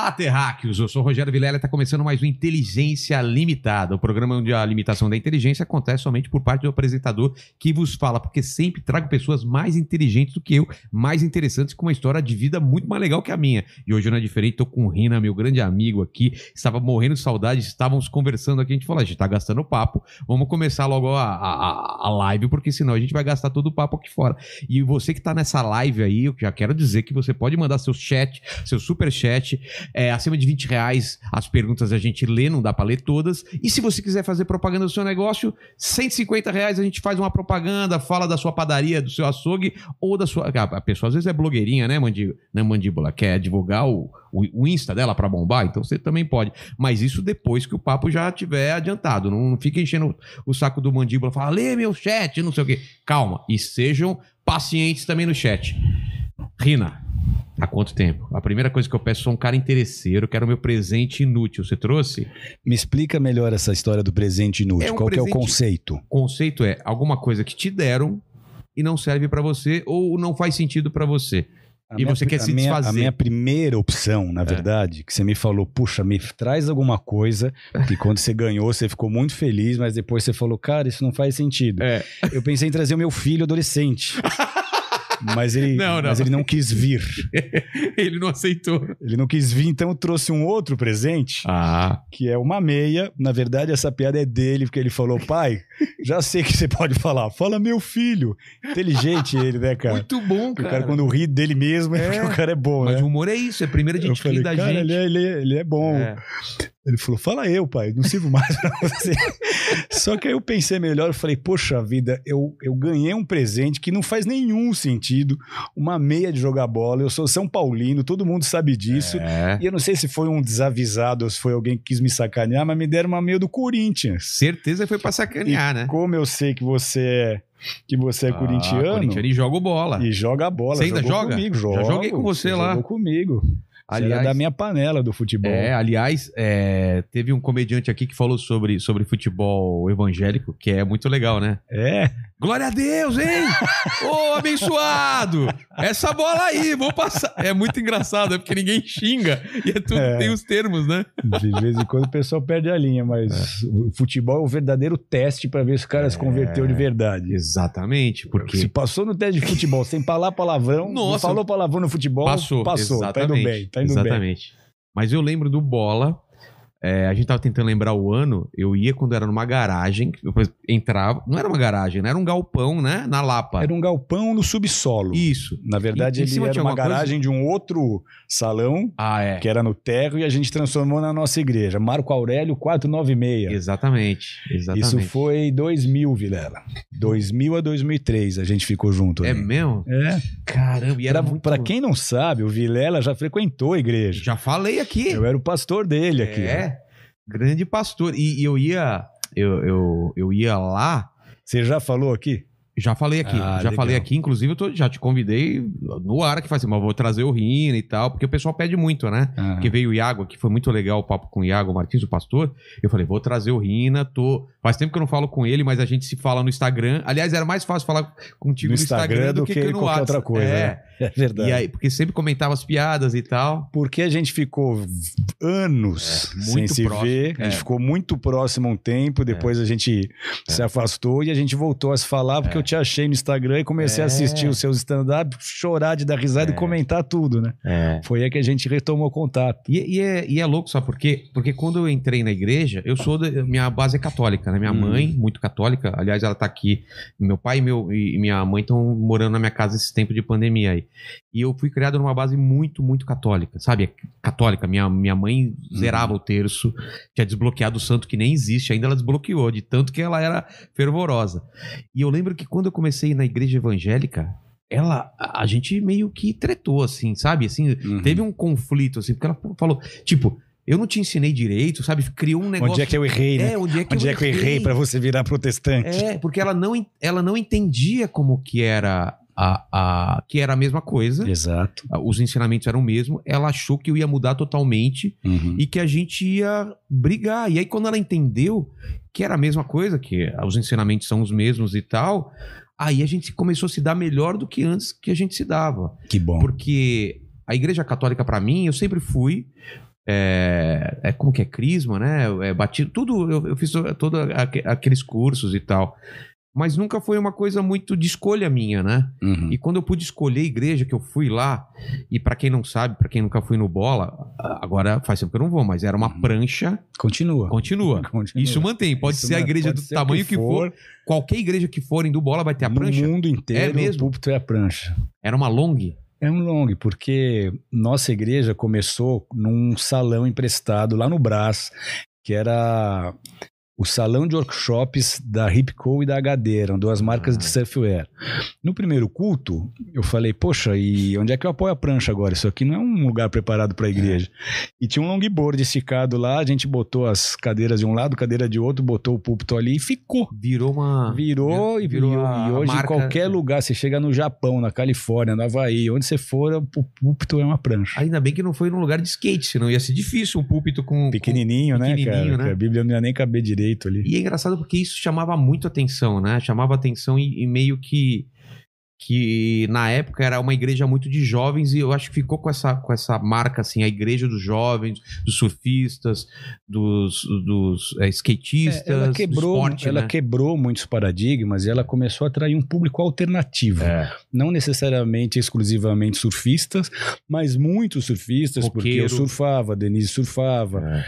Olá, terráqueos! Eu sou Rogério Vilela e está começando mais um Inteligência Limitada, o programa onde a limitação da inteligência acontece somente por parte do apresentador que vos fala, porque sempre trago pessoas mais inteligentes do que eu, mais interessantes, com uma história de vida muito mais legal que a minha. E hoje não é diferente, estou com o Rina, meu grande amigo aqui, estava morrendo de saudade, estávamos conversando aqui, a gente falou, a gente está gastando papo, vamos começar logo a, a, a live, porque senão a gente vai gastar todo o papo aqui fora. E você que está nessa live aí, eu já quero dizer que você pode mandar seu chat, seu super chat, é, acima de 20 reais as perguntas a gente lê, não dá para ler todas. E se você quiser fazer propaganda do seu negócio, 150 reais a gente faz uma propaganda, fala da sua padaria, do seu açougue ou da sua. A pessoa às vezes é blogueirinha, né, mandíbula? Né, mandíbula quer divulgar o, o, o Insta dela para bombar, então você também pode. Mas isso depois que o papo já tiver adiantado. Não, não fica enchendo o saco do mandíbula, fala, lê meu chat, não sei o quê. Calma. E sejam pacientes também no chat. Rina, Há quanto tempo? A primeira coisa que eu peço, sou um cara interesseiro, quero meu presente inútil. Você trouxe? Me explica melhor essa história do presente inútil. É um Qual que é o presente- conceito? O conceito é alguma coisa que te deram e não serve pra você ou não faz sentido pra você. A E minha você quer se minha, desfazer. É. A minha primeira opção, na verdade, que você me falou, puxa, me traz alguma coisa, que quando você ganhou, você ficou muito feliz, mas depois você falou, cara, isso não faz sentido. É. Eu pensei em trazer o meu filho adolescente. Mas ele, Não, não. mas ele não quis vir. Ele não aceitou. Ele não quis vir, então trouxe um outro presente, Ah, que é uma meia. Na verdade, essa piada é dele, porque ele falou, pai, já sei que você pode falar. Fala meu filho. Inteligente ele, né, cara? muito bom, O cara. cara, quando ri dele mesmo, é, É. porque o cara é bom, Mas né? o humor é isso, é primeiro a gente falei, rir da cara, gente. ele é, ele, é, ele é bom. É. Ele falou, fala eu, pai, não sirvo mais pra você. Só que aí eu pensei melhor, eu falei, poxa vida, eu, eu ganhei um presente que não faz nenhum sentido, uma meia de jogar bola, eu sou São Paulino, todo mundo sabe disso. É. E eu não sei se foi um desavisado ou se foi alguém que quis me sacanear, mas me deram uma meia do Corinthians. Certeza foi pra sacanear, né? Como eu sei que você é, que você é Ah, corintiano, corintiano e joga bola. e joga bola. Você ainda joga? Comigo, Já joguei com você lá. Jogou comigo. Aliás, da minha panela do futebol. É, aliás, é, teve um comediante aqui que falou sobre, sobre futebol evangélico, que é muito legal, né? É. Glória a Deus, hein? Ô, abençoado! Essa bola aí, vou passar. É muito engraçado, é porque ninguém xinga. E é tudo, É. tem os termos, né? De vez em quando o pessoal perde a linha, mas o futebol é o verdadeiro teste para ver se o cara se converteu de verdade. Exatamente, Se porque passou no teste de futebol sem falar palavrão, não Nossa. falou palavrão no futebol, passou. passou. Tá indo exatamente, bem, tá indo bem. Exatamente. Mas eu lembro do Bola. É, a gente tava tentando lembrar o ano. Eu ia quando era numa garagem. Eu entrava. Não era uma garagem, né? Era um galpão, né? Na Lapa. Era um galpão no subsolo. Isso. Na verdade, em ele era uma alguma coisa? garagem de um outro salão, Ah, é. que era no térreo, e a gente transformou na nossa igreja. Marco Aurélio 496. Exatamente. Exatamente. Isso foi 2000, Vilela. 2000 a 2003 a gente ficou junto. É mesmo? É. Caramba, e era Pra, muito... pra quem não sabe, o Vilela já frequentou a igreja. Já falei aqui. Eu era o pastor dele aqui. É, grande pastor. E, e eu ia... Eu, eu, eu ia lá... Você já falou aqui? Já falei aqui, Ah, já legal. falei aqui, inclusive eu tô- já te convidei no ar que faz assim, mas vou trazer o Rina e tal, porque o pessoal pede muito, né? Ah. Porque veio o Iago aqui, foi muito legal o papo com o Iago Martins, o pastor. Eu falei, vou trazer o Rina, tô. Faz tempo que eu não falo com ele, mas a gente se fala no Instagram. Aliás, era mais fácil falar contigo No no, Instagram, do que, no qualquer WhatsApp. outra coisa. É. né? É verdade. E aí, porque sempre comentava as piadas e tal. Porque a gente ficou anos É, sem se próximo, ver, a gente é. ficou muito próximo um tempo, depois a gente se afastou e a gente voltou a se falar porque eu te achei no Instagram e comecei É. a assistir os seus stand-up, chorar de dar risada É. e comentar tudo, né? É. Foi aí que a gente retomou contato. E, e é, e é louco, sabe por quê? Porque quando eu entrei na igreja, eu sou. da- minha base é católica, né? Minha Hum. mãe, muito católica. Aliás, ela tá aqui. Meu pai e, meu, e minha mãe estão morando na minha casa esse tempo de pandemia aí. E eu fui criado numa base muito, muito católica, sabe? Católica. Minha, minha mãe zerava o terço, tinha desbloqueado o santo que nem existe, ainda ela desbloqueou, de tanto que ela era fervorosa. E eu lembro que quando eu comecei na igreja evangélica, ela, a a gente meio que tretou, assim, sabe? Assim, Uhum. teve um conflito, assim, porque ela falou, tipo, eu não te ensinei direito, sabe? Criou um negócio. Onde é que eu errei, né? É, onde é que, Onde eu, é que eu errei pra você virar protestante? É, porque ela não, ela não entendia como que era a, a, que era a mesma coisa, Exato. os ensinamentos eram o mesmo, ela achou que eu ia mudar totalmente Uhum. e que a gente ia brigar. E aí, quando ela entendeu que era a mesma coisa, que os ensinamentos são os mesmos e tal, aí a gente começou a se dar melhor do que antes que a gente se dava. Que bom. Porque a Igreja Católica, pra mim, eu sempre fui. É, é como que é crisma, né? É batido, tudo. Eu, eu fiz todos aqueles cursos e tal. Mas nunca foi uma coisa muito de escolha minha, né? Uhum. E quando eu pude escolher a igreja que eu fui lá, e pra quem não sabe, pra quem nunca foi no bola, agora faz tempo que eu não vou, mas era uma Uhum. prancha, Continua. continua. Continua. Isso mantém, pode Isso ser a igreja do ser o tamanho que for. qualquer igreja que forem do bola vai ter a no prancha. mundo inteiro, É mesmo? o púlpito é a prancha. Era uma long. É um long, porque nossa igreja começou num salão emprestado lá no Brás, que era o salão de workshops da Hipco e da HD, eram duas marcas de Ah. surfwear. No primeiro culto, eu falei, poxa, e onde é que eu apoio a prancha agora? Isso aqui não é um lugar preparado para a igreja. E tinha um longboard esticado lá, a gente botou as cadeiras de um lado, cadeira de outro, botou o púlpito ali e ficou. Virou uma. Virou, e, virou e hoje marca- em qualquer lugar, você chega no Japão, na Califórnia, no Havaí, onde você for, o púlpito é uma prancha. Ainda bem que não foi num lugar de skate, senão ia ser difícil um púlpito com. Pequenininho, né, pequenininho, cara? né? A Bíblia não ia nem caber direito ali. E é engraçado porque isso chamava muito atenção, né? Chamava atenção e, e meio que que na época era uma igreja muito de jovens e eu acho que ficou com essa, com essa marca assim, a igreja dos jovens, dos surfistas, dos, dos é, skatistas, É, ela quebrou, esporte, ela né? quebrou muitos paradigmas e ela começou a atrair um público alternativo. É. Não necessariamente exclusivamente surfistas, mas muitos surfistas, porque eu surfava, Denise surfava, É.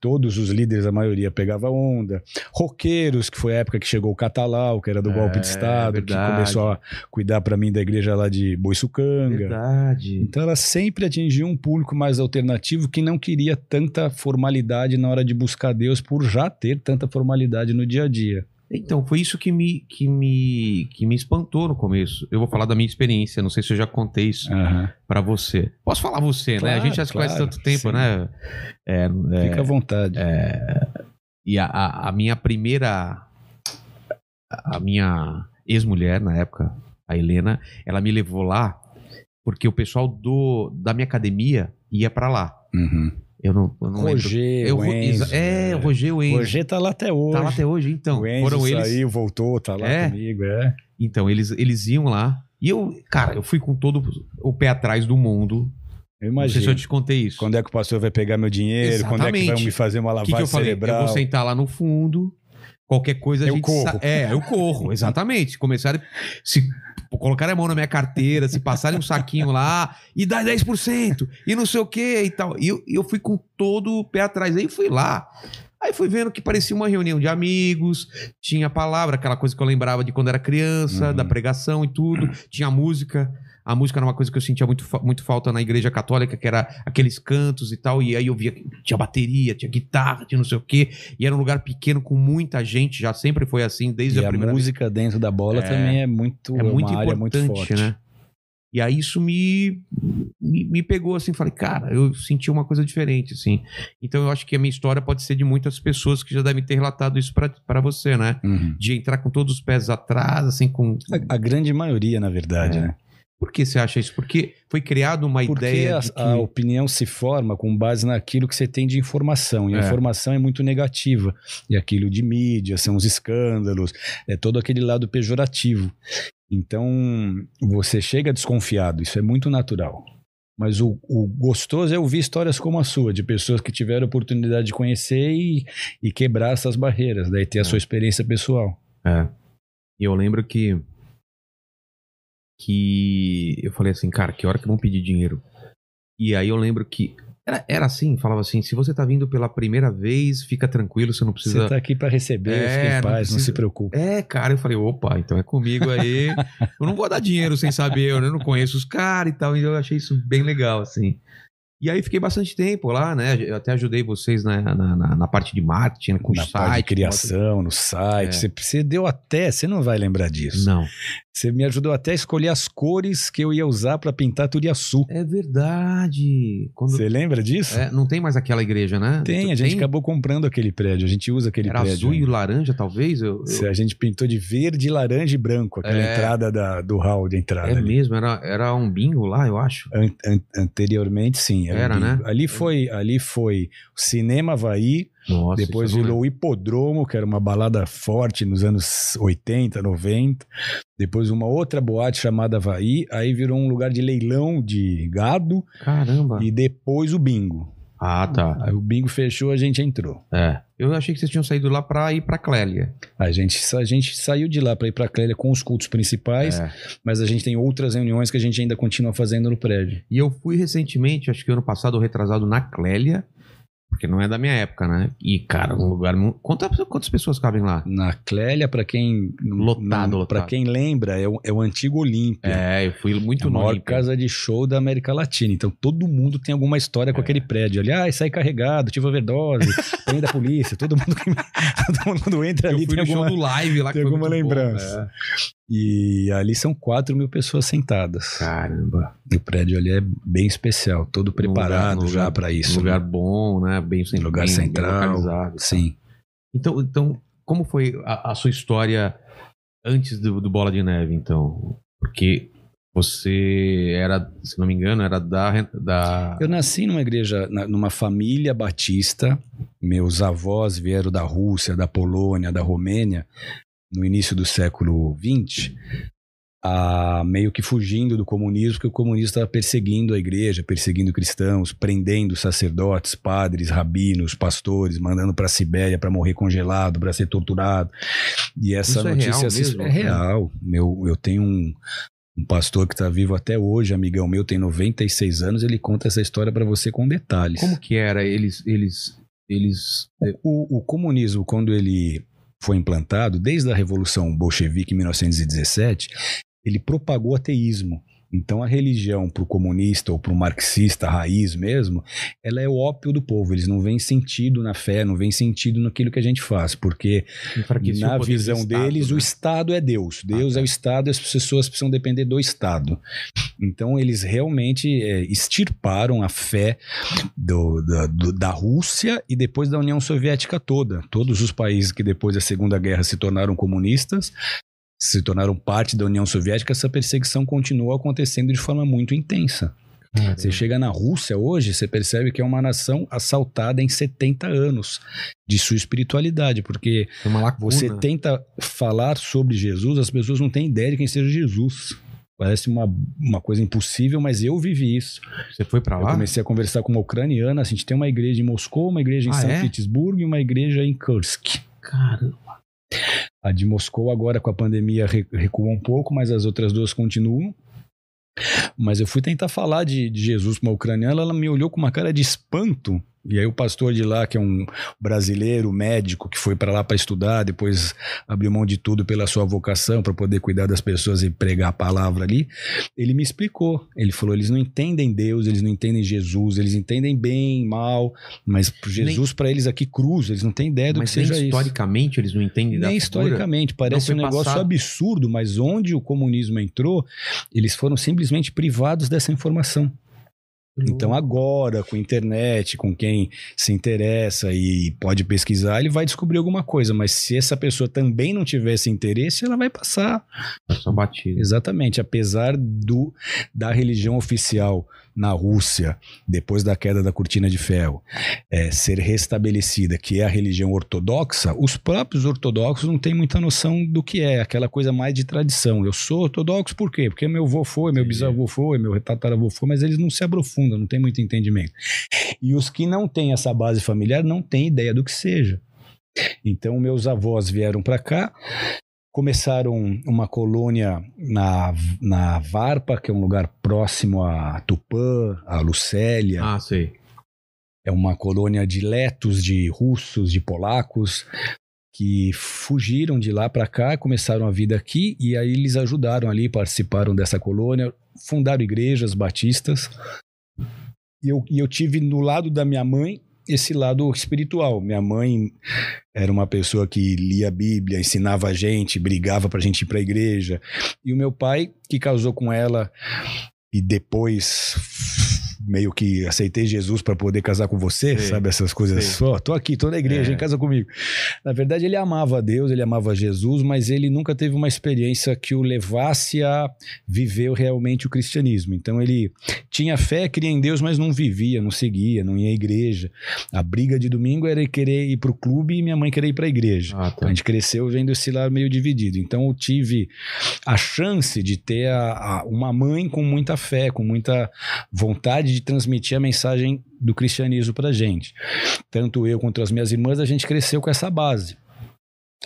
todos os líderes, a maioria pegava onda. Roqueiros, que foi a época que chegou o Catalau, que era do É, golpe de Estado, que começou a cuidar para mim da igreja lá de Boiçucanga. Verdade. Então ela sempre atingiu um público mais alternativo que não queria tanta formalidade na hora de buscar Deus por já ter tanta formalidade no dia a dia. Então, foi isso que me, que, me, que me espantou no começo. Eu vou falar da minha experiência, não sei se eu já contei isso Aham. pra você. Posso falar você, né? A Claro, gente já se conhece claro, tanto tempo, sim. né? É, é, Fica à vontade. E a, a, a minha primeira. A minha ex-mulher, na época, a Helena, ela me levou lá porque o pessoal do, da minha academia ia pra lá. Uhum. Eu não, eu não. Roger, Eu, o Enzo, é, o Roger o Enzo. Roger tá lá até hoje. Tá lá até hoje, então. o Enzo Foram eles. saiu, voltou, tá lá É? comigo, é. Então, eles, eles iam lá. E eu, cara, eu fui com todo o pé atrás do mundo. Eu Não sei se imagino. eu te contei isso. Quando é que o pastor vai pegar meu dinheiro? Quando é que Exatamente. vão me fazer uma O que, lavagem que eu falei? cerebral? Eu vou sentar lá no fundo. Qualquer coisa a Eu gente corro. É, eu corro, exatamente. Começaram. Se colocarem a mão na minha carteira, se passarem um saquinho lá, e dá 10%, e não sei o que e tal. E eu, eu fui com todo o pé atrás. Aí fui lá. Aí fui vendo que parecia uma reunião de amigos, tinha palavra, aquela coisa que eu lembrava de quando era criança, Uhum. da pregação e tudo. Tinha música. A música era uma coisa que eu sentia muito, muito falta na igreja católica, que era aqueles cantos e tal. E aí eu via que tinha bateria, tinha guitarra, tinha não sei o quê. E era um lugar pequeno com muita gente, já sempre foi assim, desde E a a primeira vez. música dentro da bola É. também é muito, É muito uma área muito importante, forte. né? E aí isso me, me, me pegou assim, falei, cara, eu senti uma coisa diferente, assim. Então eu acho que a minha história pode ser de muitas pessoas que já devem ter relatado isso pra- pra você, né? Uhum. De entrar com todos os pés atrás, assim, com. A, a grande maioria, na verdade, É. né? Por que você acha isso? Porque foi criada uma Porque ideia a, de que... a opinião se forma com base naquilo que você tem de informação. E a É. informação é muito negativa. E aquilo de mídia, são os escândalos, é todo aquele lado pejorativo. Então, você chega desconfiado, isso é muito natural. Mas o, o gostoso é ouvir histórias como a sua, de pessoas que tiveram a oportunidade de conhecer e, e quebrar essas barreiras, daí ter a É. sua experiência pessoal. É. E eu lembro que. Que eu falei assim, cara, que hora que vão pedir dinheiro? E aí eu lembro que. Era, era assim, falava assim: se você tá vindo pela primeira vez, fica tranquilo, você não precisa. Você tá aqui para receber, É, fique em não paz, não, precisa- se preocupe. É, cara, eu falei, opa, então é comigo aí. eu não vou dar dinheiro sem saber, eu não conheço os caras e tal, e eu achei isso bem legal, assim. E aí fiquei bastante tempo lá, né? Eu até ajudei vocês na, na, na- na parte de marketing, com o Na site. parte de criação, no site. É. Você, você deu até, você não vai lembrar disso. Não. Você me ajudou até a escolher as cores que eu ia usar para pintar Turiaçu. É verdade. Quando... Você lembra disso? É, não tem mais aquela igreja, né? Tem, a gente acabou comprando aquele prédio, a gente usa aquele Era prédio. azul e laranja, talvez? Eu, eu- A gente pintou de verde, laranja e branco, aquela É. entrada da- do hall de entrada. É ali. mesmo, era, era um bingo lá, eu acho. An- an- anteriormente, sim. Era, um né? Ali foi, ali foi o Cinema Havaí, Nossa, depois eu não virou o Hipodromo, que era uma balada forte nos anos 80, 90. Depois uma outra boate chamada Havaí, aí virou um lugar de leilão de gado. Caramba. e depois o bingo. Ah, tá. Aí o bingo fechou, a gente entrou. É. Eu achei que vocês tinham saído lá pra ir pra Clélia. A gente, a gente saiu de lá para ir para Clélia com os cultos principais, É. mas a gente tem outras reuniões que a gente ainda continua fazendo no prédio. E eu fui recentemente, acho que ano passado ou retrasado, na Clélia, porque não é da minha época, né? E, cara, um lugar. mu- Quantas, quantas pessoas cabem lá? Na Clélia, para quem Lotado, lotado. para quem lembra, é o, é o antigo Olímpia. É, eu fui É muito a maior Olímpia. casa de show da América Latina. Então todo mundo tem alguma história com É. aquele prédio. Aliás, sai carregado, tive overdose, prende da polícia. Todo mundo, todo mundo entra Eu ali fui tem no alguma. show do live lá tem que foi alguma muito bom, lembrança. é. E ali são 4 mil pessoas sentadas. Caramba. O prédio ali é bem especial, todo preparado lugar- já para isso. Lugar né? bom, né? Bem, Lugar bem- bem central, localizado. Sim. Então, então, como foi a, a sua história antes do, do Bola de Neve, então? Porque você era, se não me engano, era da. da... Eu nasci numa igreja, numa família batista. Meus avós vieram da Rússia, da Polônia, da Romênia, no início do século XX, a- meio que fugindo do comunismo, porque o comunismo estava perseguindo a igreja, perseguindo cristãos, prendendo sacerdotes, padres, rabinos, pastores, mandando para a Sibéria para morrer congelado, para ser torturado. E essa Isso é notícia real se- mesmo? é real. Meu, eu tenho um, um pastor que está vivo até hoje, amigão meu, tem 96 anos, ele conta essa história para você com detalhes. Como que era? Eles. eles, eles O, o comunismo, quando ele foi implantado, desde a Revolução Bolchevique em 1917, ele propagou ateísmo. Então a religião para o comunista ou para o marxista raiz mesmo, ela é o ópio do povo. Eles não veem sentido na fé, não veem sentido naquilo que a gente faz, porque na do visão Estado, deles, né? o Estado é Deus. Deus tá. é o Estado e as pessoas precisam depender do Estado. Então, eles realmente é, extirparam a fé do- da, do- da Rússia e depois da União Soviética toda. Todos os países que depois da Segunda Guerra se tornaram comunistas se tornaram parte da União Soviética, essa perseguição continuou acontecendo de forma muito intensa. Caramba. Você chega na Rússia hoje, você percebe que é uma nação assaltada em 70 anos de sua espiritualidade, porque lacuna. você tenta falar sobre Jesus, as pessoas não têm ideia de quem seja Jesus. Parece uma, uma coisa impossível, mas eu vivi isso. Você foi pra Eu lá? comecei a conversar com uma ucraniana. A gente tem uma igreja em Moscou, uma igreja em Ah, São é? Petersburgo e uma igreja em Kursk. Caramba. A de Moscou, agora com a pandemia, re- recuou um pouco, mas as outras duas continuam. Mas eu fui tentar falar de, de Jesus para uma ucraniana, ela me olhou com uma cara de espanto. E aí o pastor de lá, que é um brasileiro, médico, que foi para lá para estudar, depois abriu mão de tudo pela sua vocação, para poder cuidar das pessoas e pregar a palavra ali, ele me explicou. Ele falou: eles não entendem Deus, eles não entendem Jesus, eles entendem bem, mal, mas Jesus para eles aqui cruz, eles não têm ideia do Mas que seja isso. historicamente eles não entendem da Nem historicamente, parece um negócio passado. absurdo, mas onde o comunismo entrou, eles foram simplesmente privados dessa informação. Então agora, com internet, com quem se interessa e pode pesquisar, ele vai descobrir alguma coisa, mas se essa pessoa também não tivesse interesse, ela vai passar. Só batido. Exatamente, apesar do da religião oficial na Rússia, depois da queda da cortina de ferro, é, ser restabelecida, que é a religião ortodoxa, os próprios ortodoxos não têm muita noção do que é, aquela coisa mais de tradição. Eu sou ortodoxo por quê? Porque meu avô foi, meu bisavô foi, meu tataravô foi, mas eles não se aprofundam, não tem muito entendimento. E os que não têm essa base familiar não têm ideia do que seja. Então, meus avós vieram para cá, começaram uma colônia na, na Varpa, que é um lugar próximo a Tupã, a Lucélia. Ah, sei. É uma colônia de letos, de russos, de polacos, que fugiram de lá para cá, começaram a vida aqui, e aí eles ajudaram ali, participaram dessa colônia, fundaram igrejas batistas. E eu, e eu tive no lado da minha mãe esse lado espiritual. Minha mãe era uma pessoa que lia a Bíblia, ensinava a gente, brigava pra gente ir pra igreja. E o meu pai, que casou com ela e depois meio que aceitei Jesus para poder casar com você, Sei, sabe? Essas coisas. sei. Ó, tô aqui, tô na igreja, É. hein, casa comigo. Na verdade, ele amava a Deus, ele amava Jesus, mas ele nunca teve uma experiência que o levasse a viver realmente o cristianismo. Então, ele tinha fé, cria em Deus, mas não vivia, não seguia, não ia à igreja. A briga de domingo era querer ir pro clube e minha mãe querer ir pra igreja. Ah, Então, a gente cresceu vendo esse lado meio dividido. Então eu tive a chance de ter a- a- uma mãe com muita fé, com muita vontade de transmitir a mensagem do cristianismo pra gente. Tanto eu quanto as minhas irmãs, a gente cresceu com essa base.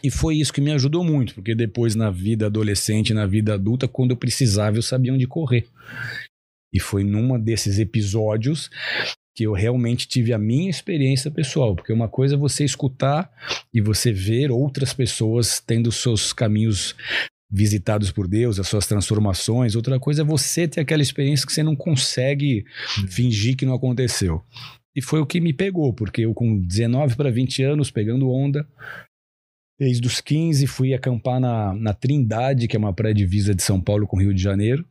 E foi isso que me ajudou muito, porque depois na vida adolescente, na vida adulta, quando eu precisava, eu sabia onde correr. E foi numa desses episódios que eu realmente tive a minha experiência pessoal, porque uma coisa é você escutar e você ver outras pessoas tendo seus caminhos visitados por Deus, as suas transformações. Outra coisa é você ter aquela experiência que você não consegue fingir que não aconteceu. E foi o que me pegou, porque eu com 19 para 20 anos, pegando onda, desde os 15 fui acampar na, na Trindade, que é uma pré-divisa de São Paulo com Rio de Janeiro,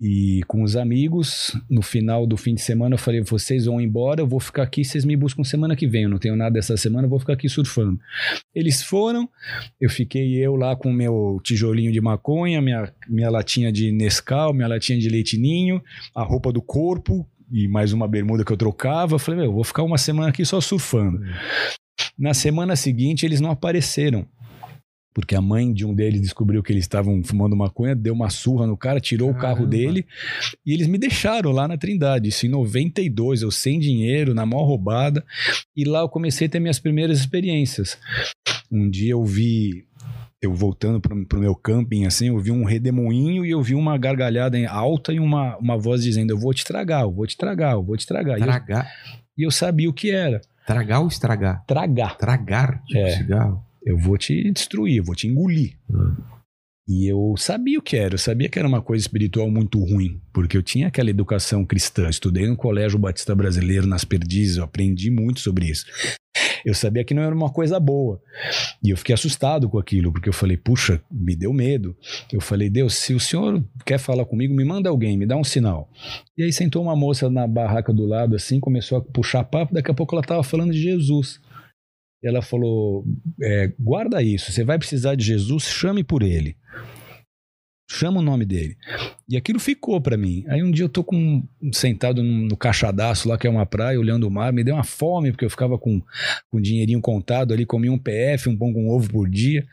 e com os amigos, no final do fim de semana eu falei, vocês vão embora, eu vou ficar aqui, vocês me buscam semana que vem, eu não tenho nada essa semana, eu vou ficar aqui surfando. Eles foram, eu fiquei eu lá com meu tijolinho de maconha, minha, minha latinha de Nescau, minha latinha de leite ninho, a roupa do corpo e mais uma bermuda que eu trocava. Eu falei, meu, eu vou ficar uma semana aqui só surfando. Na semana seguinte, eles não apareceram. Porque a mãe de um deles descobriu que eles estavam fumando maconha, deu uma surra no cara, tirou o carro Caramba. dele e eles me deixaram lá na Trindade. Isso em 92, eu sem dinheiro, na maior roubada. E lá eu comecei a ter minhas primeiras experiências. Um dia eu vi, eu voltando pro, pro meu camping, assim, eu vi um redemoinho e eu vi uma gargalhada em- alta e uma, uma voz dizendo: Eu vou te tragar, eu vou te tragar, eu vou te tragar. E eu, Tragar, e eu sabia o que era: tragar ou estragar? tragar. Tragar, tipo É. cigarro. Eu vou te destruir, eu vou te engolir. Hum. E eu sabia o que era, eu sabia que era uma coisa espiritual muito ruim, porque eu tinha aquela educação cristã, estudei no Colégio Batista Brasileiro, nas Perdizes, eu aprendi muito sobre isso. Eu sabia que não era uma coisa boa. E eu fiquei assustado com aquilo, porque eu falei, puxa, me deu medo. Eu falei, Deus, se o senhor quer falar comigo, me manda alguém, me dá um sinal. E aí sentou uma moça na barraca do lado, assim, começou a puxar papo, daqui a pouco ela estava falando de Jesus. Ela falou: é, guarda isso, você vai precisar de Jesus, chame por ele. Chama o nome dele. E aquilo ficou pra mim. Aí um dia eu tô com, sentado no, Caixadaço, lá que é uma praia, olhando o mar, me deu uma fome, porque eu ficava com, com dinheirinho contado ali, comia um PF, um pão com ovo por dia.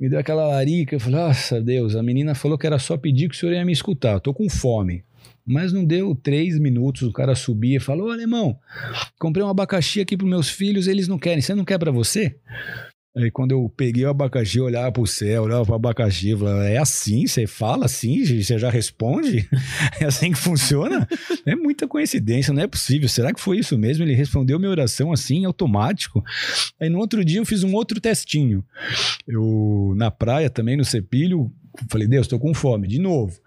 Me deu aquela larica, eu falei, nossa Deus, a menina falou que era só pedir que o senhor ia me escutar, eu tô com fome. Mas não deu três minutos, o cara subia e falou, alemão, comprei um abacaxi aqui pros meus filhos, eles não querem, você não quer pra você? Aí quando eu peguei o abacaxi, eu olhava pro céu, olhava pro abacaxi, eu falava, é assim? Você fala assim? Você já responde? É assim que funciona? É muita coincidência, não é possível. Será que foi isso mesmo? Ele respondeu minha oração assim, automático. Aí no outro dia eu fiz um outro testinho. Eu, na praia também, no Cepilho, falei, Deus, tô com fome, de novo.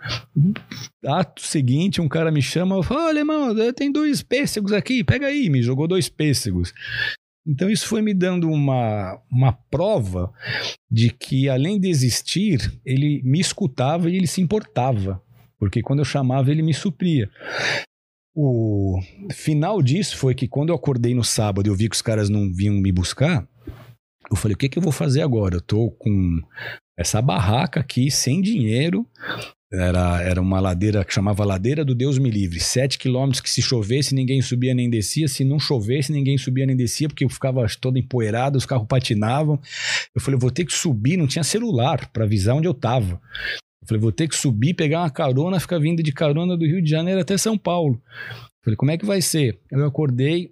Ato seguinte, um cara me chama, fala, olha, irmão, tem dois pêssegos aqui, pega aí. Me jogou dois pêssegos. Então isso foi me dando uma, uma prova de que, além de existir, ele me escutava e ele se importava. Porque quando eu chamava, ele me supria. O final disso foi que quando eu acordei no sábado eu vi que os caras não vinham me buscar, eu falei, o que, que eu vou fazer agora? Eu tô com essa barraca aqui, sem dinheiro, era, era uma ladeira que chamava Ladeira do Deus Me Livre. Sete quilômetros que se chovesse ninguém subia nem descia. Se não chovesse ninguém subia nem descia, porque ficava todo empoeirado, os carros patinavam. Eu falei, vou ter que subir, não tinha celular para avisar onde eu tava. Eu falei, vou ter que subir, pegar uma carona, ficar vindo de carona do Rio de Janeiro até São Paulo. Eu falei, como é que vai ser? Eu acordei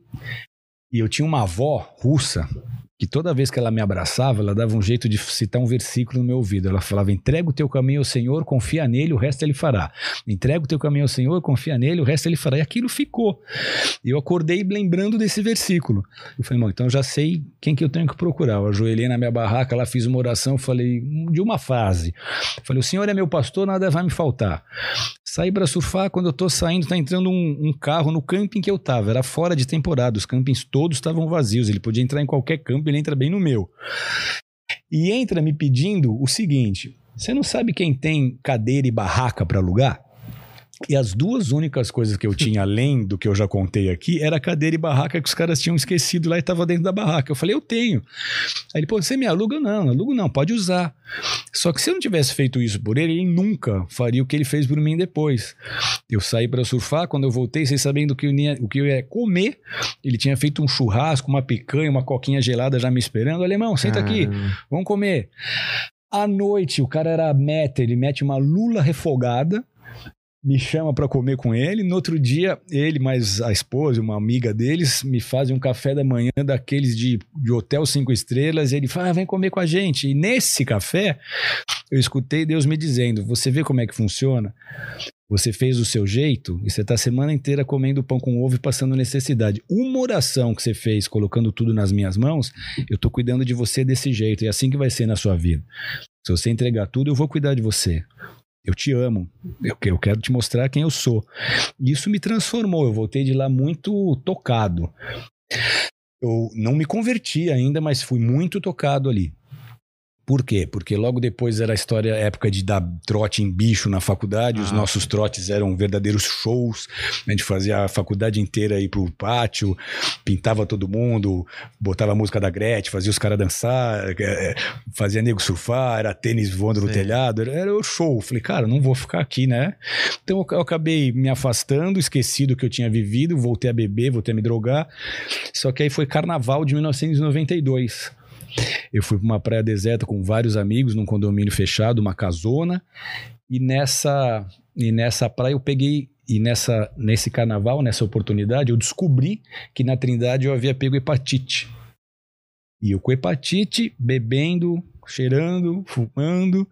e eu tinha uma avó russa que toda vez que ela me abraçava, ela dava um jeito de citar um versículo no meu ouvido. Ela falava: entrega o teu caminho ao Senhor, confia nele, o resto ele fará. Entrega o teu caminho ao Senhor, confia nele, o resto ele fará. E aquilo ficou. Eu acordei lembrando desse versículo. Eu falei, irmão, então já sei quem que eu tenho que procurar. Eu ajoelhei na minha barraca, lá fiz uma oração, falei, de uma frase. Falei, o Senhor é meu pastor, nada vai me faltar. Saí para surfar, quando eu tô saindo, tá entrando um, um, carro no camping que eu tava. Era fora de temporada, os campings todos estavam vazios. Ele podia entrar em qualquer camping, ele entra bem no meu. E entra me pedindo o seguinte: você não sabe quem tem cadeira e barraca para alugar? E as duas únicas coisas que eu tinha, além do que eu já contei aqui, era cadeira e barraca que os caras tinham esquecido lá e estava dentro da barraca. Eu falei, eu tenho. Aí ele, pô, você me aluga? Não, alugo não, pode usar. Só que se eu não tivesse feito isso por ele, ele nunca faria o que ele fez por mim depois. Eu saí para surfar, quando eu voltei, sem sabendo o que, ia, o que eu ia comer, ele tinha feito um churrasco, uma picanha, uma coquinha gelada já me esperando. Alemão, senta aqui, vamos comer. À noite, o cara era meta, ele mete uma lula refogada me chama para comer com ele. No outro dia, ele mais a esposa, uma amiga deles, me fazem um café da manhã daqueles de, de hotel cinco estrelas. E ele fala: ah, vem comer com a gente. E nesse café, eu escutei Deus me dizendo: Você vê como é que funciona? Você fez o seu jeito e você está a semana inteira comendo pão com ovo e passando necessidade. Uma oração que você fez colocando tudo nas minhas mãos, eu estou cuidando de você desse jeito. E é assim que vai ser na sua vida. Se você entregar tudo, eu vou cuidar de você. Eu te amo. Eu, eu quero te mostrar quem eu sou. Isso me transformou. Eu voltei de lá muito tocado. Eu não me converti ainda, mas fui muito tocado ali. Por quê? Porque logo depois era a história, época de dar trote em bicho na faculdade, ah. os nossos trotes eram verdadeiros shows, a gente fazia a faculdade inteira ir pro pátio, pintava todo mundo, botava a música da Gretchen, fazia os caras dançar, é, é, fazia nego surfar, era tênis voando no Sim. telhado, era, era o show. Falei, cara, não vou ficar aqui, né? Então eu acabei me afastando, esqueci do que eu tinha vivido, voltei a beber, voltei a me drogar, só que aí foi carnaval de 1992. Eu fui para uma praia deserta com vários amigos num condomínio fechado, uma casona, e nessa e nessa praia eu peguei e nessa nesse carnaval, nessa oportunidade, eu descobri que na Trindade eu havia pego hepatite. E eu com hepatite, bebendo, cheirando, fumando,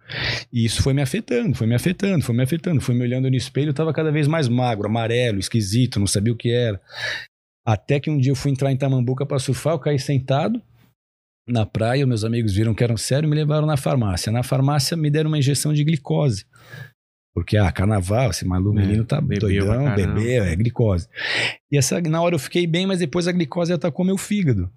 e isso foi me afetando, foi me afetando, foi me afetando, foi me olhando no espelho, eu estava cada vez mais magro, amarelo, esquisito, não sabia o que era. Até que um dia eu fui entrar em Tamambuca para surfar, eu caí sentado, na praia, meus amigos viram que era um sério e me levaram na farmácia. Na farmácia me deram uma injeção de glicose. Porque, ah, carnaval, esse maluco, é, menino tá doidão, bebê, é glicose. E essa, na hora eu fiquei bem, mas depois a glicose atacou meu fígado.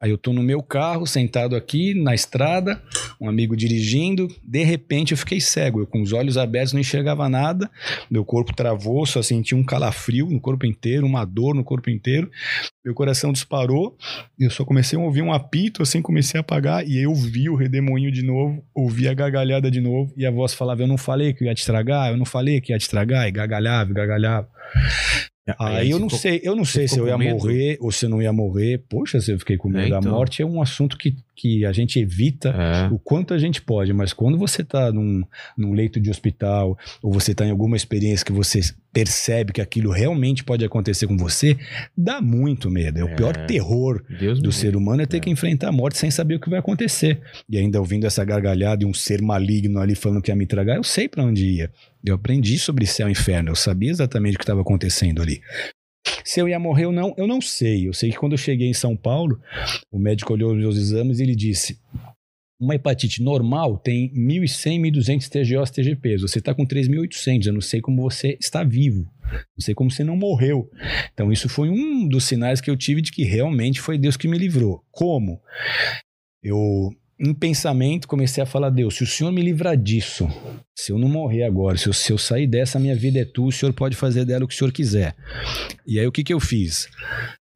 Aí eu tô no meu carro, sentado aqui na estrada, um amigo dirigindo, de repente eu fiquei cego, eu com os olhos abertos não enxergava nada, meu corpo travou, só senti um calafrio no corpo inteiro, uma dor no corpo inteiro, meu coração disparou, eu só comecei a ouvir um apito, assim comecei a apagar, e eu vi o redemoinho de novo, ouvi a gargalhada de novo, e a voz falava, eu não falei que ia te estragar, eu não falei que ia te estragar, e gargalhava, gargalhava. Aí, aí eu não sei, eu não sei se eu ia morrer ou se eu não ia morrer. Poxa, se eu fiquei com medo. É, então. A morte é um assunto que, que a gente evita é. o quanto a gente pode, mas quando você está num, num leito de hospital ou você está em alguma experiência que você percebe que aquilo realmente pode acontecer com você, dá muito medo. É, o pior é. terror Deus do ser humano é ter é. que enfrentar a morte sem saber o que vai acontecer. E ainda ouvindo essa gargalhada e um ser maligno ali falando que ia me tragar, eu sei para onde ia. Eu aprendi sobre céu e inferno, eu sabia exatamente o que estava acontecendo ali. Se eu ia morrer ou não, eu não sei. Eu sei que quando eu cheguei em São Paulo, o médico olhou os meus exames e ele disse: uma hepatite normal tem 1.100, 1.200 TGOs, TGPs. Você está com 3.800. Eu não sei como você está vivo. Não sei como você não morreu. Então, isso foi um dos sinais que eu tive de que realmente foi Deus que me livrou. Como? Eu em pensamento, comecei a falar: Deus, se o Senhor me livrar disso, se eu não morrer agora, se eu, se eu sair dessa, minha vida é tua, o Senhor pode fazer dela o que o Senhor quiser. E aí o que, que eu fiz?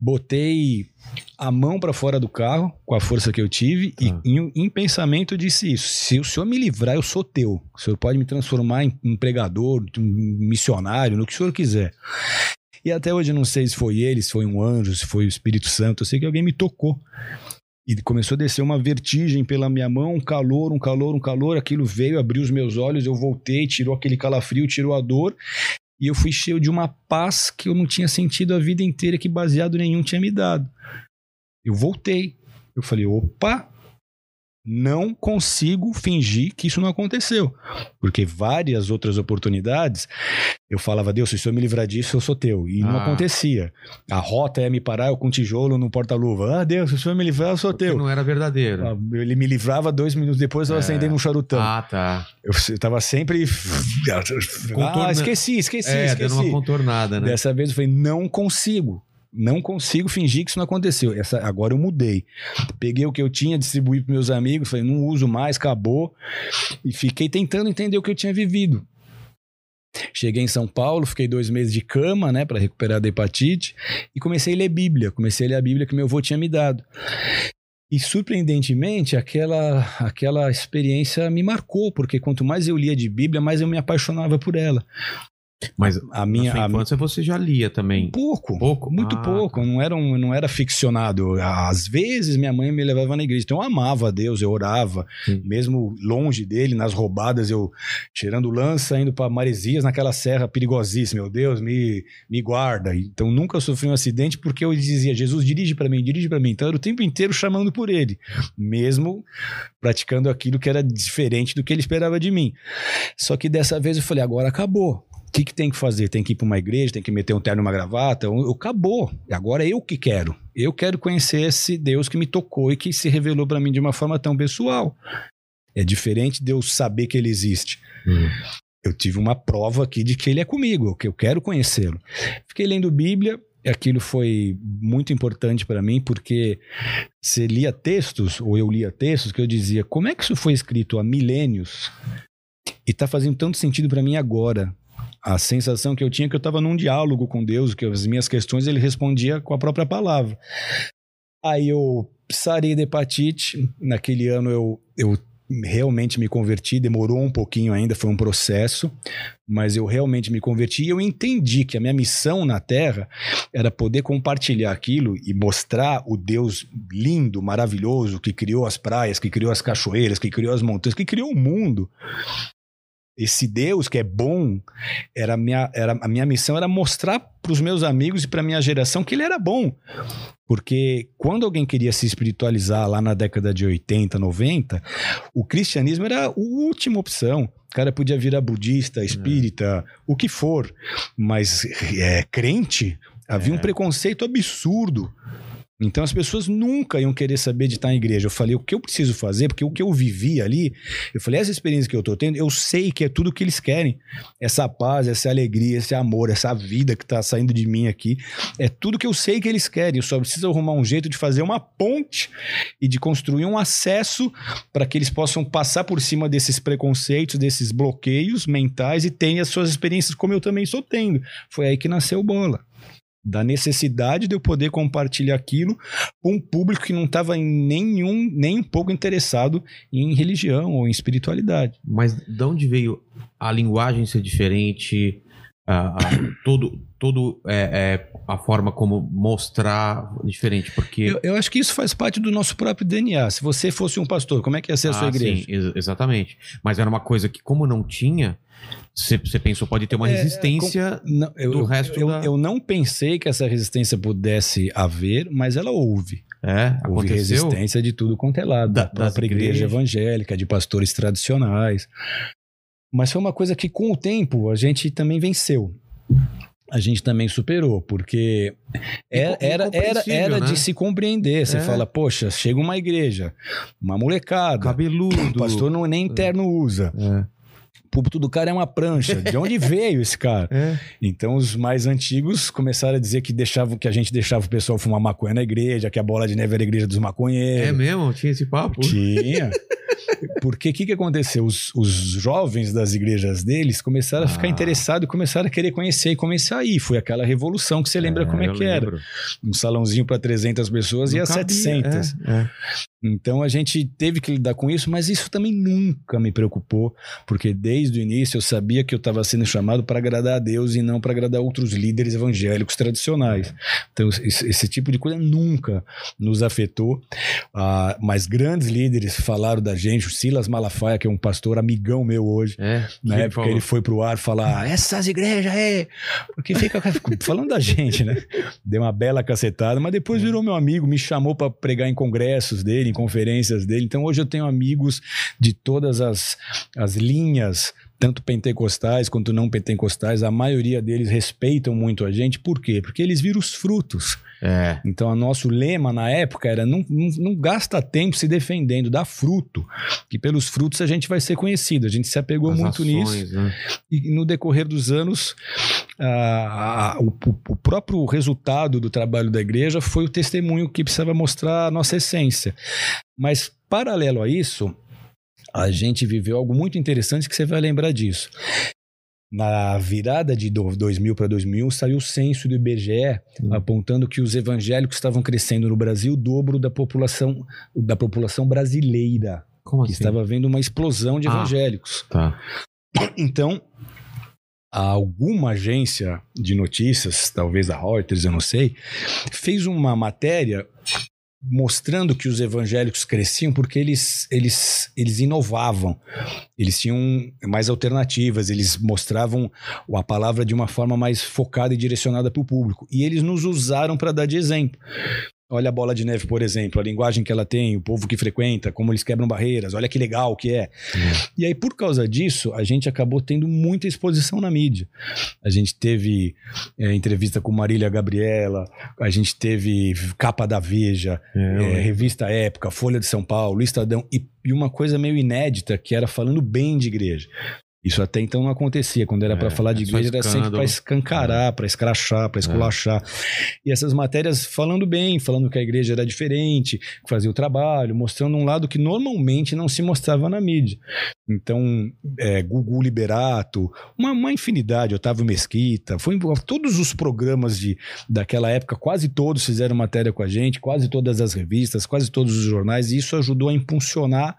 Botei a mão para fora do carro, com a força que eu tive, ah. e em, em, pensamento disse isso: se o Senhor me livrar, eu sou teu. O Senhor pode me transformar em um pregador, um missionário, no que o Senhor quiser. E até hoje eu não sei se foi ele, se foi um anjo, se foi o Espírito Santo, eu sei que alguém me tocou. E começou a descer uma vertigem pela minha mão, um calor, um calor, um calor. Aquilo veio, abriu os meus olhos, eu voltei, tirou aquele calafrio, tirou a dor. E eu fui cheio de uma paz que eu não tinha sentido a vida inteira, que baseado nenhum tinha me dado. Eu voltei. Eu falei, opa, não consigo fingir que isso não aconteceu. Porque várias outras oportunidades eu falava, Deus, se o senhor me livrar disso, eu sou teu. E não Ah. acontecia. A rota é me parar eu com tijolo no porta-luva. Ah, Deus, se o senhor me livrar, eu sou Porque teu. não era verdadeiro. Ah, Ele me livrava dois minutos depois, eu É. acendendo um charutão. Ah, tá. Eu, eu tava sempre. Contorna- Ah, esqueci, esqueci, é, esqueci. dando uma contornada, né? Dessa vez eu falei, não consigo. Não consigo fingir que isso não aconteceu. Essa, agora eu mudei. Peguei o que eu tinha, distribuí para meus amigos, falei, não uso mais, acabou. E fiquei tentando entender o que eu tinha vivido. Cheguei em São Paulo, fiquei dois meses de cama, né, para recuperar da hepatite, e comecei a ler Bíblia. Comecei a ler a Bíblia que meu avô tinha me dado. E surpreendentemente, aquela, aquela experiência me marcou, porque quanto mais eu lia de Bíblia, mais eu me apaixonava por ela. Mas A minha, a, infância você já lia também. Pouco. Pouco? Muito Ah, pouco. Eu não era, um, não era ficcionado. Às vezes minha mãe me levava na igreja. Então eu amava a Deus, eu orava. Sim. Mesmo longe dele, nas roubadas, eu tirando lança, indo para Maresias, naquela serra perigosíssima. Meu Deus, me, me guarda. Então nunca sofri um acidente porque eu dizia, Jesus, dirige para mim, dirige para mim. Então eu era o tempo inteiro chamando por ele. Mesmo praticando aquilo que era diferente do que ele esperava de mim. Só que dessa vez eu falei, agora acabou. O que, que tem que fazer? Tem que ir para uma igreja, tem que meter um terno e uma gravata? Eu, acabou. Agora é eu que quero. Eu quero conhecer esse Deus que me tocou e que se revelou para mim de uma forma tão pessoal. É diferente de eu saber que ele existe. Hum. Eu tive uma prova aqui de que ele é comigo, que eu quero conhecê-lo. Fiquei lendo Bíblia, e aquilo foi muito importante para mim, porque você lia textos, ou eu lia textos, que eu dizia, como é que isso foi escrito há milênios e tá fazendo tanto sentido para mim agora? A sensação que eu tinha é que eu estava num diálogo com Deus, que as minhas questões ele respondia com a própria palavra. Aí eu sarei da hepatite, naquele ano eu, eu realmente me converti, demorou um pouquinho ainda, foi um processo, mas eu realmente me converti e eu entendi que a minha missão na Terra era poder compartilhar aquilo e mostrar o Deus lindo, maravilhoso, que criou as praias, que criou as cachoeiras, que criou as montanhas, que criou o mundo. Esse Deus que é bom, era a minha, era, a minha missão era mostrar para os meus amigos e para minha geração que ele era bom. Porque quando alguém queria se espiritualizar lá na década de 80, 90, o cristianismo era a última opção. O cara podia virar budista, espírita, o que for. Mas é, crente, havia um preconceito absurdo. Então as pessoas nunca iam querer saber de estar em igreja. Eu falei, o que eu preciso fazer? Porque o que eu vivi ali, eu falei, essa experiência que eu tô tendo, eu sei que é tudo o que eles querem. Essa paz, essa alegria, esse amor, essa vida que tá saindo de mim aqui, é tudo que eu sei que eles querem. Eu só preciso arrumar um jeito de fazer uma ponte e de construir um acesso para que eles possam passar por cima desses preconceitos, desses bloqueios mentais e tenham as suas experiências como eu também estou tendo. Foi aí que nasceu Bola da necessidade de eu poder compartilhar aquilo com um público que não estava nenhum nem um pouco interessado em religião ou em espiritualidade. Mas de onde veio a linguagem ser diferente? A- a- todo, todo é, é, a forma como mostrar diferente, porque Eu, eu acho que isso faz parte do nosso próprio DNA. Se você fosse um pastor, como é que ia ser a sua Ah, igreja? sim, ex- exatamente. Mas era uma coisa que, como não tinha, você pensou pode ter uma É, resistência. Não, eu, do eu- resto eu, da- eu não pensei que essa resistência pudesse haver, mas ela houve. É, Houve resistência de tudo quanto é lado, Da- da própria igreja evangélica, de pastores tradicionais. Mas foi uma coisa que, com o tempo, a gente também venceu. A gente também superou, porque era, co- era, era, incompreensível, era né? de se compreender. Você É. fala, poxa, chega uma igreja, uma molecada, Cabeludo. o pastor não, nem terno usa, É. o púlpito do cara é uma prancha. De onde veio esse cara? É. Então os mais antigos começaram a dizer que deixavam que a gente deixava o pessoal fumar maconha na igreja, que a bola de neve era a igreja dos maconheiros. É mesmo? Tinha esse papo? Tinha. Porque o que, que aconteceu? Os, os jovens das igrejas deles começaram a ficar Ah. interessados e começaram a querer conhecer e começar a ir. Foi aquela revolução que você lembra como é que era. lembro. Um salãozinho para 300 pessoas e Não a cabia, 700. é, é. Então a gente teve que lidar com isso, mas isso também nunca me preocupou, porque desde o início eu sabia que eu estava sendo chamado para agradar a Deus e não para agradar outros líderes evangélicos tradicionais. Então esse, esse tipo de coisa nunca nos afetou. Ah, mas grandes líderes falaram da gente, o Silas Malafaia, que é um pastor amigão meu hoje. É, Na época falou. ele foi pro ar falar, essas igrejas aí, porque fica falando da gente, né? Deu uma bela cacetada, mas depois virou meu amigo, me chamou para pregar em congressos dele, em conferências dele. Então hoje eu tenho amigos de todas as, as linhas tanto pentecostais quanto não pentecostais, a maioria deles respeitam muito a gente. Por quê? Porque eles viram os frutos. É. Então, o nosso lema na época era: não, não, não, gasta tempo se defendendo, dá fruto, que pelos frutos a gente vai ser conhecido. A gente se apegou As muito ações, nisso. né? E no decorrer dos anos, ah, ah, o, o próprio resultado do trabalho da igreja foi o testemunho que precisava mostrar a nossa essência. Mas, paralelo a isso, a gente viveu algo muito interessante que você vai lembrar disso. Na virada de do- 2000 para 2001, saiu o censo do IBGE Hum. apontando que os evangélicos estavam crescendo no Brasil o dobro da população, da população brasileira, Como assim? estava havendo uma explosão de Ah. evangélicos. Tá. Então, alguma agência de notícias, talvez a Reuters, eu não sei, fez uma matéria mostrando que os evangélicos cresciam porque eles, eles, eles inovavam, eles tinham mais alternativas, eles mostravam a palavra de uma forma mais focada e direcionada para o público. E eles nos usaram para dar de exemplo. Olha a bola de neve, por exemplo, a linguagem que ela tem, o povo que frequenta, como eles quebram barreiras, olha que legal que é. E aí, por causa disso, a gente acabou tendo muita exposição na mídia. A gente teve é, entrevista com Marília Gabriela, a gente teve capa da Veja, É, é, revista Época, Folha de São Paulo, Estadão, e, e uma coisa meio inédita, que era falando bem de igreja. Isso até então não acontecia. Quando era É, para falar de é igreja, era sempre para escancarar, para escrachar, para esculachar. E essas matérias falando bem, falando que a igreja era diferente, que fazia o trabalho, mostrando um lado que normalmente não se mostrava na mídia. Então, é, Gugu Liberato, uma, uma infinidade, Otávio Mesquita, foi todos os programas de, daquela época, quase todos fizeram matéria com a gente, quase todas as revistas, quase todos os jornais, e isso ajudou a impulsionar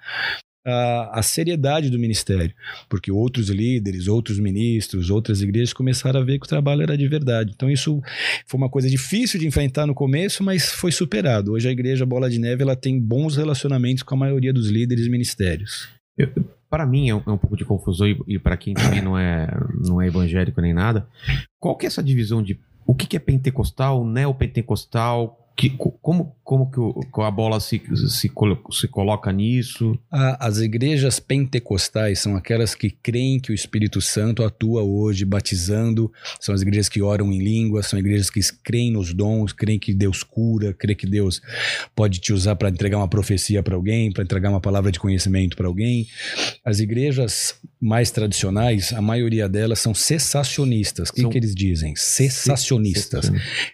a, a seriedade do ministério, porque outros líderes, outros ministros, outras igrejas começaram a ver que o trabalho era de verdade. Então isso foi uma coisa difícil de enfrentar no começo, mas foi superado. Hoje a igreja Bola de Neve ela tem bons relacionamentos com a maioria dos líderes e ministérios. Para mim é um, é um pouco de confusão e, e para quem também não é, não é evangélico nem nada. Qual que é essa divisão de o que, que é pentecostal, neopentecostal? Que, co- como, como que, o- a bola se, se, se coloca nisso? As igrejas pentecostais são aquelas que creem que o Espírito Santo atua hoje, batizando. São as igrejas que oram em línguas, são igrejas que creem nos dons, creem que Deus cura, creem que Deus pode te usar para entregar uma profecia para alguém, para entregar uma palavra de conhecimento para alguém. As igrejas mais tradicionais, a maioria delas são cessacionistas. O que, que eles dizem? Cessacionistas.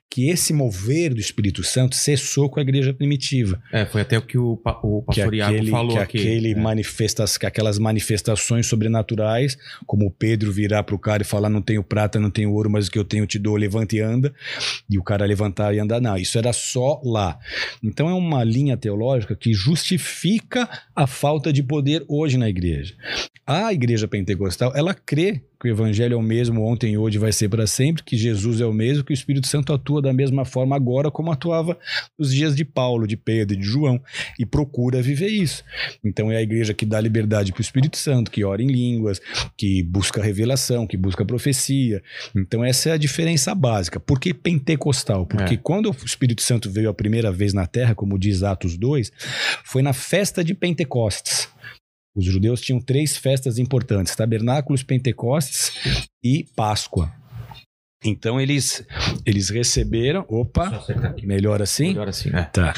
Que esse mover do Espírito Santo cessou com a igreja primitiva É, foi até o que o, o que pastor Iago aquele, falou que aqui. aquele É. manifestas, que aquelas manifestações sobrenaturais, como o Pedro virar pro cara e falar não tenho prata, não tenho ouro, mas o que eu tenho te dou, levanta e anda, e o cara levantar e andar, não, isso era só lá. Então é uma linha teológica que justifica a falta de poder hoje na igreja. A igreja pentecostal, ela crê que o evangelho é o mesmo ontem e hoje vai ser para sempre, que Jesus é o mesmo, que o Espírito Santo atua da mesma forma agora como atuava nos dias de Paulo, de Pedro e de João, e procura viver isso. Então é a igreja que dá liberdade para o Espírito Santo, que ora em línguas, que busca revelação, que busca profecia. Então essa é a diferença básica. Por que pentecostal? Porque É. quando o Espírito Santo veio a primeira vez na terra, como diz Atos 2, foi na festa de Pentecostes. Os judeus tinham três festas importantes: Tabernáculos, Pentecostes e Páscoa. Então eles eles receberam, opa, melhor assim? Melhor assim, é. Tá.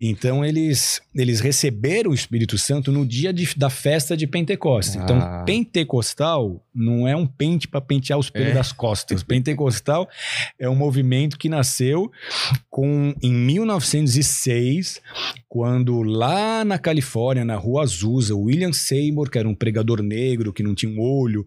Então eles, eles receberam o Espírito Santo no dia de- da festa de Pentecostes. Então, Ah. pentecostal não é um pente para pentear os pelos É. das costas. Pentecostal é um movimento que nasceu com em 1906, quando lá na Califórnia, na Rua Azusa, o William Seymour, que era um pregador negro que não tinha um olho,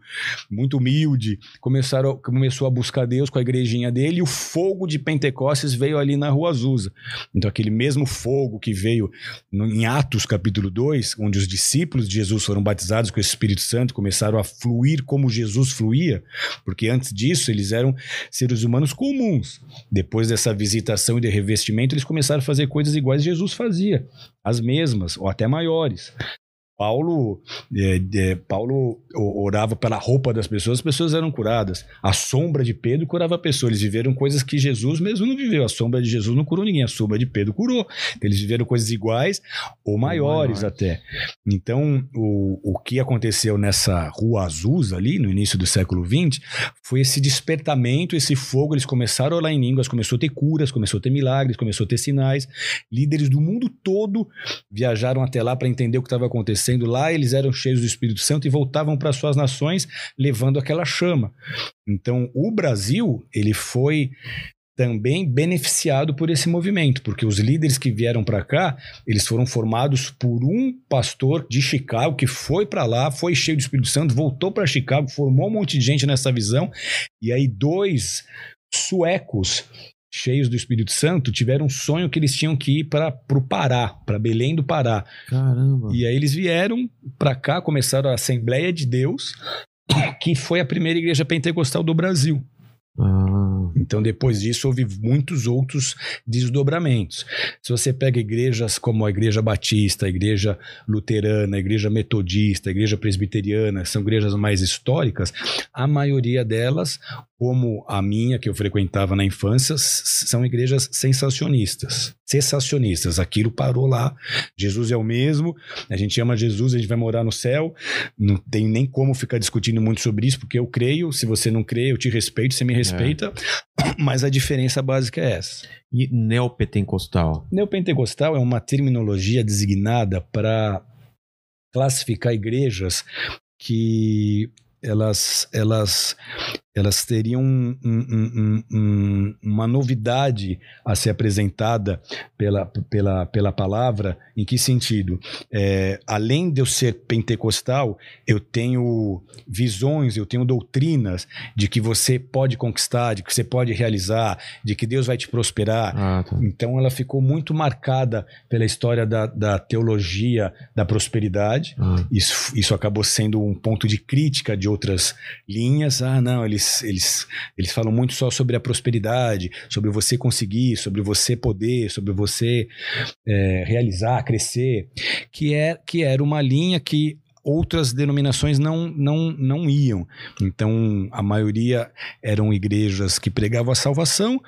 muito humilde, começaram, começou a buscar Deus com a igrejinha dele e o fogo de Pentecostes veio ali na Rua Azusa. Então, aquele mesmo fogo que veio no- em Atos capítulo 2, onde os discípulos de Jesus foram batizados com o Espírito Santo, começaram a fluir como Jesus fluía, porque antes disso eles eram seres humanos comuns. Depois dessa visitação e de revestimento, eles começaram a fazer coisas iguais Jesus fazia, as mesmas, ou até maiores. Paulo, é, é, Paulo orava pela roupa das pessoas, as pessoas eram curadas. A sombra de Pedro curava a pessoa. Eles viveram coisas que Jesus mesmo não viveu. A sombra de Jesus não curou ninguém, a sombra de Pedro curou. Eles viveram coisas iguais ou maiores até. Então, o, o que aconteceu nessa rua Azusa ali, no início do século XX, foi esse despertamento, esse fogo. Eles começaram a orar em línguas, começou a ter curas, começou a ter milagres, começou a ter sinais. Líderes do mundo todo viajaram até lá para entender o que estava acontecendo acontecendo lá, eles eram cheios do Espírito Santo e voltavam para suas nações levando aquela chama. Então, o Brasil, ele foi também beneficiado por esse movimento, porque os líderes que vieram para cá, eles foram formados por um pastor de Chicago que foi para lá, foi cheio do Espírito Santo, voltou para Chicago, formou um monte de gente nessa visão, e aí dois suecos cheios do Espírito Santo, tiveram um sonho que eles tinham que ir para o Pará, para Belém do Pará. Caramba. E aí eles vieram para cá, começaram a Assembleia de Deus, que foi a primeira igreja pentecostal do Brasil. Ah. Então, depois disso, houve muitos outros desdobramentos. Se você pega igrejas como a Igreja Batista, a Igreja Luterana, a Igreja Metodista, a Igreja Presbiteriana, são igrejas mais históricas, a maioria delas, como a minha, que eu frequentava na infância, são igrejas sensacionistas. Cessacionistas. Aquilo parou lá. Jesus é o mesmo, a gente ama Jesus, a gente vai morar no céu. Não tem nem como ficar discutindo muito sobre isso, porque eu creio. Se você não crê, eu te respeito, você me respeita. É. Mas a diferença básica é essa. E neopentecostal? Neopentecostal é uma terminologia designada para classificar igrejas que elas, elas elas teriam um, um, um, uma novidade a ser apresentada pela, pela, pela palavra. Em que sentido? É, além de eu ser pentecostal, eu tenho visões, eu tenho doutrinas de que você pode conquistar, de que você pode realizar, de que Deus vai te prosperar. Ah, tá. Então ela ficou muito marcada pela história da, da teologia da prosperidade. Ah. Isso, isso acabou sendo um ponto de crítica de outras linhas. Ah, não, eles eles, eles, falam muito só sobre a prosperidade, sobre você conseguir, sobre você poder, sobre você é, realizar, crescer, que, é, que era uma linha que outras denominações não, não, não iam. Então, a maioria eram igrejas que pregavam a salvação,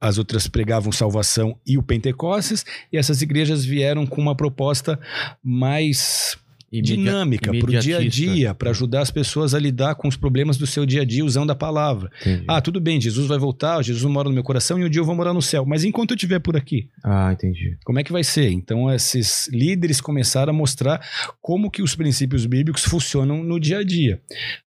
as outras pregavam salvação e o Pentecostes, e essas igrejas vieram com uma proposta mais dinâmica para o dia a dia, para ajudar as pessoas a lidar com os problemas do seu dia a dia usando a palavra. Entendi. Ah, tudo bem, Jesus vai voltar, Jesus mora no meu coração e um dia eu vou morar no céu. Mas enquanto eu estiver por aqui, ah, entendi. Como é que vai ser? Então esses líderes começaram a mostrar como que os princípios bíblicos funcionam no dia a dia.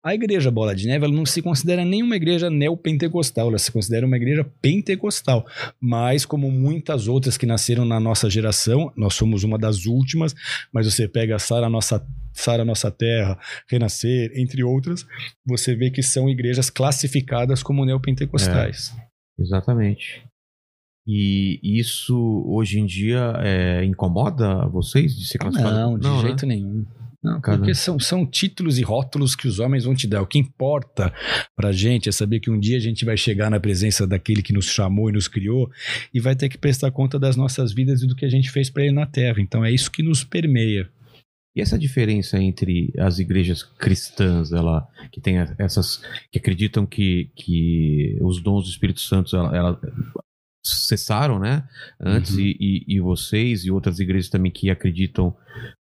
A igreja Bola de Neve ela não se considera nenhuma igreja neopentecostal, ela se considera uma igreja pentecostal. Mas como muitas outras que nasceram na nossa geração, nós somos uma das últimas, mas você pega a Sara, nossa Sara Nossa Terra, Renascer, entre outras, você vê que são igrejas classificadas como neopentecostais. É, exatamente. E isso hoje em dia é, incomoda vocês de ser classificado? Não, de Não, jeito né? nenhum. Não, porque são, são títulos e rótulos que os homens vão te dar. O que importa pra gente é saber que um dia a gente vai chegar na presença daquele que nos chamou e nos criou e vai ter que prestar conta das nossas vidas e do que a gente fez para ele na terra. Então é isso que nos permeia. E essa diferença entre as igrejas cristãs, ela que tem essas que acreditam que, que os dons do Espírito Santo ela, ela cessaram, né? Antes uhum. e, e, vocês e outras igrejas também que acreditam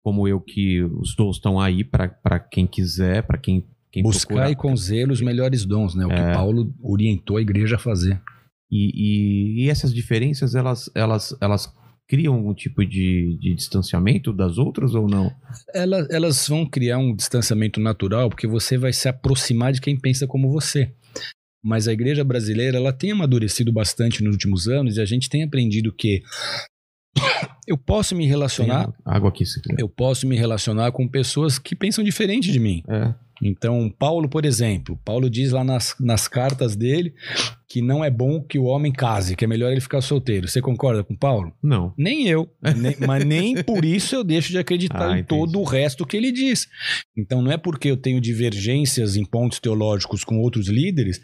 como eu que os dons estão aí para quem quiser, para quem, quem buscar e com zelo os melhores dons, né? O é. que Paulo orientou a igreja a fazer. E, e, e essas diferenças elas elas elas criam algum tipo de, de distanciamento das outras ou não? Elas, elas vão criar um distanciamento natural porque você vai se aproximar de quem pensa como você. Mas a igreja brasileira ela tem amadurecido bastante nos últimos anos e a gente tem aprendido que eu posso me relacionar. água aqui, se Eu posso me relacionar com pessoas que pensam diferente de mim. É. Então, Paulo, por exemplo, Paulo diz lá nas, nas cartas dele que não é bom que o homem case, que é melhor ele ficar solteiro. Você concorda com Paulo? Não. Nem eu. nem, mas nem por isso eu deixo de acreditar ah, em todo o resto que ele diz. Então, não é porque eu tenho divergências em pontos teológicos com outros líderes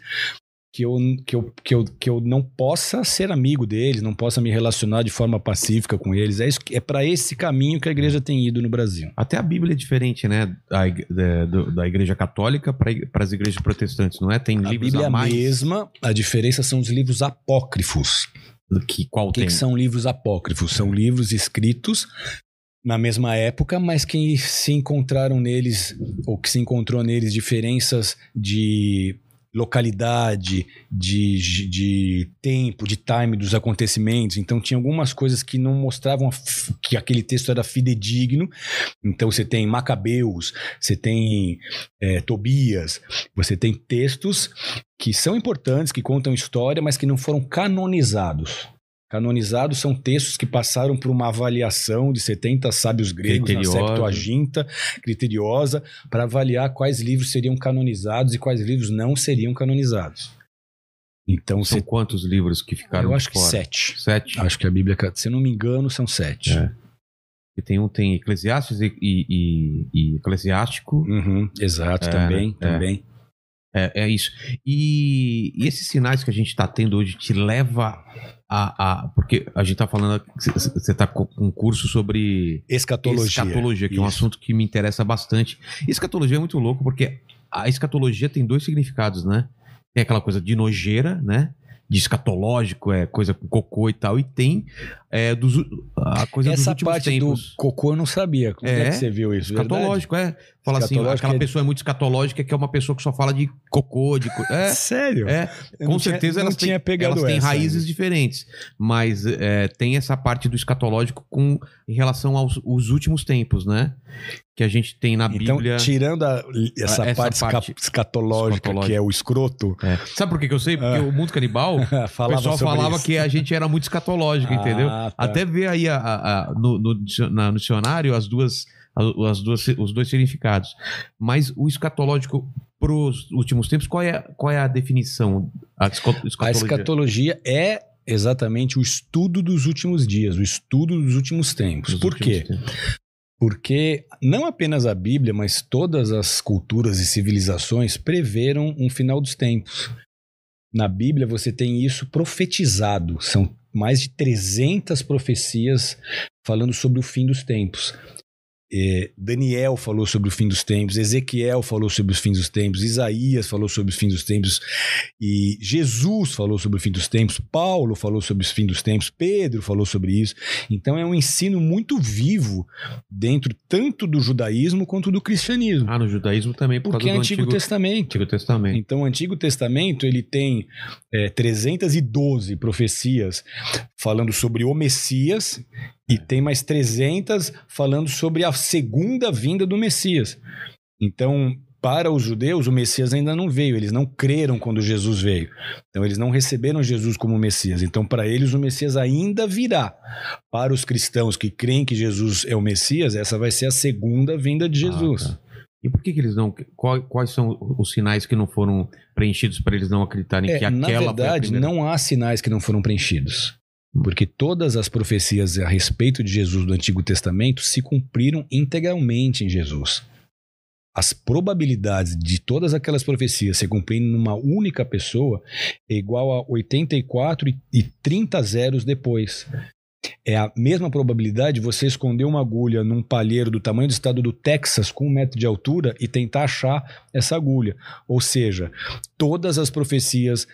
que eu, que, eu, que, eu, que eu não possa ser amigo deles, não possa me relacionar de forma pacífica com eles. É, isso, é para esse caminho que a igreja tem ido no Brasil. Até a Bíblia é diferente, né? Da, da, da igreja católica para as igrejas protestantes, não é? Tem a livros Bíblia a mais. mesma, a diferença são os livros apócrifos. Que, qual O que, tem? que são livros apócrifos? São livros escritos na mesma época, mas que se encontraram neles, ou que se encontrou neles diferenças de localidade, de, de tempo, de time dos acontecimentos. Então tinha algumas coisas que não mostravam que aquele texto era fidedigno. Então você tem Macabeus, você tem é, Tobias, você tem textos que são importantes, que contam história, mas que não foram canonizados. Canonizados são textos que passaram por uma avaliação de 70 sábios gregos na Criteriosa. Septuaginta, criteriosa, para avaliar quais livros seriam canonizados e quais livros não seriam canonizados. Então, São você, quantos livros que ficaram eu acho que fora? sete. Sete. Acho que a Bíblia, se eu não me engano, são sete. É. E tem um tem Eclesiastes e, e, e- e Eclesiástico. Uhum, exato, É, também, é. também. É, é isso. E, e esses sinais que a gente está tendo hoje te leva a, a- Porque a gente está falando. Você está com um curso sobre Escatologia. escatologia, que é um Isso. assunto que me interessa bastante. Escatologia é muito louco porque a escatologia tem dois significados, né? Tem aquela coisa de nojeira, né? De escatológico, é coisa com cocô e tal, e tem é, dos, a coisa dos Essa últimos parte tempos. do cocô eu não sabia. Como é, É, que você viu isso? Verdade? Escatológico, é. Fala assim, aquela é- pessoa é muito escatológica, que é uma pessoa que só fala de cocô, de. É, Sério? é. Eu com tinha- certeza não elas tinha têm, elas têm essa raízes ainda. diferentes. Mas é, tem essa parte do escatológico com, em relação aos os últimos tempos, né? Que a gente tem na Então, Bíblia. tirando a- essa, Essa parte, parte escatológica, escatológica. que é o escroto, É. Sabe por que, que eu sei? Porque Ah. o mundo canibal, o falava pessoal falava isso. que a gente era muito escatológico, entendeu? Ah, tá. Até ver aí a- a- a- no, no na- no dicionário as duas, as duas, os dois significados. Mas o escatológico pros últimos tempos, qual é, qual é a definição? A esco- A escatologia. escatologia é exatamente o estudo dos últimos dias, o estudo dos últimos tempos. Dos Por últimos quê? tempos. Porque não apenas a Bíblia, mas todas as culturas e civilizações preveram um final dos tempos. Na Bíblia você tem isso profetizado. São mais de 300 profecias falando sobre o fim dos tempos. É, Daniel falou sobre o fim dos tempos, Ezequiel falou sobre os fins dos tempos, Isaías falou sobre os fins dos tempos, e Jesus falou sobre o fim dos tempos, Paulo falou sobre os fins dos tempos, Pedro falou sobre isso. Então é um ensino muito vivo dentro tanto do judaísmo quanto do cristianismo. Ah, no judaísmo também, por Porque é causa Antigo, Antigo, Testamento. Antigo Testamento. Então, o Antigo Testamento ele tem é, 312 profecias falando sobre o Messias e tem mais 300 falando sobre a segunda vinda do Messias. Então, para os judeus, o Messias ainda não veio, eles não creram quando Jesus veio. Então, eles não receberam Jesus como Messias. Então, para eles, o Messias ainda virá. Para os cristãos que creem que Jesus é o Messias, essa vai ser a segunda vinda de Jesus. Ah, tá. E por que, que eles não. quais são os sinais que não foram preenchidos para eles não acreditarem É, que aquela na verdade, não há sinais que não foram preenchidos. Porque todas as profecias a respeito de Jesus do Antigo Testamento se cumpriram integralmente em Jesus. As probabilidades de todas aquelas profecias se cumprirem numa única pessoa é igual a 84 e- e 30 zeros depois. É a mesma probabilidade de você esconder uma agulha num palheiro do tamanho do estado do Texas com um metro de altura e tentar achar essa agulha. Ou seja, todas as profecias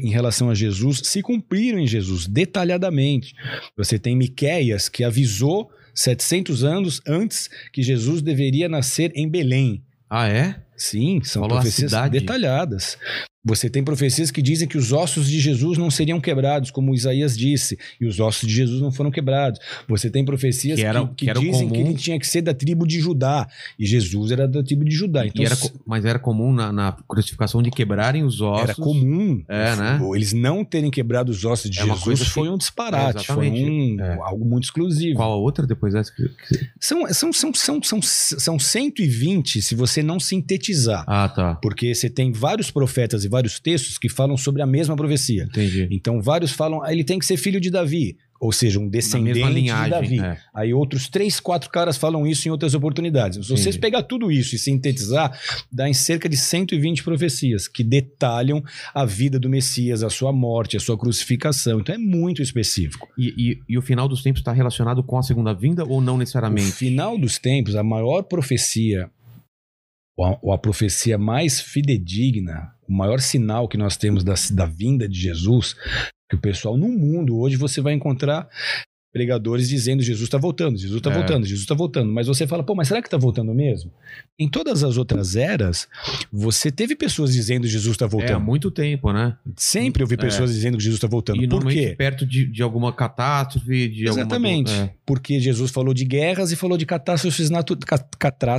em relação a Jesus se cumpriram em Jesus, detalhadamente. Você tem Miqueias que avisou 700 anos antes que Jesus deveria nascer em Belém. Ah, é? Sim, são Falou profecias detalhadas. Você tem profecias que dizem que os ossos de Jesus não seriam quebrados, como Isaías disse, e os ossos de Jesus não foram quebrados. Você tem profecias Que que, era- que que dizem que comum. ele tinha que ser da tribo de Judá, e Jesus era da tribo de Judá. Então era mas era comum na, na crucificação de quebrarem os ossos. era comum. É, né? Eles não terem quebrado os ossos de É Jesus que- foi um disparate, É, foi um, É. algo muito exclusivo. Qual a outra depois dessa? que- que- São, são, são, são, são, são 120 se você não sintetizar. Ah, tá. Porque você tem vários profetas e vários textos que falam sobre a mesma profecia. Entendi. Então, vários falam, ah, ele tem que ser filho de Davi. ou seja, um descendente mesma de linhagem. Davi. é. Aí outros três, quatro caras falam isso em outras oportunidades. Se vocês pegar tudo isso e sintetizar, dá em cerca de 120 profecias que detalham a vida do Messias, a sua morte, a sua crucificação. Então é muito específico. E, e- e o final dos tempos está relacionado com a segunda vinda ou não O necessariamente? final dos tempos, a maior profecia, a, a profecia mais fidedigna, o maior sinal que nós temos da, da vinda de Jesus, que o pessoal no mundo hoje você vai encontrar pregadores dizendo Jesus está voltando, Jesus está É. voltando, Jesus está voltando. Mas você fala, pô, mas será que está voltando mesmo? Em todas as outras eras, você teve pessoas dizendo Jesus está É, há voltando. muito tempo, né? Sempre ouvi pessoas dizendo que Jesus está voltando. E Por quê? perto de, de alguma catástrofe, de Exatamente. alguma... Porque Jesus falou de guerras e falou de catástrofes, natu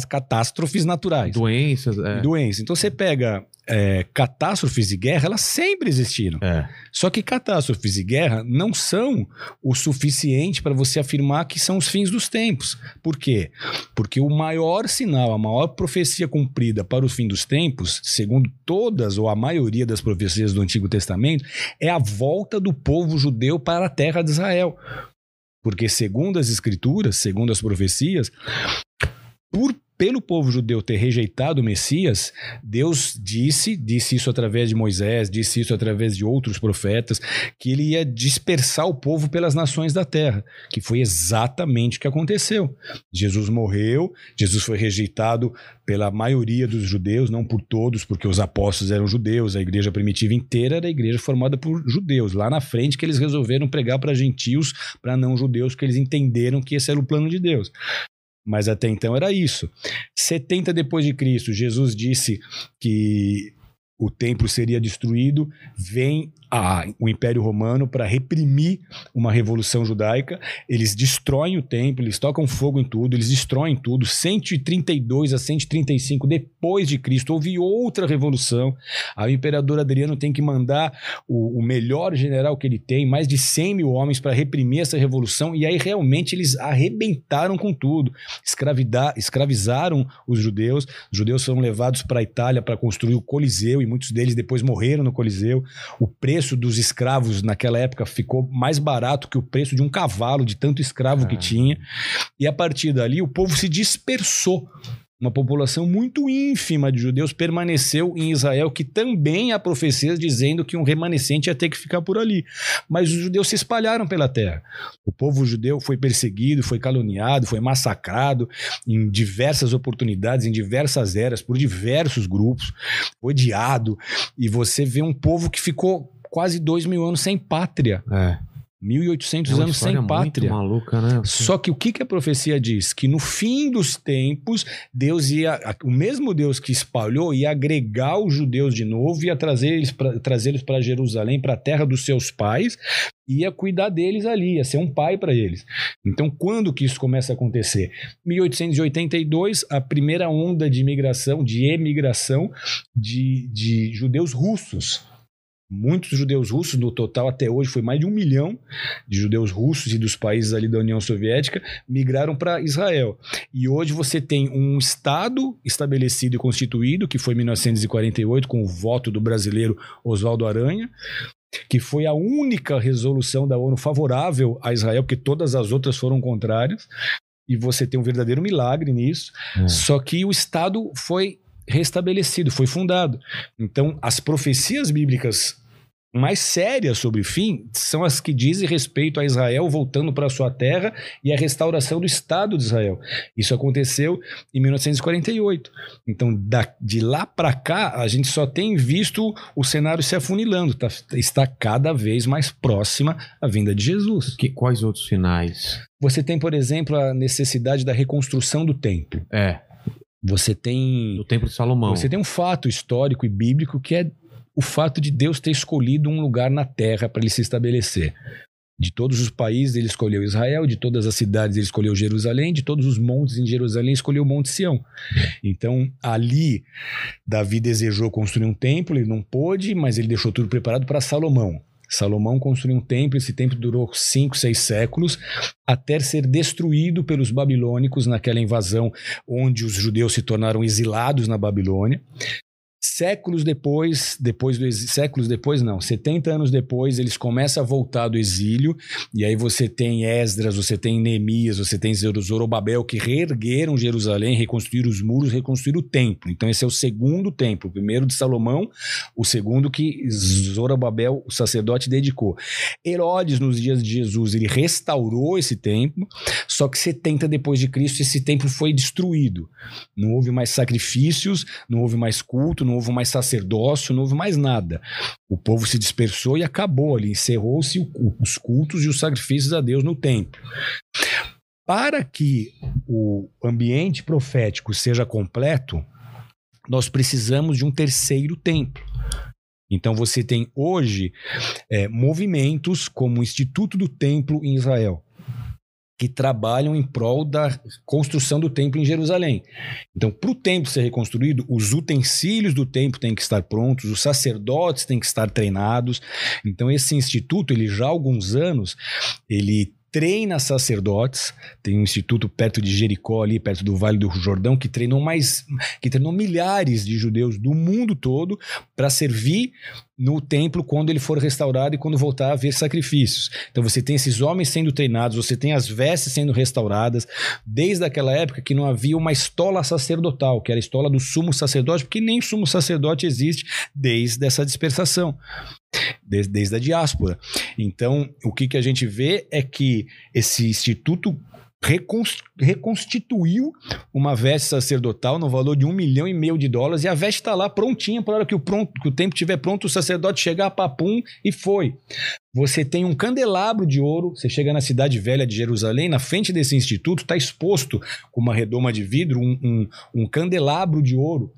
catástrofes É, naturais. doenças. É. Doença. Então você pega é, catástrofes e guerra, elas sempre existiram. É. Só que catástrofes e guerra não são o suficiente para você afirmar que são os fins dos tempos. Por quê? Porque o maior sinal, a maior profecia cumprida para o fim dos tempos, segundo todas ou a maioria das profecias do Antigo Testamento, é a volta do povo judeu para a terra de Israel. Porque, segundo as Escrituras, segundo as profecias, por, pelo povo judeu ter rejeitado o Messias, Deus disse, disse isso através de Moisés, disse isso através de outros profetas, que ele ia dispersar o povo pelas nações da terra, que foi exatamente o que aconteceu. Jesus morreu, Jesus foi rejeitado pela maioria dos judeus, não por todos, porque os apóstolos eram judeus, a igreja primitiva inteira era a igreja formada por judeus. Lá na frente que eles resolveram pregar para gentios, para não judeus, porque eles entenderam que esse era o plano de Deus. Mas até então era isso. 70 depois de Cristo, Jesus disse que o templo seria destruído, vem a, o Império Romano para reprimir uma revolução judaica. Eles destroem o templo, eles tocam fogo em tudo, eles destroem tudo. 132 a 135 depois de Cristo houve outra revolução. O imperador Adriano tem que mandar o, o melhor general que ele tem, mais de 100 mil homens para reprimir essa revolução. E aí realmente eles arrebentaram com tudo, Escravida- escravizaram os judeus. Os judeus foram levados para a Itália para construir o Coliseu e muitos deles depois morreram no Coliseu. O preço dos escravos naquela época ficou mais barato que o preço de um cavalo, de tanto escravo que Ah. tinha. E a partir dali o povo se dispersou. Uma população muito ínfima de judeus permaneceu em Israel, que também há profecias dizendo que um remanescente ia ter que ficar por ali. Mas os judeus se espalharam pela terra. O povo judeu foi perseguido, foi caluniado, foi massacrado em diversas oportunidades, em diversas eras, por diversos grupos, odiado. E você vê um povo que ficou quase dois mil anos sem pátria. É. 1.800 É anos sem pátria. Maluca, né? Só que o que, que a profecia diz? Que no fim dos tempos, Deus ia. O mesmo Deus que espalhou ia agregar os judeus de novo, ia trazer eles pra- trazê-los para Jerusalém, para a terra dos seus pais, ia cuidar deles ali, ia ser um pai para eles. Então, quando que isso começa a acontecer? 1882, a primeira onda de imigração, de emigração de, de judeus russos. Muitos judeus russos, no total até hoje foi mais de um milhão de judeus russos e dos países ali da União Soviética, migraram para Israel. E hoje você tem um Estado estabelecido e constituído, que foi em 1948, com o voto do brasileiro Oswaldo Aranha, que foi a única resolução da ONU favorável a Israel, porque todas as outras foram contrárias. E você tem um verdadeiro milagre nisso. É. Só que o Estado foi restabelecido, foi fundado. Então, as profecias bíblicas mais sérias sobre o fim são as que dizem respeito a Israel voltando para sua terra e a restauração do Estado de Israel. Isso aconteceu em 1948. Então, da- de lá para cá, a gente só tem visto o cenário se afunilando, tá- está cada vez mais próxima a vinda de Jesus. Que, quais outros finais? Você tem, por exemplo, a necessidade da reconstrução do templo. É, Você tem do Templo de Salomão. Você tem um fato histórico e bíblico que é o fato de Deus ter escolhido um lugar na terra para ele se estabelecer. De todos os países, ele escolheu Israel, de todas as cidades, ele escolheu Jerusalém, de todos os montes em Jerusalém, escolheu o Monte Sião. Então, ali, Davi desejou construir um templo, ele não pôde, mas ele deixou tudo preparado para Salomão. Salomão construiu um templo, esse templo durou cinco, seis séculos, até ser destruído pelos babilônicos naquela invasão onde os judeus se tornaram exilados na Babilônia. Séculos depois, depois do exílio, séculos depois não, 70 anos depois, eles começam a voltar do exílio, e aí você tem Esdras, você tem Neemias, você tem Zorobabel, que reergueram Jerusalém, reconstruíram os muros, reconstruíram o templo. Então esse é o segundo templo, o primeiro de Salomão, o segundo que Zorobabel, o sacerdote, dedicou. Herodes, nos dias de Jesus, ele restaurou esse templo, só que 70 depois de Cristo, esse templo foi destruído. Não houve mais sacrifícios, não houve mais culto, não houve mais sacerdócio, não houve mais nada. O povo se dispersou e acabou ali, encerrou-se os cultos e os sacrifícios a Deus no templo. Para que o ambiente profético seja completo, nós precisamos de um terceiro templo. Então você tem hoje é, movimentos como o Instituto do Templo em Israel, que trabalham em prol da construção do templo em Jerusalém. Então, para o templo ser reconstruído, os utensílios do templo têm que estar prontos, os sacerdotes têm que estar treinados. Então, esse instituto, ele já há alguns anos, ele treina sacerdotes. Tem um instituto perto de Jericó, ali perto do Vale do Jordão, que treinou mais, que treinou milhares de judeus do mundo todo para servir no templo quando ele for restaurado e quando voltar a haver sacrifícios. Então você tem esses homens sendo treinados, você tem as vestes sendo restauradas, desde aquela época que não havia uma estola sacerdotal, que era a estola do sumo sacerdote, porque nem sumo sacerdote existe desde essa dispersação desde, desde a diáspora. Então, o que, que a gente vê é que esse instituto reconstituiu uma veste sacerdotal no valor de um milhão e meio de dólares e a veste está lá prontinha para a hora que o, pronto, que o tempo estiver pronto, o sacerdote chegar, papum, e foi. Você tem um candelabro de ouro, você chega na cidade velha de Jerusalém, na frente desse instituto está exposto com uma redoma de vidro um, um, um candelabro de ouro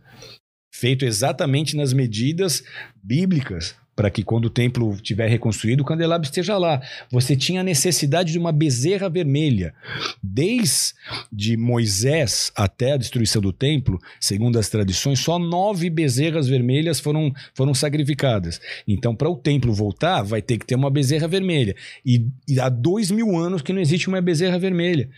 feito exatamente nas medidas bíblicas para que quando o templo estiver reconstruído, o candelabro esteja lá. Você tinha a necessidade de uma bezerra vermelha. Desde Moisés até a destruição do templo, segundo as tradições, só nove bezerras vermelhas foram, foram sacrificadas. Então, para o templo voltar, vai ter que ter uma bezerra vermelha. E, e, há dois mil anos que não existe uma bezerra vermelha.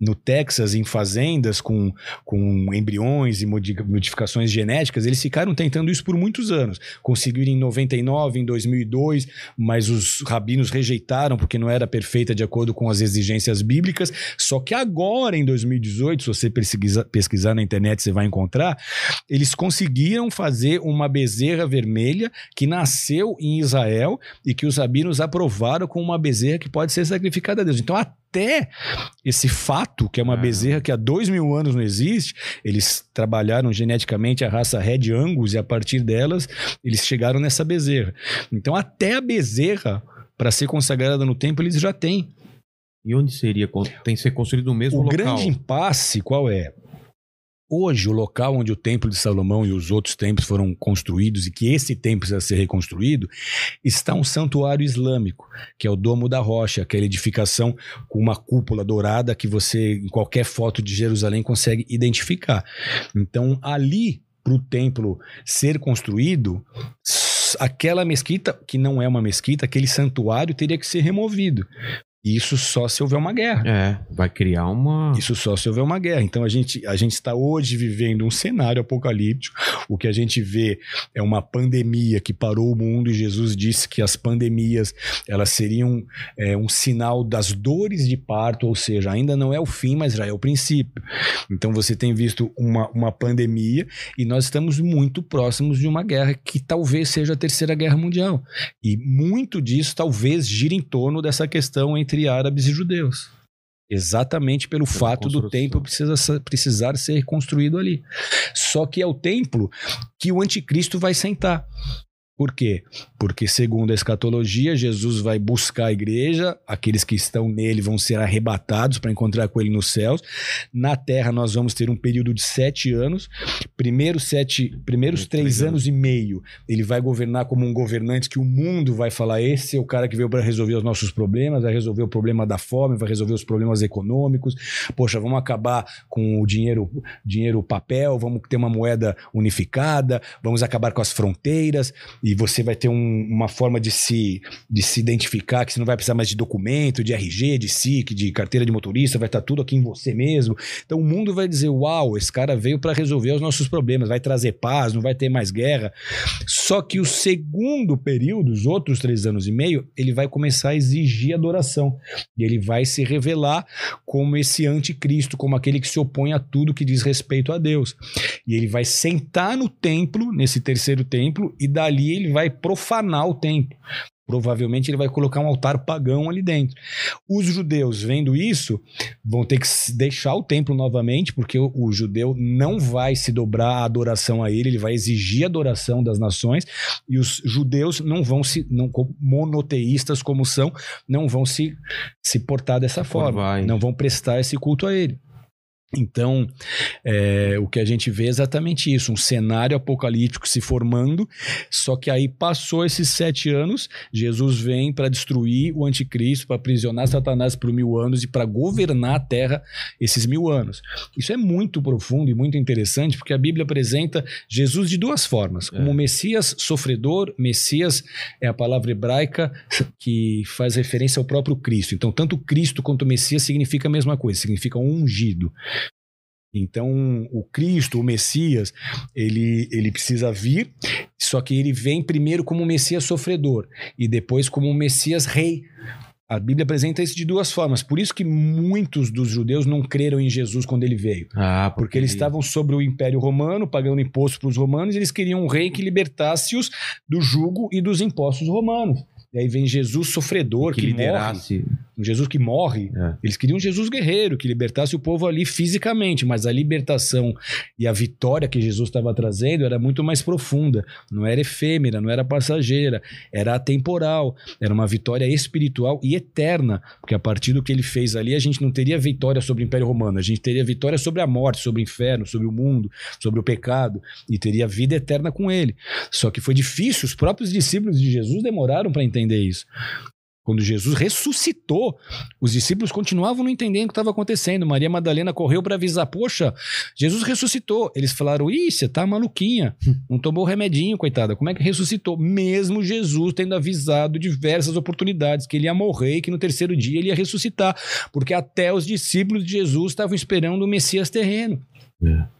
No Texas, em fazendas com, com embriões e modificações genéticas, eles ficaram tentando isso por muitos anos. Conseguiram em 99 2009, em 2002, mas os rabinos rejeitaram porque não era perfeita de acordo com as exigências bíblicas. Só que agora, em 2018, se você pesquisar, pesquisar na internet, você vai encontrar, eles conseguiram fazer uma bezerra vermelha que nasceu em Israel e que os rabinos aprovaram com uma bezerra que pode ser sacrificada a Deus. Então, até esse fato, que é uma bezerra que há dois mil anos não existe, eles trabalharam geneticamente a raça Red Angus e a partir delas eles chegaram nessa bezerra. Então, até a bezerra, para ser consagrada no templo, eles já têm. E onde seria? Tem que ser construído no mesmo o local. O grande impasse qual é? Hoje, o local onde o Templo de Salomão e os outros templos foram construídos e que esse templo precisa ser reconstruído, está um santuário islâmico, que é o Domo da Rocha, aquela edificação com uma cúpula dourada que você, em qualquer foto de Jerusalém, consegue identificar. Então, ali, para o templo ser construído, aquela mesquita, que não é uma mesquita, aquele santuário teria que ser removido. Isso só se houver uma guerra. É, vai criar uma. Isso só se houver uma guerra. Então a gente, a gente está hoje vivendo um cenário apocalíptico. O que a gente vê é uma pandemia que parou o mundo e Jesus disse que as pandemias elas seriam é, um sinal das dores de parto, ou seja, ainda não é o fim, mas já é o princípio. Então você tem visto uma, uma pandemia e nós estamos muito próximos de uma guerra que talvez seja a terceira guerra mundial. E muito disso talvez gire em torno dessa questão entre entre árabes e judeus. Exatamente pelo Pela fato do templo precisa, precisar ser construído ali. Só que é o templo que o anticristo vai sentar. Por quê? Porque, segundo a escatologia, Jesus vai buscar a igreja, aqueles que estão nele vão ser arrebatados para encontrar com ele nos céus. Na terra, nós vamos ter um período de sete anos. Primeiros, sete, primeiros três, anos. anos e meio, ele vai governar como um governante que o mundo vai falar: esse é o cara que veio para resolver os nossos problemas, vai resolver o problema da fome, vai resolver os problemas econômicos. Poxa, vamos acabar com o dinheiro, dinheiro papel, vamos ter uma moeda unificada, vamos acabar com as fronteiras e você vai ter um- uma forma de se, de se identificar, que você não vai precisar mais de documento, de RG, de SIC, de carteira de motorista, vai estar tudo aqui em você mesmo. Então o mundo vai dizer: uau, esse cara veio para resolver os nossos problemas, vai trazer paz, não vai ter mais guerra. Só que o segundo período, os outros três anos e meio, ele vai começar a exigir adoração. E ele vai se revelar como esse anticristo, como aquele que se opõe a tudo que diz respeito a Deus. E ele vai sentar no templo, nesse terceiro templo, e dali ele vai profanar o templo. Provavelmente ele vai colocar um altar pagão ali dentro. Os judeus, vendo isso, vão ter que deixar o templo novamente, porque o, o judeu não vai se dobrar à adoração a ele, ele vai exigir a adoração das nações, e os judeus não vão se, não, como monoteístas como são, não vão se, se portar dessa forma, vai. não vão prestar esse culto a ele. Então, é, o que a gente vê é exatamente isso: um cenário apocalíptico se formando. Só que aí passou esses sete anos, Jesus vem para destruir o anticristo, para aprisionar Satanás por mil anos e para governar a terra esses mil anos. Isso é muito profundo e muito interessante, porque a Bíblia apresenta Jesus de duas formas: como Messias sofredor, Messias é a palavra hebraica que faz referência ao próprio Cristo. Então, tanto Cristo quanto Messias significa a mesma coisa, significa ungido. Então, o Cristo, o Messias, ele, ele precisa vir, só que ele vem primeiro como um Messias sofredor e depois como um Messias rei. A Bíblia apresenta isso de duas formas. Por isso que muitos dos judeus não creram em Jesus quando ele veio. Ah, Porque eles estavam sobre o Império Romano, pagando imposto para os romanos, e eles queriam um rei que libertasse-os do jugo e dos impostos romanos. E aí vem Jesus sofredor, que que, morre, liderasse. um Jesus que morre. É. Eles queriam um Jesus guerreiro, que libertasse o povo ali fisicamente, mas a libertação e a vitória que Jesus estava trazendo era muito mais profunda. Não era efêmera, não era passageira, era atemporal. Era uma vitória espiritual e eterna, porque a partir do que ele fez ali, a gente não teria vitória sobre o Império Romano, a gente teria vitória sobre a morte, sobre o inferno, sobre o mundo, sobre o pecado, e teria vida eterna com ele. Só que foi difícil, os próprios discípulos de Jesus demoraram para entender isso. Quando Jesus ressuscitou, os discípulos continuavam não entendendo o que estava acontecendo. Maria Madalena correu para avisar: Poxa, Jesus ressuscitou. Eles falaram: Ih, você tá maluquinha. Não tomou remedinho, coitada. Como é que ressuscitou? Mesmo Jesus tendo avisado diversas oportunidades que ele ia morrer e que no terceiro dia ele ia ressuscitar. Porque até os discípulos de Jesus estavam esperando o Messias terreno. Vencesse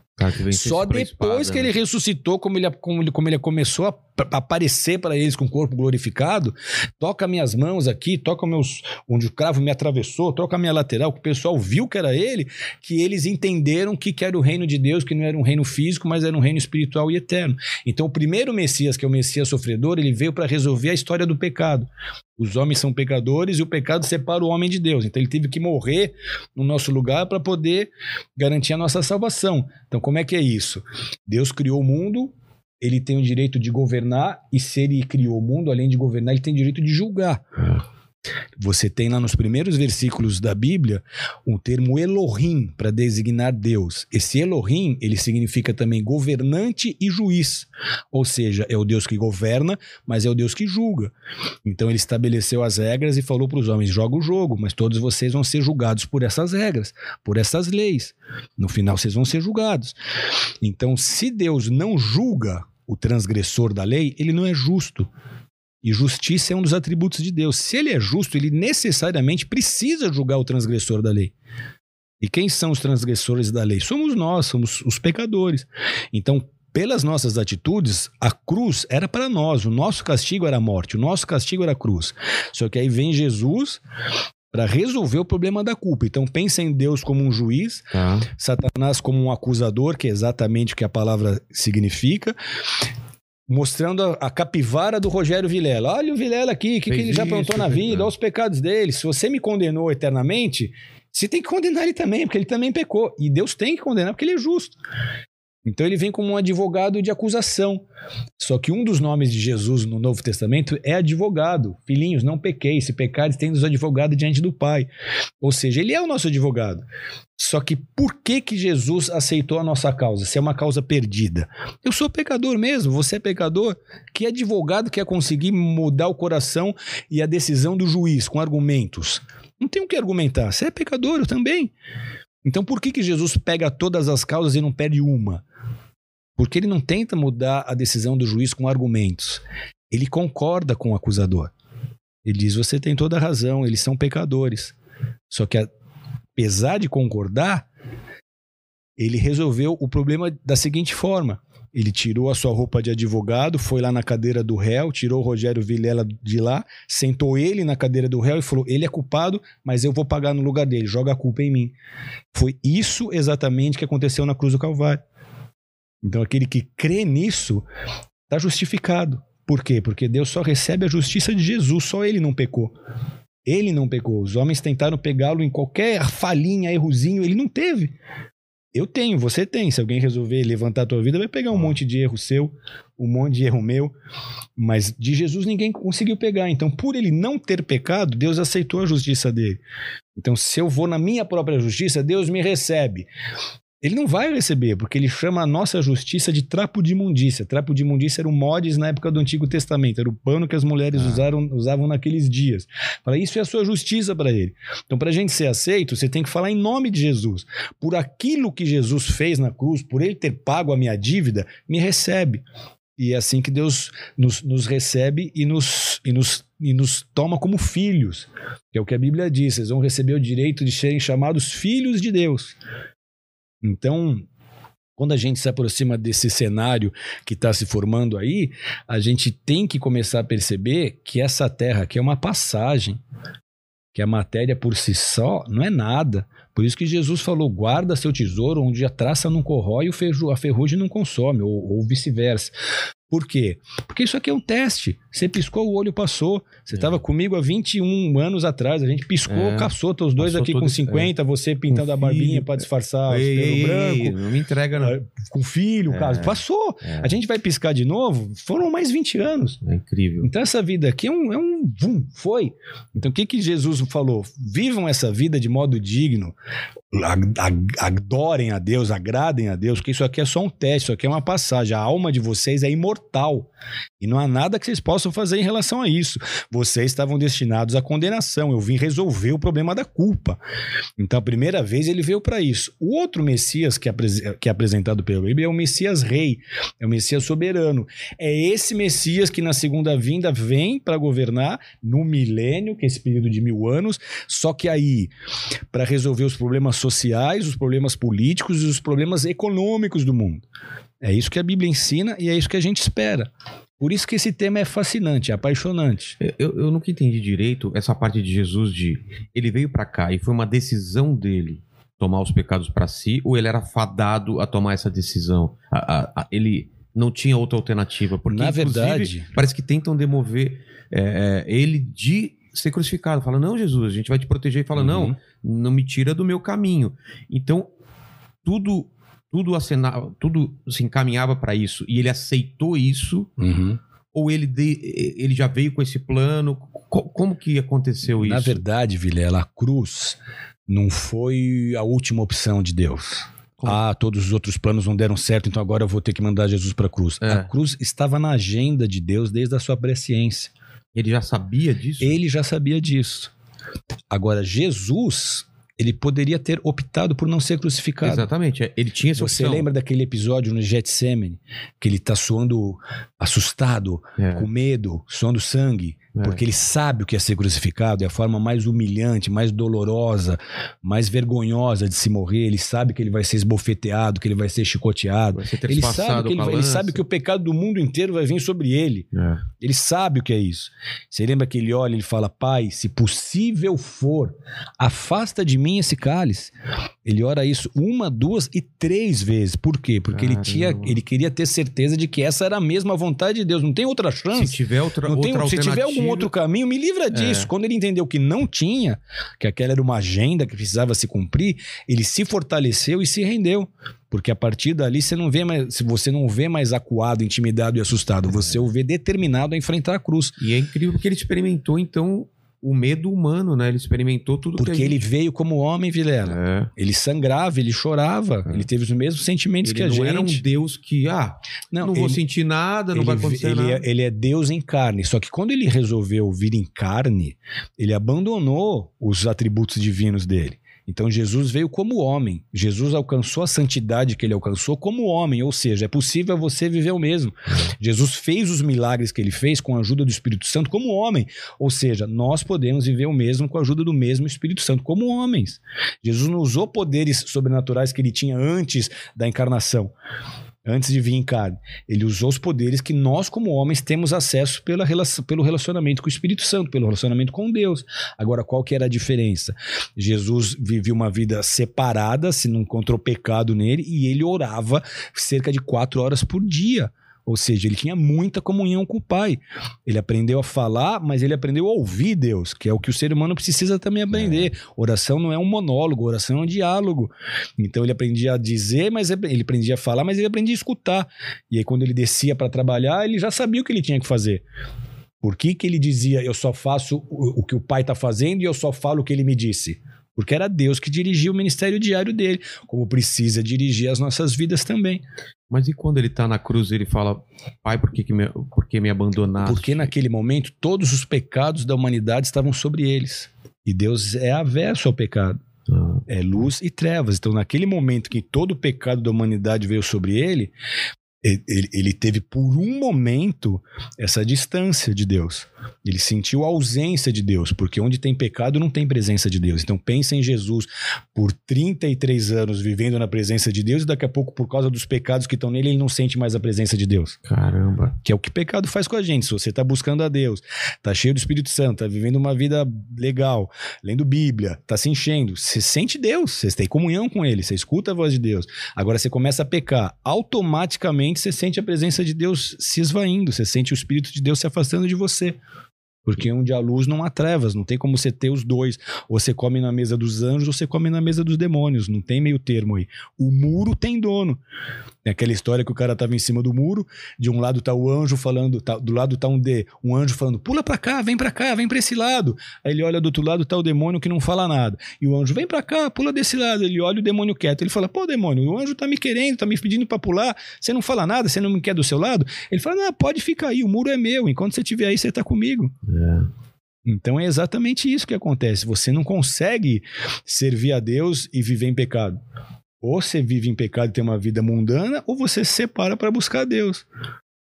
Só depois que ele né? ressuscitou, como ele, como ele, como ele começou a aparecer para eles com o corpo glorificado, toca minhas mãos aqui, toca meus onde o cravo me atravessou, toca a minha lateral, que o pessoal viu que era ele, que eles entenderam que, que era o reino de Deus, que não era um reino físico, mas era um reino espiritual e eterno. Então, o primeiro Messias, que é o Messias sofredor, ele veio para resolver a história do pecado. Os homens são pecadores e o pecado separa o homem de Deus. Então, ele teve que morrer no nosso lugar para poder garantir a nossa salvação. Então, como é que é isso? Deus criou o mundo, ele tem o direito de governar, e se ele criou o mundo, além de governar, ele tem o direito de julgar. Você tem lá nos primeiros versículos da Bíblia um termo Elohim para designar Deus. Esse Elohim, ele significa também governante e juiz. Ou seja, é o Deus que governa, mas é o Deus que julga. Então ele estabeleceu as regras e falou para os homens: joga o jogo, mas todos vocês vão ser julgados por essas regras, por essas leis. No final vocês vão ser julgados. Então, se Deus não julga o transgressor da lei, ele não é justo. E justiça é um dos atributos de Deus. Se ele é justo, ele necessariamente precisa julgar o transgressor da lei. E quem são os transgressores da lei? Somos nós, somos os pecadores. Então, pelas nossas atitudes, a cruz era para nós, o nosso castigo era a morte, o nosso castigo era a cruz. Só que aí vem Jesus para resolver o problema da culpa. Então, pensa em Deus como um juiz, Tá. Satanás como um acusador, que é exatamente o que a palavra significa, mostrando a, a capivara do Rogério Vilela. Olha o Vilela aqui, o que, que ele já aprontou na fez vida, olha os pecados dele. Se você me condenou eternamente, você tem que condenar ele também, porque ele também pecou. E Deus tem que condenar, porque ele é justo. Então ele vem como um advogado de acusação. Só que um dos nomes de Jesus no Novo Testamento é advogado. Filhinhos, não pequei. Se pecares, tendes advogado diante do Pai. Ou seja, ele é o nosso advogado. Só que por que que Jesus aceitou a nossa causa? Se é uma causa perdida. Eu sou pecador mesmo, você é pecador. Que advogado quer conseguir mudar o coração e a decisão do juiz com argumentos? Não tem o que argumentar. Você é pecador, eu também. Então por que que Jesus pega todas as causas e não perde uma? Porque ele não tenta mudar a decisão do juiz com argumentos. Ele concorda com o acusador. Ele diz: você tem toda a razão, eles são pecadores. Só que, apesar de concordar, ele resolveu o problema da seguinte forma: ele tirou a sua roupa de advogado, foi lá na cadeira do réu, tirou o Rogério Vilela de lá, sentou ele na cadeira do réu e falou: ele é culpado, mas eu vou pagar no lugar dele, joga a culpa em mim. Foi isso exatamente que aconteceu na cruz do Calvário. Então, aquele que crê nisso está justificado. Por quê? Porque Deus só recebe a justiça de Jesus, só ele não pecou. Ele não pecou. Os homens tentaram pegá-lo em qualquer falhinha, errozinho, ele não teve. Eu tenho, você tem. Se alguém resolver levantar a tua vida, vai pegar um monte de erro seu, um monte de erro meu. Mas de Jesus ninguém conseguiu pegar. Então, por ele não ter pecado, Deus aceitou a justiça dele. Então, se eu vou na minha própria justiça, Deus me recebe. Ele não vai receber, porque ele chama a nossa justiça de trapo de imundícia. Trapo de imundícia era um mods na época do Antigo Testamento, era o pano que as mulheres Ah. usaram, usavam naqueles dias. Fala, isso é a sua justiça para ele. Então, para a gente ser aceito, você tem que falar em nome de Jesus. Por aquilo que Jesus fez na cruz, por ele ter pago a minha dívida, me recebe. E é assim que Deus nos, nos recebe e nos, e, nos, e nos toma como filhos. Que é o que a Bíblia diz. Vocês vão receber o direito de serem chamados filhos de Deus. Então, quando a gente se aproxima desse cenário que está se formando aí, a gente tem que começar a perceber que essa terra aqui é uma passagem, que a matéria por si só não é nada. Por isso que Jesus falou: guarda seu tesouro onde a traça não corrói e a ferrugem não consome, ou, ou vice-versa. Por quê? Porque isso aqui é um teste. Você piscou, o olho passou. Você estava comigo há 21 anos atrás. A gente piscou, É. caçou, os dois Passou aqui com esse- 50, você pintando a barbinha para é. disfarçar Ei, o pelo ei, branco não me entrega, não. eh, com filho, É. caso. Passou. É, A gente vai piscar de novo, foram mais 20 anos. é incrível. Então essa vida aqui é um, é um vum, foi. Então o que que Jesus falou? Vivam essa vida de modo digno, adorem a Deus, agradem a Deus, porque isso aqui é só um teste, isso aqui é uma passagem. A alma de vocês é imortal e não há nada que vocês possam fazer em relação a isso. Vocês estavam destinados à condenação. Eu vim resolver o problema da culpa. Então a primeira vez ele veio para isso. O outro Messias que é, que é apresentado pela Bíblia é o Messias Rei, é o Messias soberano. É esse Messias que na segunda vinda vem para governar no milênio, que é esse período de mil anos, só que aí, para resolver os problemas sociais, os problemas políticos e os problemas econômicos do mundo. É isso que a Bíblia ensina e é isso que a gente espera. Por isso que esse tema é fascinante, é apaixonante. Eu, eu nunca entendi direito essa parte de Jesus de ele veio pra cá e foi uma decisão dele tomar os pecados pra si ou ele era fadado a tomar essa decisão? A- a- a- ele não tinha outra alternativa porque Na verdade, parece que tentam demover é, é, ele de ser crucificado. Fala não Jesus, a gente vai te proteger e fala Uhum. não, não me tira do meu caminho. Então tudo tudo acenava, tudo se encaminhava pra isso e ele aceitou isso Uhum. ou ele, de- ele já veio com esse plano? Co- como que aconteceu Na isso? verdade, Vilela, a cruz não foi a última opção de Deus. Como? Ah, todos os outros planos não deram certo, então agora eu vou ter que mandar Jesus para a cruz. É. A cruz estava na agenda de Deus desde a sua presciência. Ele já sabia disso? Ele já sabia disso. Agora, Jesus, ele poderia ter optado por não ser crucificado. Exatamente. é, Ele tinha essa Você opção. lembra daquele episódio no Getsemane, que ele tá suando assustado, É, com medo, suando sangue, é. porque ele sabe o que é ser crucificado, é a forma mais humilhante, mais dolorosa, mais vergonhosa de se morrer. Ele sabe que ele vai ser esbofeteado, que ele vai ser chicoteado. Vai ser Ele sabe, que ele, ele sabe que o pecado do mundo inteiro vai vir sobre ele. É. Ele sabe o que é isso. Você lembra que ele olha e ele fala: Pai, se possível for, afasta de mim esse cálice. Ele ora isso uma, duas e três vezes. Por quê? Porque ele, tinha, Caramba. ele queria ter certeza de que essa era a mesma vontade de Deus. Não tem outra Se chance. tiver outra, Não tem, outra se tiver algum alternativa- outro caminho, me livra disso. É. Quando ele entendeu que não tinha, que aquela era uma agenda que precisava se cumprir, ele se fortaleceu e se rendeu. Porque a partir dali você não vê mais, se você não vê mais acuado, intimidado e assustado, você o vê determinado a enfrentar a cruz. E é incrível porque ele experimentou, então, o medo humano, né? Ele experimentou tudo Porque que a ele gente... veio como homem, Vilela. É. Ele sangrava, ele chorava, É. ele teve os mesmos sentimentos Ele que a não gente. era um Deus que, ah, não, vou ele- sentir nada, não ele, vai acontecer ele nada. É, ele é Deus em carne. Só que quando ele resolveu vir em carne, ele abandonou os atributos divinos dele. Então Jesus veio como homem. Jesus alcançou a santidade que ele alcançou como homem, ou seja, é possível você viver o mesmo. Jesus fez os milagres que ele fez com a ajuda do Espírito Santo como homem, ou seja, nós podemos viver o mesmo com a ajuda do mesmo Espírito Santo como homens. Jesus não usou poderes sobrenaturais que ele tinha antes da encarnação antes de vir em carne. Ele usou os poderes que nós, como homens, temos acesso pela, pelo relacionamento com o Espírito Santo, pelo relacionamento com Deus. Agora, qual que era a diferença? Jesus vivia uma vida separada, se não encontrou pecado nele, e ele orava cerca de quatro horas por dia. Ou seja, ele tinha muita comunhão com o Pai. Ele aprendeu a falar, mas ele aprendeu a ouvir Deus, que é o que o ser humano precisa também aprender. É. Oração não é um monólogo, oração é um diálogo. Então ele aprendia a dizer, mas ele aprendia a falar, mas ele aprendia a escutar. E aí quando ele descia para trabalhar, ele já sabia o que ele tinha que fazer. Por que, que ele dizia, eu só faço o, o que o Pai está fazendo e eu só falo o que ele me disse? Porque era Deus que dirigia o ministério diário dele, como precisa dirigir as nossas vidas também. Mas e quando ele está na cruz ele fala, Pai, por que, que me, por que me abandonaste? Porque naquele momento todos os pecados da humanidade estavam sobre eles. E Deus é averso ao pecado. Ah. É luz e trevas. Então, naquele momento que todo o pecado da humanidade veio sobre ele, ele, ele, teve por um momento essa distância de Deus. Ele sentiu a ausência de Deus, porque onde tem pecado não tem presença de Deus. Então pensa em Jesus por 33 anos vivendo na presença de Deus e daqui a pouco, por causa dos pecados que estão nele, ele não sente mais a presença de Deus. Caramba. Que é o que pecado faz com a gente. Se você está buscando a Deus, está cheio do Espírito Santo, está vivendo uma vida legal, lendo Bíblia, está se enchendo, você sente Deus, você tem comunhão com Ele, você escuta a voz de Deus. Agora você começa a pecar, automaticamente você sente a presença de Deus se esvaindo, você sente o Espírito de Deus se afastando de você. Porque onde há luz não há trevas, não tem como você ter os dois. Ou você come na mesa dos anjos ou você come na mesa dos demônios, não tem meio termo aí. O muro tem dono. Tem aquela história que o cara tava em cima do muro, de um lado tá o anjo falando, tá, do lado tá um D, um anjo falando, pula pra cá, vem pra cá, vem pra esse lado. Aí ele olha do outro lado, tá o demônio que não fala nada. E o anjo, vem pra cá, pula desse lado. Ele olha o demônio quieto. Ele fala, pô, demônio, o anjo tá me querendo, tá me pedindo pra pular, você não fala nada, você não me quer do seu lado? Ele fala, não, pode ficar aí, o muro é meu, enquanto você estiver aí, você tá comigo. É. Então é exatamente isso que acontece. Você não consegue servir a Deus e viver em pecado. Ou você vive em pecado e tem uma vida mundana, ou você se separa para buscar Deus.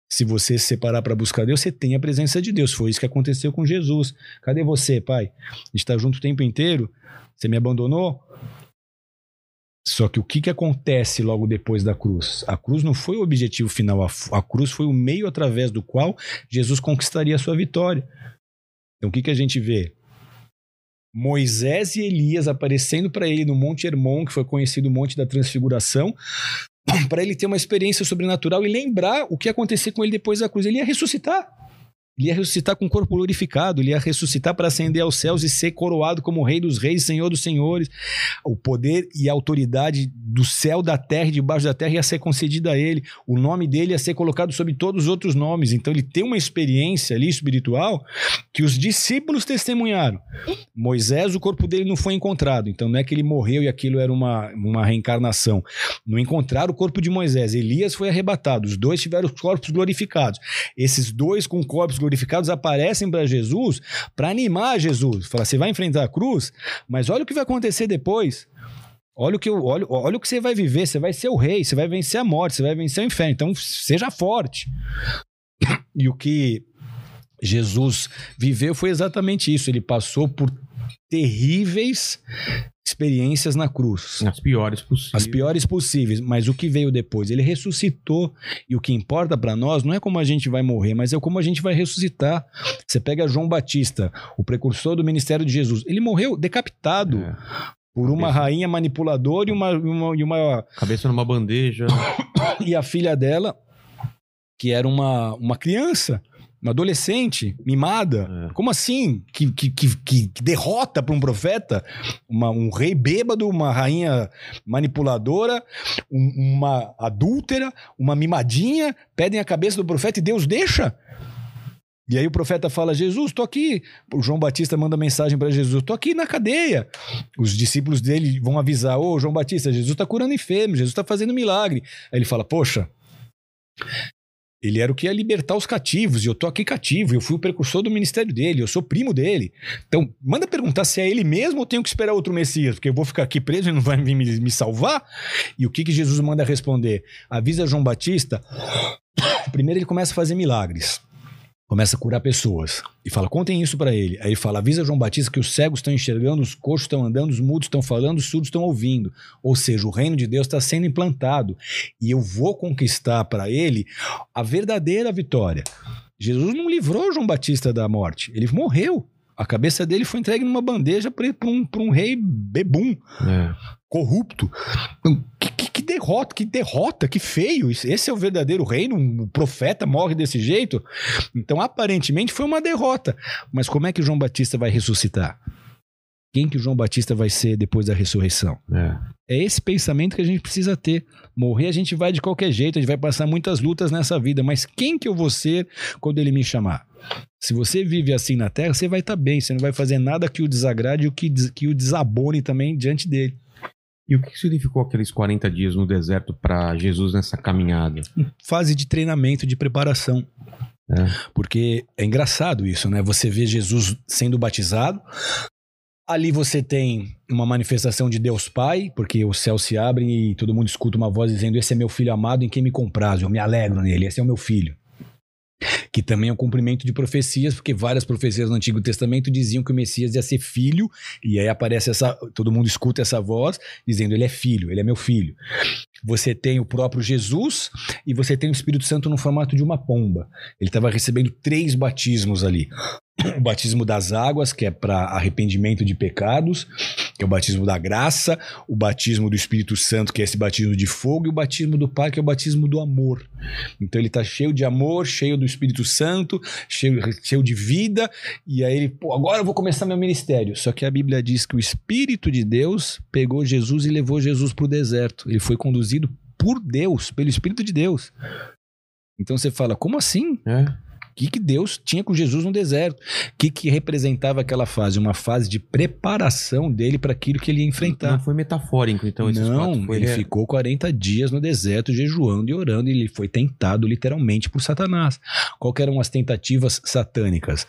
Se você se separar para buscar Deus, você tem a presença de Deus. Foi isso que aconteceu com Jesus. Cadê você, pai? Está junto o tempo inteiro. Você me abandonou? Só que o que, que acontece logo depois da cruz? A cruz não foi o objetivo final, a, a cruz foi o meio através do qual Jesus conquistaria a sua vitória. Então o que, que a gente vê? Moisés e Elias aparecendo para ele no Monte Hermon, que foi conhecido o Monte da Transfiguração, para ele ter uma experiência sobrenatural e lembrar o que ia acontecer com ele depois da cruz. Ele ia ressuscitar. Ele ia ressuscitar com o corpo glorificado, ele ia ressuscitar para ascender aos céus e ser coroado como Rei dos Reis, Senhor dos Senhores. O poder e a autoridade do céu, da terra e debaixo da terra ia ser concedida a ele. O nome dele ia ser colocado sobre todos os outros nomes. Então ele tem uma experiência ali espiritual que os discípulos testemunharam. Moisés, o corpo dele não foi encontrado. Então não é que ele morreu e aquilo era uma, uma reencarnação. Não encontraram o corpo de Moisés. Elias foi arrebatado. Os dois tiveram os corpos glorificados. Esses dois com corpos glorificados aparecem para Jesus para animar Jesus. Fala, você vai enfrentar a cruz, mas olha o que vai acontecer depois. Olha o que eu, olha, olha o que você vai viver, você vai ser o rei, você vai vencer a morte, você vai vencer o inferno. Então seja forte. E o que Jesus viveu foi exatamente isso. Ele passou por terríveis experiências na cruz. As piores possíveis. As piores possíveis. Mas o que veio depois? Ele ressuscitou. E o que importa para nós não é como a gente vai morrer, mas é como a gente vai ressuscitar. Você pega João Batista, o precursor do ministério de Jesus. Ele morreu decapitado. É. Por uma Cabeça. rainha manipuladora e uma, uma, e uma. Cabeça numa bandeja. e a filha dela, que era uma, uma criança uma adolescente mimada. É. Como assim? Que, que, que, que derrota para um profeta, uma, um rei bêbado, uma rainha manipuladora, um, uma adúltera, uma mimadinha, pedem a cabeça do profeta e Deus deixa? E aí o profeta fala: Jesus, tô aqui. O João Batista manda mensagem para Jesus: tô aqui na cadeia. Os discípulos dele vão avisar: Ô João Batista, Jesus está curando enfermos, Jesus está fazendo milagre. Aí ele fala: Poxa, Ele era o que ia libertar os cativos, e eu tô aqui cativo, eu fui o precursor do ministério dele, eu sou primo dele. Então, manda perguntar se é ele mesmo ou tenho que esperar outro Messias, porque eu vou ficar aqui preso e não vai me, me salvar? E o que, que Jesus manda responder? Avisa João Batista. Primeiro ele começa a fazer milagres começa a curar pessoas e fala: contem isso para ele. Aí ele fala: avisa João Batista que os cegos estão enxergando, os coxos estão andando, os mudos estão falando, os surdos estão ouvindo. Ou seja, o reino de Deus está sendo implantado e eu vou conquistar para ele a verdadeira vitória. Jesus não livrou João Batista da morte, ele morreu. A cabeça dele foi entregue numa bandeja para um, um rei bebum, é. corrupto. Então, que, que, que, derrota, que derrota, que feio. Esse é o verdadeiro reino. Um profeta morre desse jeito. Então, aparentemente, foi uma derrota. Mas como é que João Batista vai ressuscitar? Quem que o João Batista vai ser depois da ressurreição? É. é esse pensamento que a gente precisa ter. Morrer a gente vai de qualquer jeito, a gente vai passar muitas lutas nessa vida, mas quem que eu vou ser quando ele me chamar? Se você vive assim na terra, você vai estar tá bem, você não vai fazer nada que o desagrade e o que, que o desabone também diante dele. E o que significou aqueles 40 dias no deserto para Jesus nessa caminhada? Fase de treinamento, de preparação. É. Porque é engraçado isso, né? Você vê Jesus sendo batizado, Ali você tem uma manifestação de Deus Pai, porque os céus se abrem e todo mundo escuta uma voz dizendo: Esse é meu filho amado em quem me compraz, eu me alegro nele, esse é o meu filho que também é um cumprimento de profecias, porque várias profecias no Antigo Testamento diziam que o Messias ia ser filho, e aí aparece essa, todo mundo escuta essa voz dizendo ele é filho, ele é meu filho. Você tem o próprio Jesus e você tem o Espírito Santo no formato de uma pomba. Ele estava recebendo três batismos ali o batismo das águas, que é para arrependimento de pecados, que é o batismo da graça, o batismo do Espírito Santo, que é esse batismo de fogo, e o batismo do Pai, que é o batismo do amor. Então ele está cheio de amor, cheio do Espírito Santo, cheio, cheio de vida, e aí ele, pô, agora eu vou começar meu ministério. Só que a Bíblia diz que o Espírito de Deus pegou Jesus e levou Jesus para o deserto. Ele foi conduzido por Deus, pelo Espírito de Deus. Então você fala, como assim? É que, que Deus tinha com Jesus no deserto? O que, que representava aquela fase? Uma fase de preparação dele para aquilo que ele ia enfrentar. Não foi metafórico, então, esses Não, foi... ele ficou 40 dias no deserto jejuando e orando, e ele foi tentado literalmente por Satanás. Qual eram as tentativas satânicas?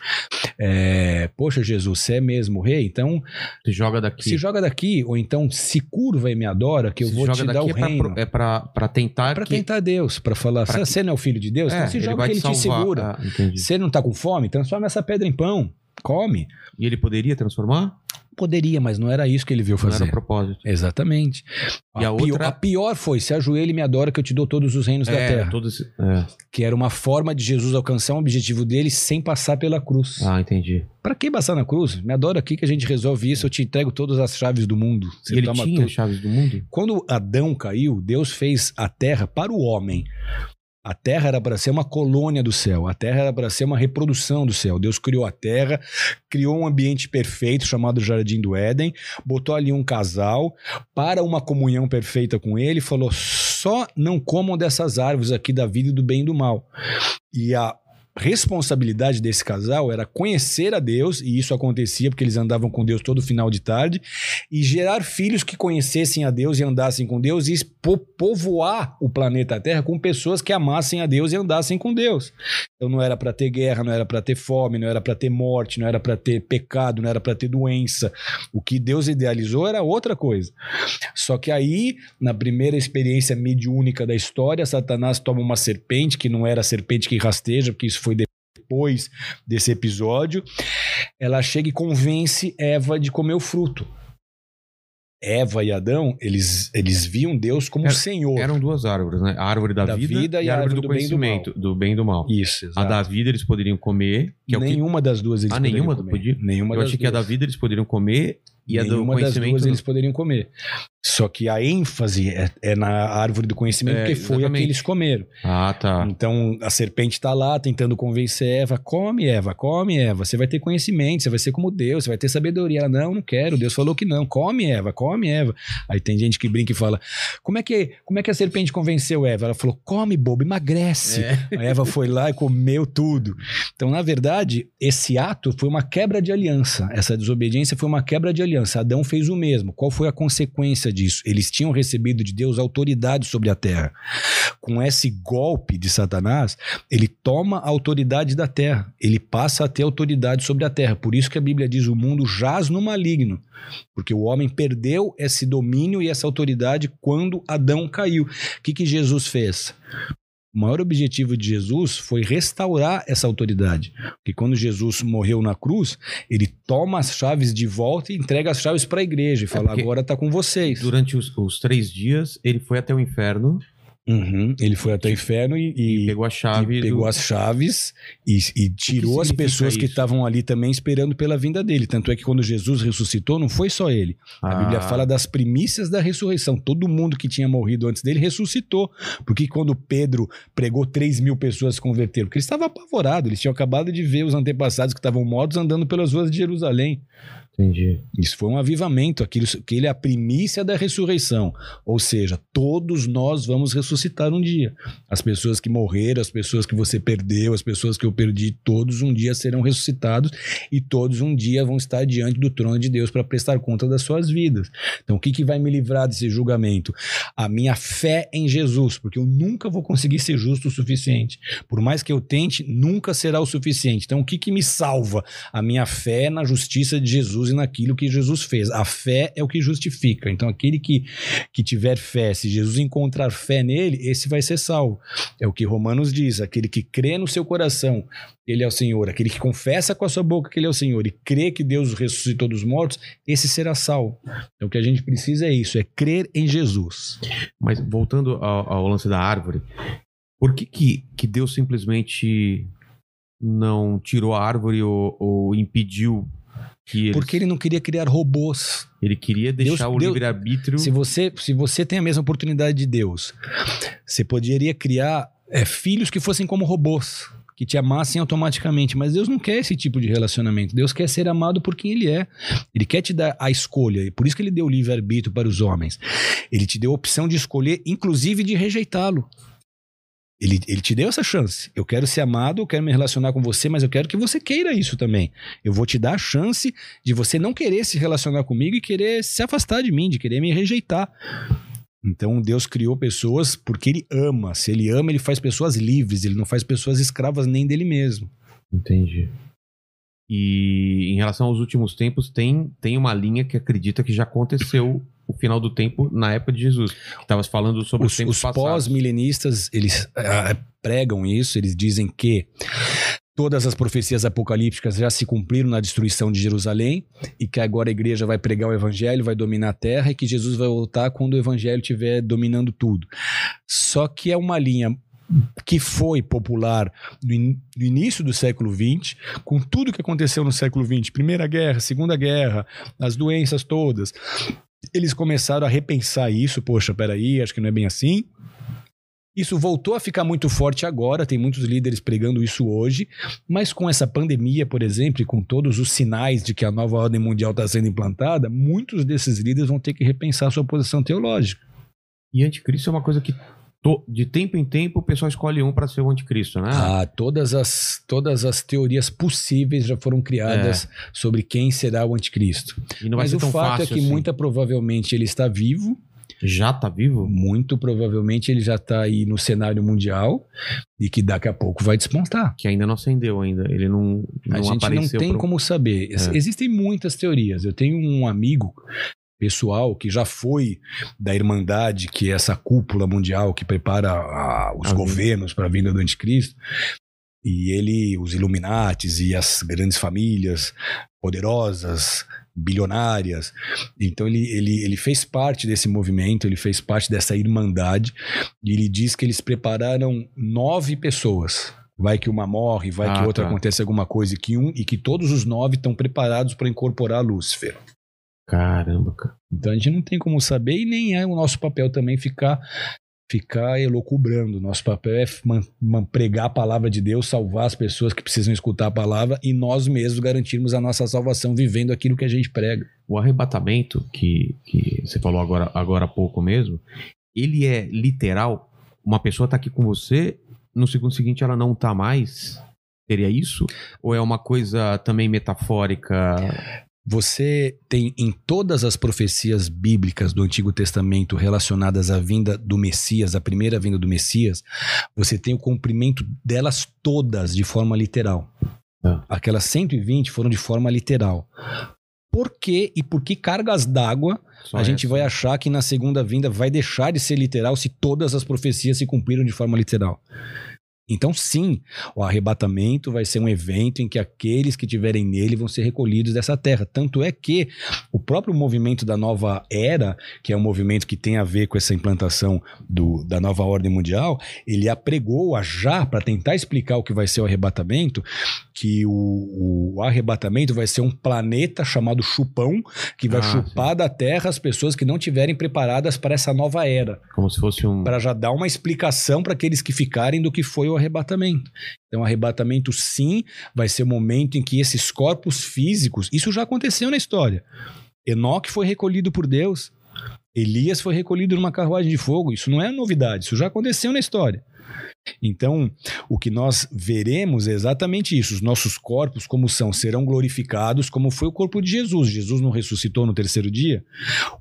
É, Poxa, Jesus, você é mesmo rei? Então. Se joga daqui. Se joga daqui, ou então se curva e me adora, que eu se vou te dar o é reino. Pra, é para tentar. É para que... tentar Deus, para falar, você que... não é o filho de Deus? É, então se joga que ele te segura. Ah, Entendi. Se ele não tá com fome, transforma essa pedra em pão. Come. E ele poderia transformar? Poderia, mas não era isso que ele viu fazer. Não era propósito. Exatamente. E a, a, outra... pior, a pior foi: se ajoelha e me adora, que eu te dou todos os reinos é, da terra. Todos, é. Que era uma forma de Jesus alcançar um objetivo dele sem passar pela cruz. Ah, entendi. Para que passar na cruz? Me adora aqui que a gente resolve isso, eu te entrego todas as chaves do mundo. Você e ele tinha tudo. as chaves do mundo? Quando Adão caiu, Deus fez a terra para o homem. A terra era para ser uma colônia do céu, a terra era para ser uma reprodução do céu. Deus criou a terra, criou um ambiente perfeito chamado Jardim do Éden, botou ali um casal para uma comunhão perfeita com ele, falou: só não comam dessas árvores aqui da vida e do bem e do mal. E a responsabilidade desse casal era conhecer a Deus, e isso acontecia porque eles andavam com Deus todo final de tarde, e gerar filhos que conhecessem a Deus e andassem com Deus, e povoar o planeta Terra com pessoas que amassem a Deus e andassem com Deus. Então não era para ter guerra, não era para ter fome, não era para ter morte, não era para ter pecado, não era para ter doença. O que Deus idealizou era outra coisa. Só que aí, na primeira experiência mediúnica da história, Satanás toma uma serpente, que não era a serpente que rasteja, porque isso foi depois desse episódio, ela chega e convence Eva de comer o fruto. Eva e Adão, eles, eles viam Deus como Era, Senhor. Eram duas árvores, né? A árvore da, da vida, vida, e a árvore, do, do, conhecimento, do bem e do mal. Isso, exato. A da vida eles poderiam comer. É nenhuma que... das duas eles ah, poderiam nenhuma comer. Podia? Nenhuma Eu achei duas. que a da vida eles poderiam comer e Nenhuma a do das duas não. eles poderiam comer. Só que a ênfase é, é na árvore do conhecimento, é, porque foi exatamente. a que eles comeram. Ah, tá. Então a serpente está lá tentando convencer Eva: come, Eva, come, Eva. Você vai ter conhecimento, você vai ser como Deus, você vai ter sabedoria. Ela: não, não quero. Deus falou que não. Come, Eva, come, Eva. Aí tem gente que brinca e fala: como é que, como é que a serpente convenceu Eva? Ela falou: come, bobo, emagrece. É. A Eva foi lá e comeu tudo. Então, na verdade, esse ato foi uma quebra de aliança. Essa desobediência foi uma quebra de aliança. Adão fez o mesmo. Qual foi a consequência disso? Eles tinham recebido de Deus autoridade sobre a terra. Com esse golpe de Satanás, ele toma a autoridade da terra. Ele passa a ter autoridade sobre a terra. Por isso que a Bíblia diz: o mundo jaz no maligno. Porque o homem perdeu esse domínio e essa autoridade quando Adão caiu. O que, que Jesus fez? O maior objetivo de Jesus foi restaurar essa autoridade. Porque quando Jesus morreu na cruz, ele toma as chaves de volta e entrega as chaves para a igreja e fala: porque agora está com vocês. Durante os, os três dias, ele foi até o inferno Uhum. Ele foi até o inferno e, e, e- pegou a chave. e pegou do- as chaves e, e tirou as pessoas que isso? estavam ali também esperando pela vinda dele. Tanto é que quando Jesus ressuscitou, não foi só ele. A Ah, Bíblia fala das primícias da ressurreição. Todo mundo que tinha morrido antes dele ressuscitou. Porque quando Pedro pregou, 3 mil pessoas se converteram. Porque eles estavam apavorados. Eles tinham acabado de ver os antepassados que estavam mortos andando pelas ruas de Jerusalém. Entendi. Isso foi um avivamento, aquilo, aquele é a primícia da ressurreição. Ou seja, todos nós vamos ressuscitar um dia. As pessoas que morreram, as pessoas que você perdeu, as pessoas que eu perdi, todos um dia serão ressuscitados e todos um dia vão estar diante do trono de Deus para prestar conta das suas vidas. Então, o que, que vai me livrar desse julgamento? A minha fé em Jesus, porque eu nunca vou conseguir ser justo o suficiente. Por mais que eu tente, nunca será o suficiente. Então, o que, que me salva? A minha fé na justiça de Jesus e naquilo que Jesus fez. A fé é o que justifica. Então, aquele que, que tiver fé, se Jesus encontrar fé nele, esse vai ser salvo. É o que Romanos diz: aquele que crê no seu coração, ele é o Senhor. Aquele que confessa com a sua boca que ele é o Senhor e crê que Deus ressuscitou dos mortos, esse será salvo. Então, o que a gente precisa é isso: é crer em Jesus. Mas voltando ao, ao lance da árvore, por que, que, que Deus simplesmente não tirou a árvore ou, ou impediu eles... Porque ele não queria criar robôs. ele queria deixar Deus- o livre-arbítrio... Se você, se você tem a mesma oportunidade de Deus, você poderia criar é, filhos que fossem como robôs, que te amassem automaticamente. Mas Deus não quer esse tipo de relacionamento. Deus quer ser amado por quem Ele é. Ele quer te dar a escolha. E por isso que Ele deu o livre-arbítrio para os homens. Ele te deu a opção de escolher, inclusive de rejeitá-lo. Ele, ele te deu essa chance. Eu quero ser amado, eu quero me relacionar com você, mas eu quero que você queira isso também. Eu vou te dar a chance de você não querer se relacionar comigo e querer se afastar de mim, de querer me rejeitar. Então Deus criou pessoas porque ele ama. Se ele ama, ele faz pessoas livres, ele não faz pessoas escravas nem dele mesmo. Entendi. E em relação aos últimos tempos, tem, tem uma linha que acredita que já aconteceu final do tempo na época de Jesus. Estavas falando sobre os, Os, pós-milenistas, eles ah, pregam isso, eles dizem que todas as profecias apocalípticas já se cumpriram na destruição de Jerusalém e que agora a igreja vai pregar o evangelho, vai dominar a terra e que Jesus vai voltar quando o evangelho estiver dominando tudo. Só que é uma linha que foi popular no, in- no início do século XX, com tudo que aconteceu no século XX, Primeira Guerra, Segunda Guerra, as doenças todas, eles começaram a repensar isso. Poxa, peraí, acho que não é bem assim. Isso voltou a ficar muito forte agora, tem muitos líderes pregando isso hoje, mas com essa pandemia, por exemplo, e com todos os sinais de que a nova ordem mundial está sendo implantada, muitos desses líderes vão ter que repensar sua posição teológica. E anticristo é uma coisa que to- de tempo em tempo o pessoal escolhe um para ser o anticristo, né? Ah, todas as, todas as teorias possíveis já foram criadas sobre quem será o anticristo. Mas o fato é que assim. muita provavelmente ele está vivo, Já tá vivo? muito provavelmente ele já está aí no cenário mundial e que daqui a pouco vai despontar. Que ainda não acendeu ainda. Ele não, não a gente não tem pro- como saber. É. Existem muitas teorias. Eu tenho um amigo pessoal que já foi da Irmandade, que é essa cúpula mundial que prepara a- os governos para a vinda do anticristo. E ele, os Illuminates e as grandes famílias poderosas, bilionárias. Então ele, ele, ele fez parte desse movimento, ele fez parte dessa irmandade. E ele diz que eles prepararam nove pessoas. Vai que uma morre, vai Ah, que outra tá. acontece alguma coisa, e que, um, e que todos os nove estão preparados para incorporar Lúcifer. Caramba, cara. Então a gente não tem como saber e nem é o nosso papel também ficar ficar elocubrando. Nosso papel é pregar a palavra de Deus, salvar as pessoas que precisam escutar a palavra e nós mesmos garantirmos a nossa salvação vivendo aquilo que a gente prega. O arrebatamento, que, que você falou agora, agora há pouco mesmo, ele é literal? Uma pessoa tá aqui com você, no segundo seguinte ela não tá mais? Seria isso? Ou é uma coisa também metafórica? Você tem em todas as profecias bíblicas do Antigo Testamento relacionadas à vinda do Messias, a primeira vinda do Messias, você tem o cumprimento delas todas de forma literal. Ah. Aquelas 120 foram de forma literal. Por quê e por que cargas d'água a gente essa. vai achar que na segunda vinda vai deixar de ser literal se todas as profecias se cumpriram de forma literal? Então, sim, o arrebatamento vai ser um evento em que aqueles que tiverem nele vão ser recolhidos dessa terra. Tanto é que o próprio movimento da nova era, que é um movimento que tem a ver com essa implantação do- da nova ordem mundial, ele apregou a já, para tentar explicar o que vai ser o arrebatamento, que o, o arrebatamento vai ser um planeta chamado chupão, que vai Ah, chupar da terra as pessoas que não tiverem preparadas para essa nova era Como se fosse um. para já dar uma explicação para aqueles que ficarem do que foi o arrebatamento. Então, arrebatamento, sim, vai ser o momento em que esses corpos físicos. Isso já aconteceu na história. Enoque foi recolhido por Deus. Elias foi recolhido numa carruagem de fogo. Isso não é novidade, isso já aconteceu na história. Então, o que nós veremos é exatamente isso. Os nossos corpos, como são, serão glorificados, como foi o corpo de Jesus. Jesus não ressuscitou no terceiro dia.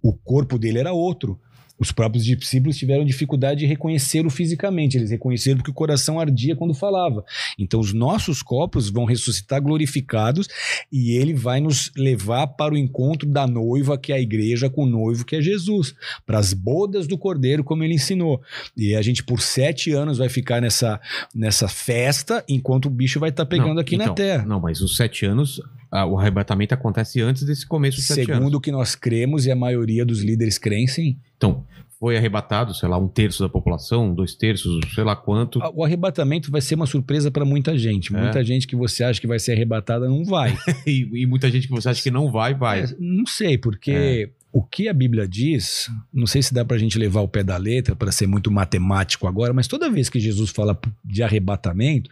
O corpo dele era outro. Os próprios discípulos tiveram dificuldade de reconhecê-lo fisicamente. Eles reconheceram porque o coração ardia quando falava. Então, os nossos corpos vão ressuscitar glorificados e ele vai nos levar para o encontro da noiva, que é a igreja, com o noivo, que é Jesus, para as bodas do cordeiro, como ele ensinou. E a gente, por sete anos, vai ficar nessa, nessa festa, enquanto o bicho vai estar pegando Não, aqui na então, terra. Não, mas os sete anos, ah, o arrebatamento acontece antes desse começo dos sete Segundo anos. o que nós cremos e a maioria dos líderes creem, sim. Então, foi arrebatado, sei lá, um terço da população, dois terços, sei lá quanto. O arrebatamento vai ser uma surpresa para muita gente. É. Muita gente que você acha que vai ser arrebatada não vai. E, e muita gente que você acha que não vai, vai. É, não sei, porque É. o que a Bíblia diz, não sei se dá pra gente levar o pé da letra para ser muito matemático agora, mas toda vez que Jesus fala de arrebatamento,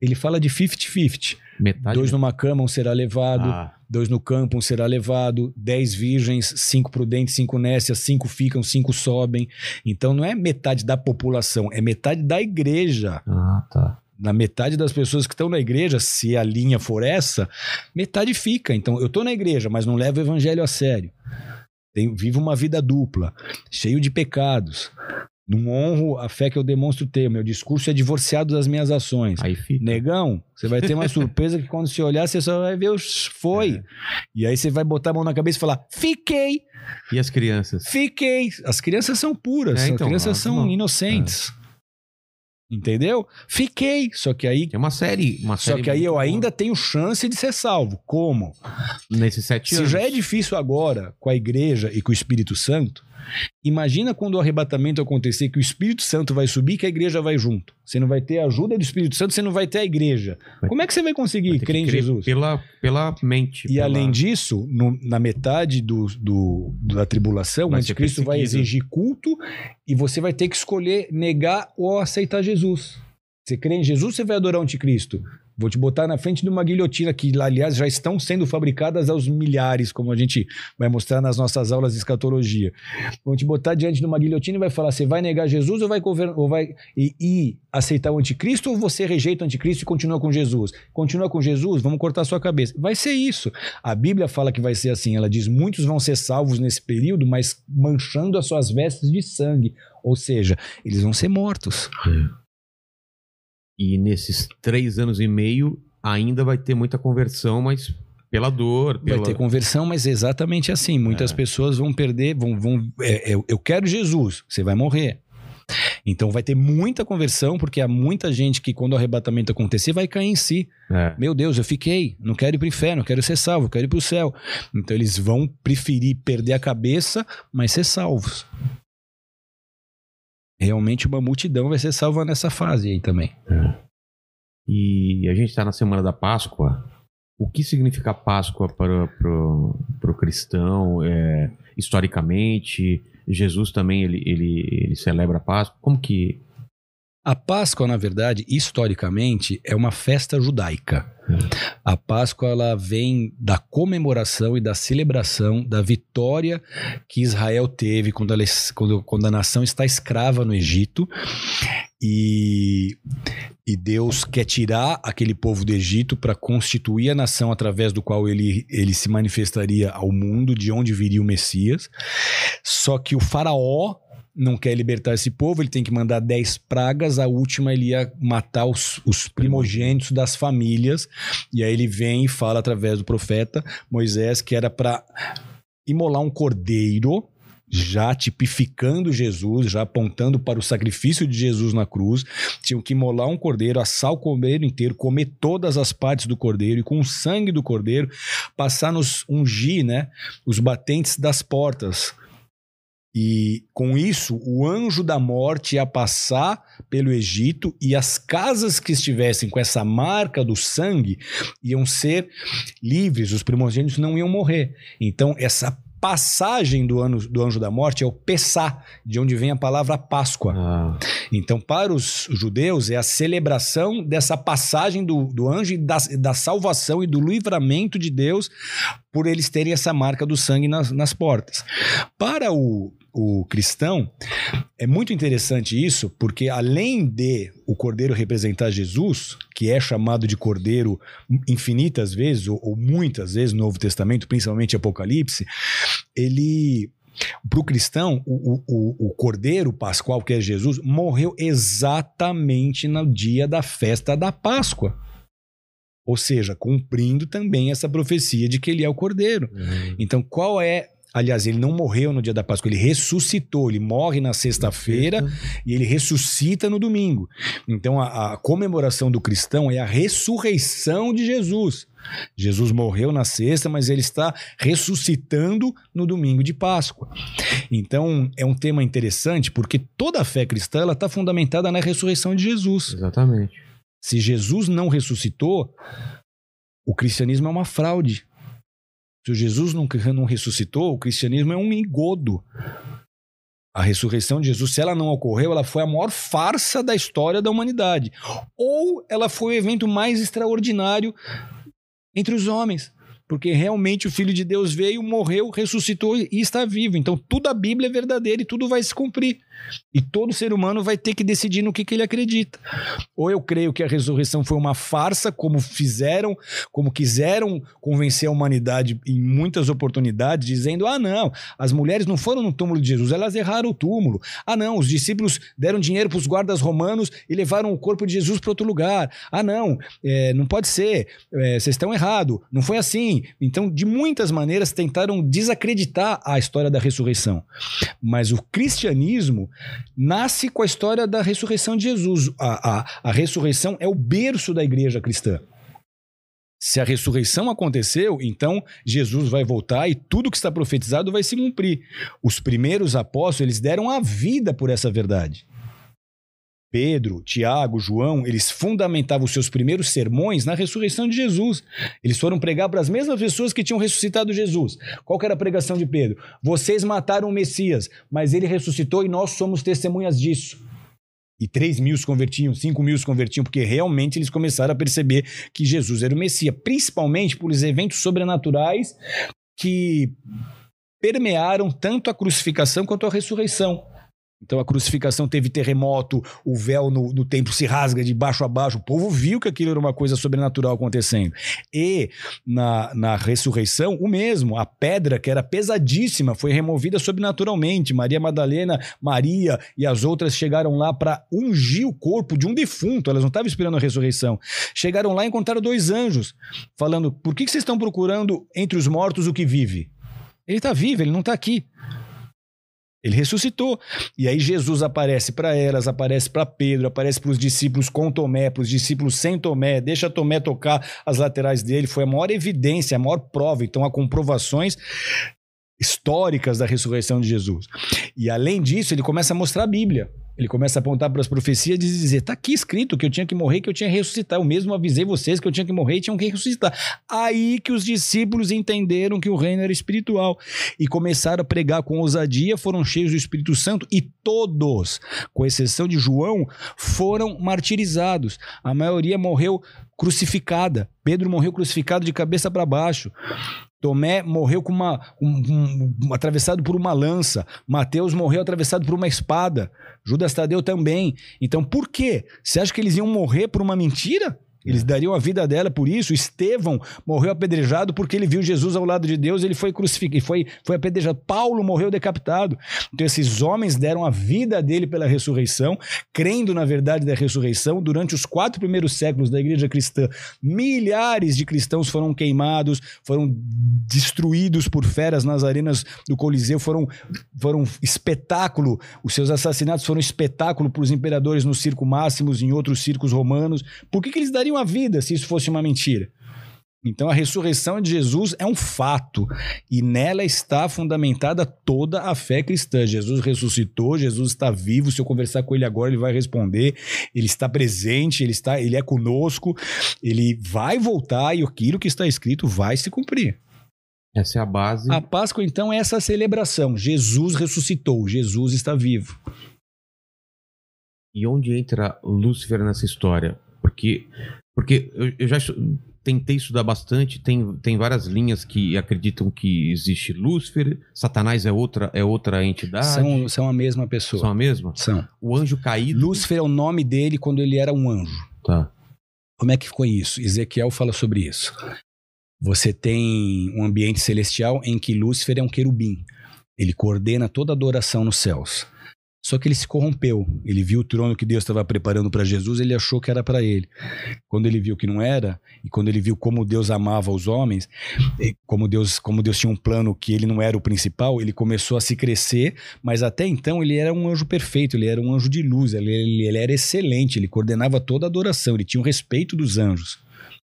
ele fala de 50-50. Metade. Dois numa cama, um será levado. Ah, Dois no campo, um será levado. Dez virgens, cinco prudentes, cinco nécias, cinco ficam, cinco sobem. Então não é metade da população, é metade da igreja. ah, tá. Na metade das pessoas que estão na igreja, se a linha for essa, metade fica. Então eu estou na igreja, mas não levo o evangelho a sério. Tenho, vivo uma vida dupla, cheio de pecados. Não honro a fé que eu demonstro ter. Meu discurso é divorciado das minhas ações. Aí fica. Negão, você vai ter uma surpresa que quando você olhar, você só vai ver os foi. É. E aí você vai botar a mão na cabeça e falar: fiquei, E as crianças? fiquei. As crianças são puras, É, as então, crianças elas são não- inocentes. Entendeu? Fiquei. Só que aí, Tem uma série. Uma só série que aí eu boa ainda tenho chance de ser salvo. Como? Nesses sete Se anos. já é difícil agora com a igreja e com o Espírito Santo, imagina quando o arrebatamento acontecer que o Espírito Santo vai subir e que a igreja vai junto. Você não vai ter a ajuda do Espírito Santo, você não vai ter a igreja. Vai- Como é que você vai conseguir Vai crer em Jesus? Pela, pela mente. E pela- além disso, no- na metade do, do- da tribulação, Vai o anticristo vai exigir culto e você vai ter que escolher negar ou aceitar Jesus. Você crê em Jesus, você vai adorar o anticristo. Vou te botar na frente de uma guilhotina que, aliás, já estão sendo fabricadas aos milhares, como a gente vai mostrar nas nossas aulas de escatologia. Vão te botar diante de uma guilhotina e vai falar: você vai negar Jesus ou vai, ou vai e, e aceitar o anticristo ou você rejeita o anticristo e continua com Jesus? Continua com Jesus, vamos cortar sua cabeça. Vai ser isso. A Bíblia fala que vai ser assim. Ela diz: muitos vão ser salvos nesse período, mas manchando as suas vestes de sangue. Ou seja, eles vão ser mortos. E nesses três anos e meio ainda vai ter muita conversão, mas pela dor, pela... Vai ter conversão, mas exatamente assim. Muitas É. pessoas vão perder, vão. vão é, é, eu quero Jesus, você vai morrer. Então vai ter muita conversão, porque há muita gente que, quando o arrebatamento acontecer, vai cair em si. É. Meu Deus, eu fiquei, não quero ir para o inferno, eu quero ser salvo, eu quero ir para o céu. Então eles vão preferir perder a cabeça, mas ser salvos. Realmente uma multidão vai ser salva nessa fase aí também. E a gente está na semana da Páscoa. O que significa Páscoa para, para, o cristão? É, historicamente, Jesus também ele, ele, ele celebra a Páscoa. Como que. A Páscoa, na verdade, historicamente, é uma festa judaica. A Páscoa ela vem da comemoração e da celebração da vitória que Israel teve quando, ela, quando, quando a nação está escrava no Egito. E, E Deus quer tirar aquele povo do Egito para constituir a nação através do qual ele, ele se manifestaria ao mundo, de onde viria o Messias. Só que o Faraó não quer libertar esse povo, ele tem que mandar dez pragas, a última ele ia matar os, os primogênitos das famílias. E aí ele vem e fala através do profeta Moisés que era para imolar um cordeiro já tipificando Jesus, já apontando para o sacrifício de Jesus na cruz, tinham que molar um cordeiro, assar o cordeiro inteiro, comer todas as partes do cordeiro e com o sangue do cordeiro passar nos ungir, né, os batentes das portas. E com isso, o anjo da morte ia passar pelo Egito e as casas que estivessem com essa marca do sangue iam ser livres, os primogênitos não iam morrer. Então, essa passagem do, ano, do anjo da morte é o Pessá, de onde vem a palavra Páscoa. Ah. Então, para os judeus, é a celebração dessa passagem do, do anjo e da, da salvação e do livramento de Deus por eles terem essa marca do sangue nas, nas portas. Para o, o cristão, é muito interessante isso, porque além de o cordeiro representar Jesus, que é chamado de cordeiro infinitas vezes, ou, ou muitas vezes no Novo Testamento, principalmente Apocalipse, ele para o cristão, o, o, o, cordeiro pascual, que é Jesus, morreu exatamente no dia da festa da Páscoa. Ou seja, cumprindo também essa profecia de que ele é o cordeiro. Uhum. Então, qual é Aliás, ele não morreu no dia da Páscoa, ele ressuscitou. Ele morre na sexta-feira e ele ressuscita no domingo. Então, a, a, comemoração do cristão é a ressurreição de Jesus. Jesus morreu na sexta, mas ele está ressuscitando no domingo de Páscoa. Então, é um tema interessante porque toda a fé cristã está fundamentada na ressurreição de Jesus. Exatamente. Se Jesus não ressuscitou, o cristianismo é uma fraude. Se Jesus não, não ressuscitou, o cristianismo é um engodo. A ressurreição de Jesus, se ela não ocorreu, ela foi a maior farsa da história da humanidade. Ou ela foi o evento mais extraordinário entre os homens porque realmente o Filho de Deus veio, morreu, ressuscitou e está vivo. Então, tudo a Bíblia é verdadeira e tudo vai se cumprir. E todo ser humano vai ter que decidir no que, que ele acredita. Ou eu creio que a ressurreição foi uma farsa, como fizeram, como quiseram convencer a humanidade em muitas oportunidades, dizendo: ah, não, as mulheres não foram no túmulo de Jesus, elas erraram o túmulo. Ah, não, os discípulos deram dinheiro para os guardas romanos e levaram o corpo de Jesus para outro lugar. Ah, não, é, não pode ser, é, vocês estão errados, não foi assim. Então, de muitas maneiras, tentaram desacreditar a história da ressurreição. Mas o cristianismo nasce com a história da ressurreição de Jesus. A, a, a ressurreição é o berço da igreja cristã. Se a ressurreição aconteceu, então Jesus vai voltar e tudo que está profetizado vai se cumprir. Os primeiros apóstolos, eles deram a vida por essa verdade. Pedro, Tiago, João, eles fundamentavam os seus primeiros sermões na ressurreição de Jesus. Eles foram pregar para as mesmas pessoas que tinham ressuscitado Jesus. Qual era a pregação de Pedro? Vocês mataram o Messias, mas ele ressuscitou e nós somos testemunhas disso. E 3 mil se convertiam, 5 mil se convertiam, porque realmente eles começaram a perceber que Jesus era o Messias, principalmente por eventos sobrenaturais que permearam tanto a crucificação quanto a ressurreição. Então a crucificação teve terremoto, o véu no, no, templo se rasga de baixo a baixo. O povo viu que aquilo era uma coisa sobrenatural acontecendo. E na, na ressurreição, o mesmo. A pedra, que era pesadíssima, foi removida sobrenaturalmente. Maria Madalena, Maria e as outras chegaram lá para ungir o corpo de um defunto. Elas não estavam esperando a ressurreição. Chegaram lá e encontraram dois anjos, falando: Por que, que vocês estão procurando entre os mortos o que vive? Ele está vivo, ele não está aqui. Ele ressuscitou. E aí Jesus aparece para elas, aparece para Pedro, aparece para os discípulos com Tomé, para os discípulos sem Tomé, deixa Tomé tocar as laterais dele. Foi a maior evidência, a maior prova. Então há comprovações históricas da ressurreição de Jesus. E além disso, ele começa a mostrar a Bíblia. Ele começa a apontar para as profecias e dizer: está aqui escrito que eu tinha que morrer, que eu tinha que ressuscitar. Eu mesmo avisei vocês que eu tinha que morrer e tinham que ressuscitar. Aí que os discípulos entenderam que o reino era espiritual e começaram a pregar com ousadia, foram cheios do Espírito Santo e todos, com exceção de João, foram martirizados. A maioria morreu crucificada. Pedro morreu crucificado de cabeça para baixo. Tomé morreu com uma, um, um, atravessado por uma lança. Mateus morreu atravessado por uma espada. Judas Tadeu também. Então, por quê? Você acha que eles iam morrer por uma mentira? Eles dariam a vida dela por isso. Estevão morreu apedrejado porque ele viu Jesus ao lado de Deus, ele foi crucificado, foi, foi apedrejado. Paulo morreu decapitado. Então esses homens deram a vida dele pela ressurreição, crendo na verdade da ressurreição. Durante os quatro primeiros séculos da igreja cristã, milhares de cristãos foram queimados, foram destruídos por feras nas arenas do Coliseu, foram, foram espetáculo. Os seus assassinatos foram espetáculo para os imperadores no circo Máximos, em outros circos romanos. Por que, que eles dariam a vida se isso fosse uma mentira. Então a ressurreição de Jesus é um fato e nela está fundamentada toda a fé cristã. Jesus ressuscitou, Jesus está vivo. Se eu conversar com ele agora, ele vai responder. Ele está presente, ele está, ele é conosco. Ele vai voltar e aquilo que está escrito vai se cumprir. Essa é a base. A Páscoa então é essa celebração. Jesus ressuscitou, Jesus está vivo. E onde entra Lúcifer nessa história? Porque, porque eu, eu já tentei estudar bastante, tem, tem várias linhas que acreditam que existe Lúcifer, Satanás é outra, é outra entidade. São, são a mesma pessoa. São a mesma? São. O anjo caído. Lúcifer é o nome dele quando ele era um anjo. Tá. Como é que ficou isso? Ezequiel fala sobre isso. Você tem um ambiente celestial em que Lúcifer é um querubim. Ele coordena toda a adoração nos céus. Só que ele se corrompeu. Ele viu o trono que Deus estava preparando para Jesus, ele achou que era para ele. Quando ele viu que não era, e quando ele viu como Deus amava os homens, como Deus, como Deus tinha um plano que ele não era o principal, ele começou a se crescer, mas até então ele era um anjo perfeito, ele era um anjo de luz, ele, ele, ele era excelente, ele coordenava toda a adoração, ele tinha o respeito dos anjos.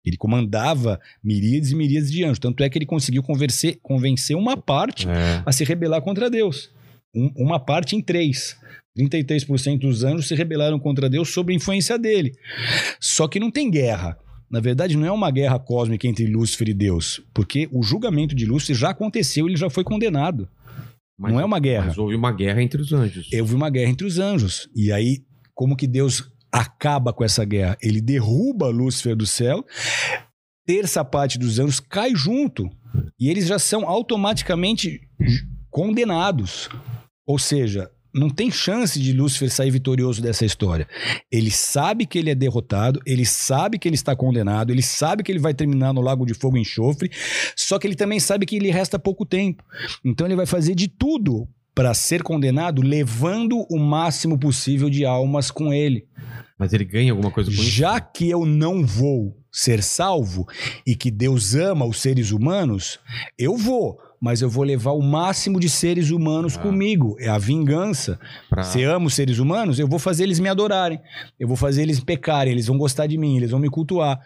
Ele comandava miríades e miríades de anjos. Tanto é que ele conseguiu convencer, convencer uma parte é. a se rebelar contra Deus. Um, uma parte em três. 33% dos anjos se rebelaram contra Deus sob a influência dele. Só que não tem guerra. Na verdade, não é uma guerra cósmica entre Lúcifer e Deus, porque o julgamento de Lúcifer já aconteceu, ele já foi condenado. Mas, não é uma guerra. Mas houve uma guerra entre os anjos. Houve uma guerra entre os anjos. E aí, como que Deus acaba com essa guerra? Ele derruba Lúcifer do céu, terça parte dos anjos cai junto. E eles já são automaticamente condenados. Ou seja, não tem chance de Lúcifer sair vitorioso dessa história. Ele sabe que ele é derrotado, ele sabe que ele está condenado, ele sabe que ele vai terminar no lago de fogo e enxofre, só que ele também sabe que lhe resta pouco tempo. Então ele vai fazer de tudo para ser condenado, levando o máximo possível de almas com ele. Mas ele ganha alguma coisa com isso? Já que eu não vou ser salvo e que Deus ama os seres humanos, eu vou mas eu vou levar o máximo de seres humanos ah. comigo. É a vingança. Pra... Se amo os seres humanos, eu vou fazer eles me adorarem. Eu vou fazer eles pecarem, eles vão gostar de mim, eles vão me cultuar.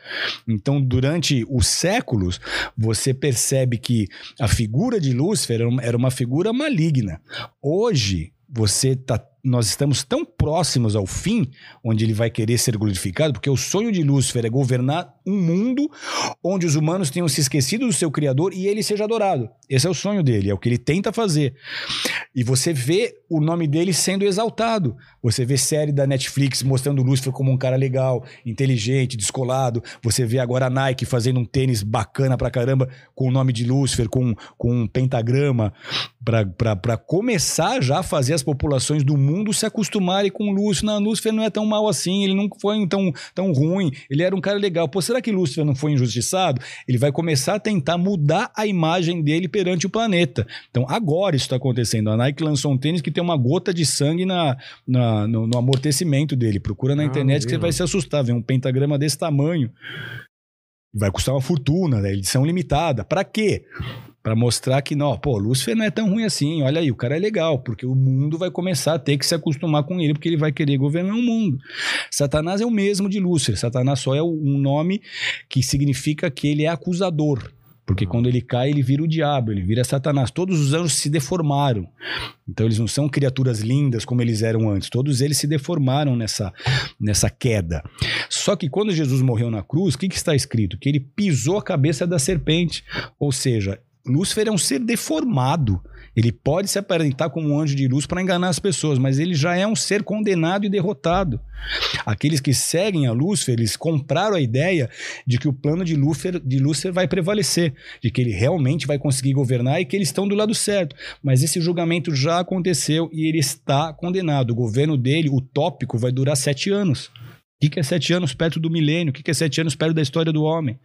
Então, durante os séculos, você percebe que a figura de Lúcifer era uma figura maligna. Hoje, você está nós estamos tão próximos ao fim, onde ele vai querer ser glorificado, porque o sonho de Lúcifer é governar um mundo onde os humanos tenham se esquecido do seu Criador e ele seja adorado. Esse é o sonho dele, é o que ele tenta fazer. E você vê o nome dele sendo exaltado. Você vê série da Netflix mostrando Lúcifer como um cara legal, inteligente, descolado. Você vê agora a Nike fazendo um tênis bacana pra caramba com o nome de Lúcifer, com, com um pentagrama, para começar já a fazer as populações do mundo mundo se acostumarem com o Lúcifer. Não, Lúcifer não é tão mal assim, ele não foi tão, tão ruim, ele era um cara legal. Pô, será que Lúcifer não foi injustiçado? Ele vai começar a tentar mudar a imagem dele perante o planeta. Então, agora isso está acontecendo. A Nike lançou um tênis que tem uma gota de sangue na, na no, no, amortecimento dele. Procura na ah, internet que você vai se assustar. Vem um pentagrama desse tamanho. Vai custar uma fortuna, né? edição limitada. Para quê? Para mostrar que não, pô, Lúcifer não é tão ruim assim. Olha aí, o cara é legal, porque o mundo vai começar a ter que se acostumar com ele, porque ele vai querer governar o mundo. Satanás é o mesmo de Lúcifer. Satanás só é um nome que significa que ele é acusador. Porque uhum. quando ele cai, ele vira o diabo, ele vira Satanás. Todos os anjos se deformaram. Então eles não são criaturas lindas como eles eram antes. Todos eles se deformaram nessa, nessa queda. Só que quando Jesus morreu na cruz, o que, que está escrito? Que ele pisou a cabeça da serpente. Ou seja, Lúcifer é um ser deformado. Ele pode se aparentar como um anjo de luz para enganar as pessoas, mas ele já é um ser condenado e derrotado. Aqueles que seguem a Lúcifer, eles compraram a ideia de que o plano de Lúcifer, de Lúcifer vai prevalecer, de que ele realmente vai conseguir governar e que eles estão do lado certo. Mas esse julgamento já aconteceu e ele está condenado. O governo dele, utópico, vai durar sete anos. O que é sete anos perto do milênio? O que é sete anos perto da história do homem?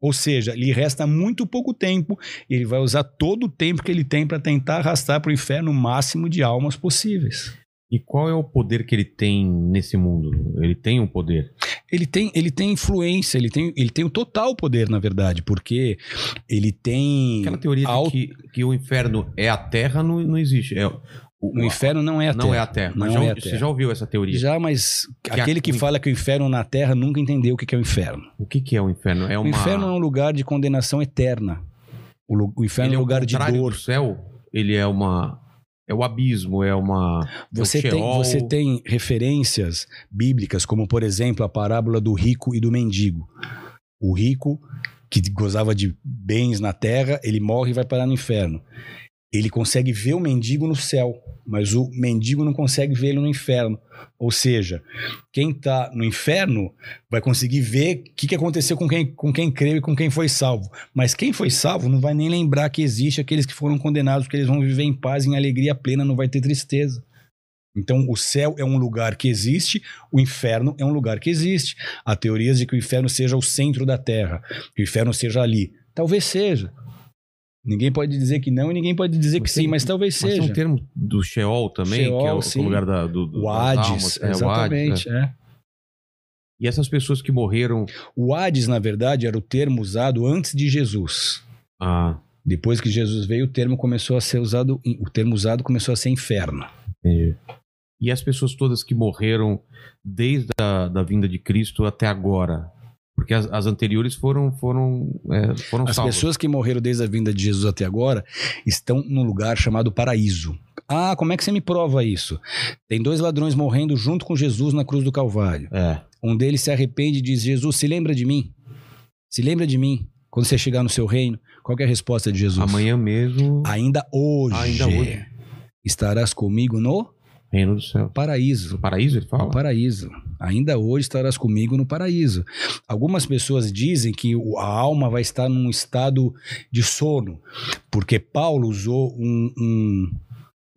Ou seja, lhe resta muito pouco tempo e ele vai usar todo o tempo que ele tem para tentar arrastar para o inferno o máximo de almas possíveis. E qual é o poder que ele tem nesse mundo? Ele tem um poder? Ele tem, ele tem influência, ele tem, ele tem o total poder, na verdade, porque ele tem. Aquela teoria de que, que o inferno é a terra não, não existe. É, o, o inferno não é a não terra. é a terra. Não Mas já, é a você terra. já ouviu essa teoria? Já, mas Que aquele a- que fala que o inferno na terra nunca entendeu o que é o inferno. O que, é o inferno? É uma... O inferno é um lugar de condenação eterna. O, o inferno Ele é um lugar o de dor. do céu? Ele é uma... É o abismo, é uma... é o Você tem, Sheol. você tem referências bíblicas, como por exemplo a parábola do rico e do mendigo. O rico, que gozava de bens na terra, ele morre e vai parar no inferno. Ele consegue ver o mendigo no céu, mas o mendigo não consegue vê-lo no inferno. Ou seja, quem está no inferno vai conseguir ver o que, que aconteceu com quem, com quem creu e com quem foi salvo. Mas quem foi salvo não vai nem lembrar que existe aqueles que foram condenados, porque eles vão viver em paz, em alegria plena, não vai ter tristeza. Então, o céu é um lugar que existe, o inferno é um lugar que existe. Há teorias de que o inferno seja o centro da terra, que o inferno seja ali. Talvez seja. Ninguém pode dizer que não e ninguém pode dizer que Mas sim, tem- mas talvez Mas seja. tem um termo do Sheol também, Sheol, que é o, sim. lugar da, do, do, O Hades. É, o Hades, exatamente. é. é. E essas pessoas que morreram... O Hades, na verdade, era o termo usado antes de Jesus. Ah, Depois que Jesus veio, o termo começou a ser usado, o termo usado começou a ser inferno. entendi. E as pessoas todas que morreram desde a da vinda de Cristo até agora? Porque as, as anteriores foram, foram, é, foram As salvas. pessoas que morreram desde a vinda de Jesus até agora estão num lugar chamado paraíso. Ah, como é que você me prova isso? Tem dois ladrões morrendo junto com Jesus na cruz do Calvário. É. Um deles se arrepende e diz: Jesus, se lembra de mim? Se lembra de mim quando você chegar no seu reino? Qual é a resposta de Jesus? Amanhã mesmo, Ainda hoje. Ainda hoje. Estarás comigo no reino do céu. paraíso. No paraíso, ele fala? No paraíso. Ainda hoje estarás comigo no paraíso. Algumas pessoas dizem que a alma vai estar num estado de sono, porque Paulo usou um, um,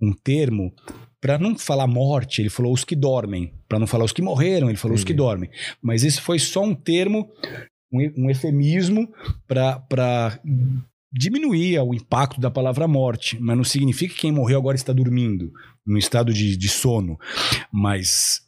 um termo para não falar morte, ele falou os que dormem. Para não falar os que morreram, ele falou os que dormem. Mas esse foi só um termo, um, um efemismo para diminuir o impacto da palavra morte. Mas não significa que quem morreu agora está dormindo, num estado de, de sono. Mas,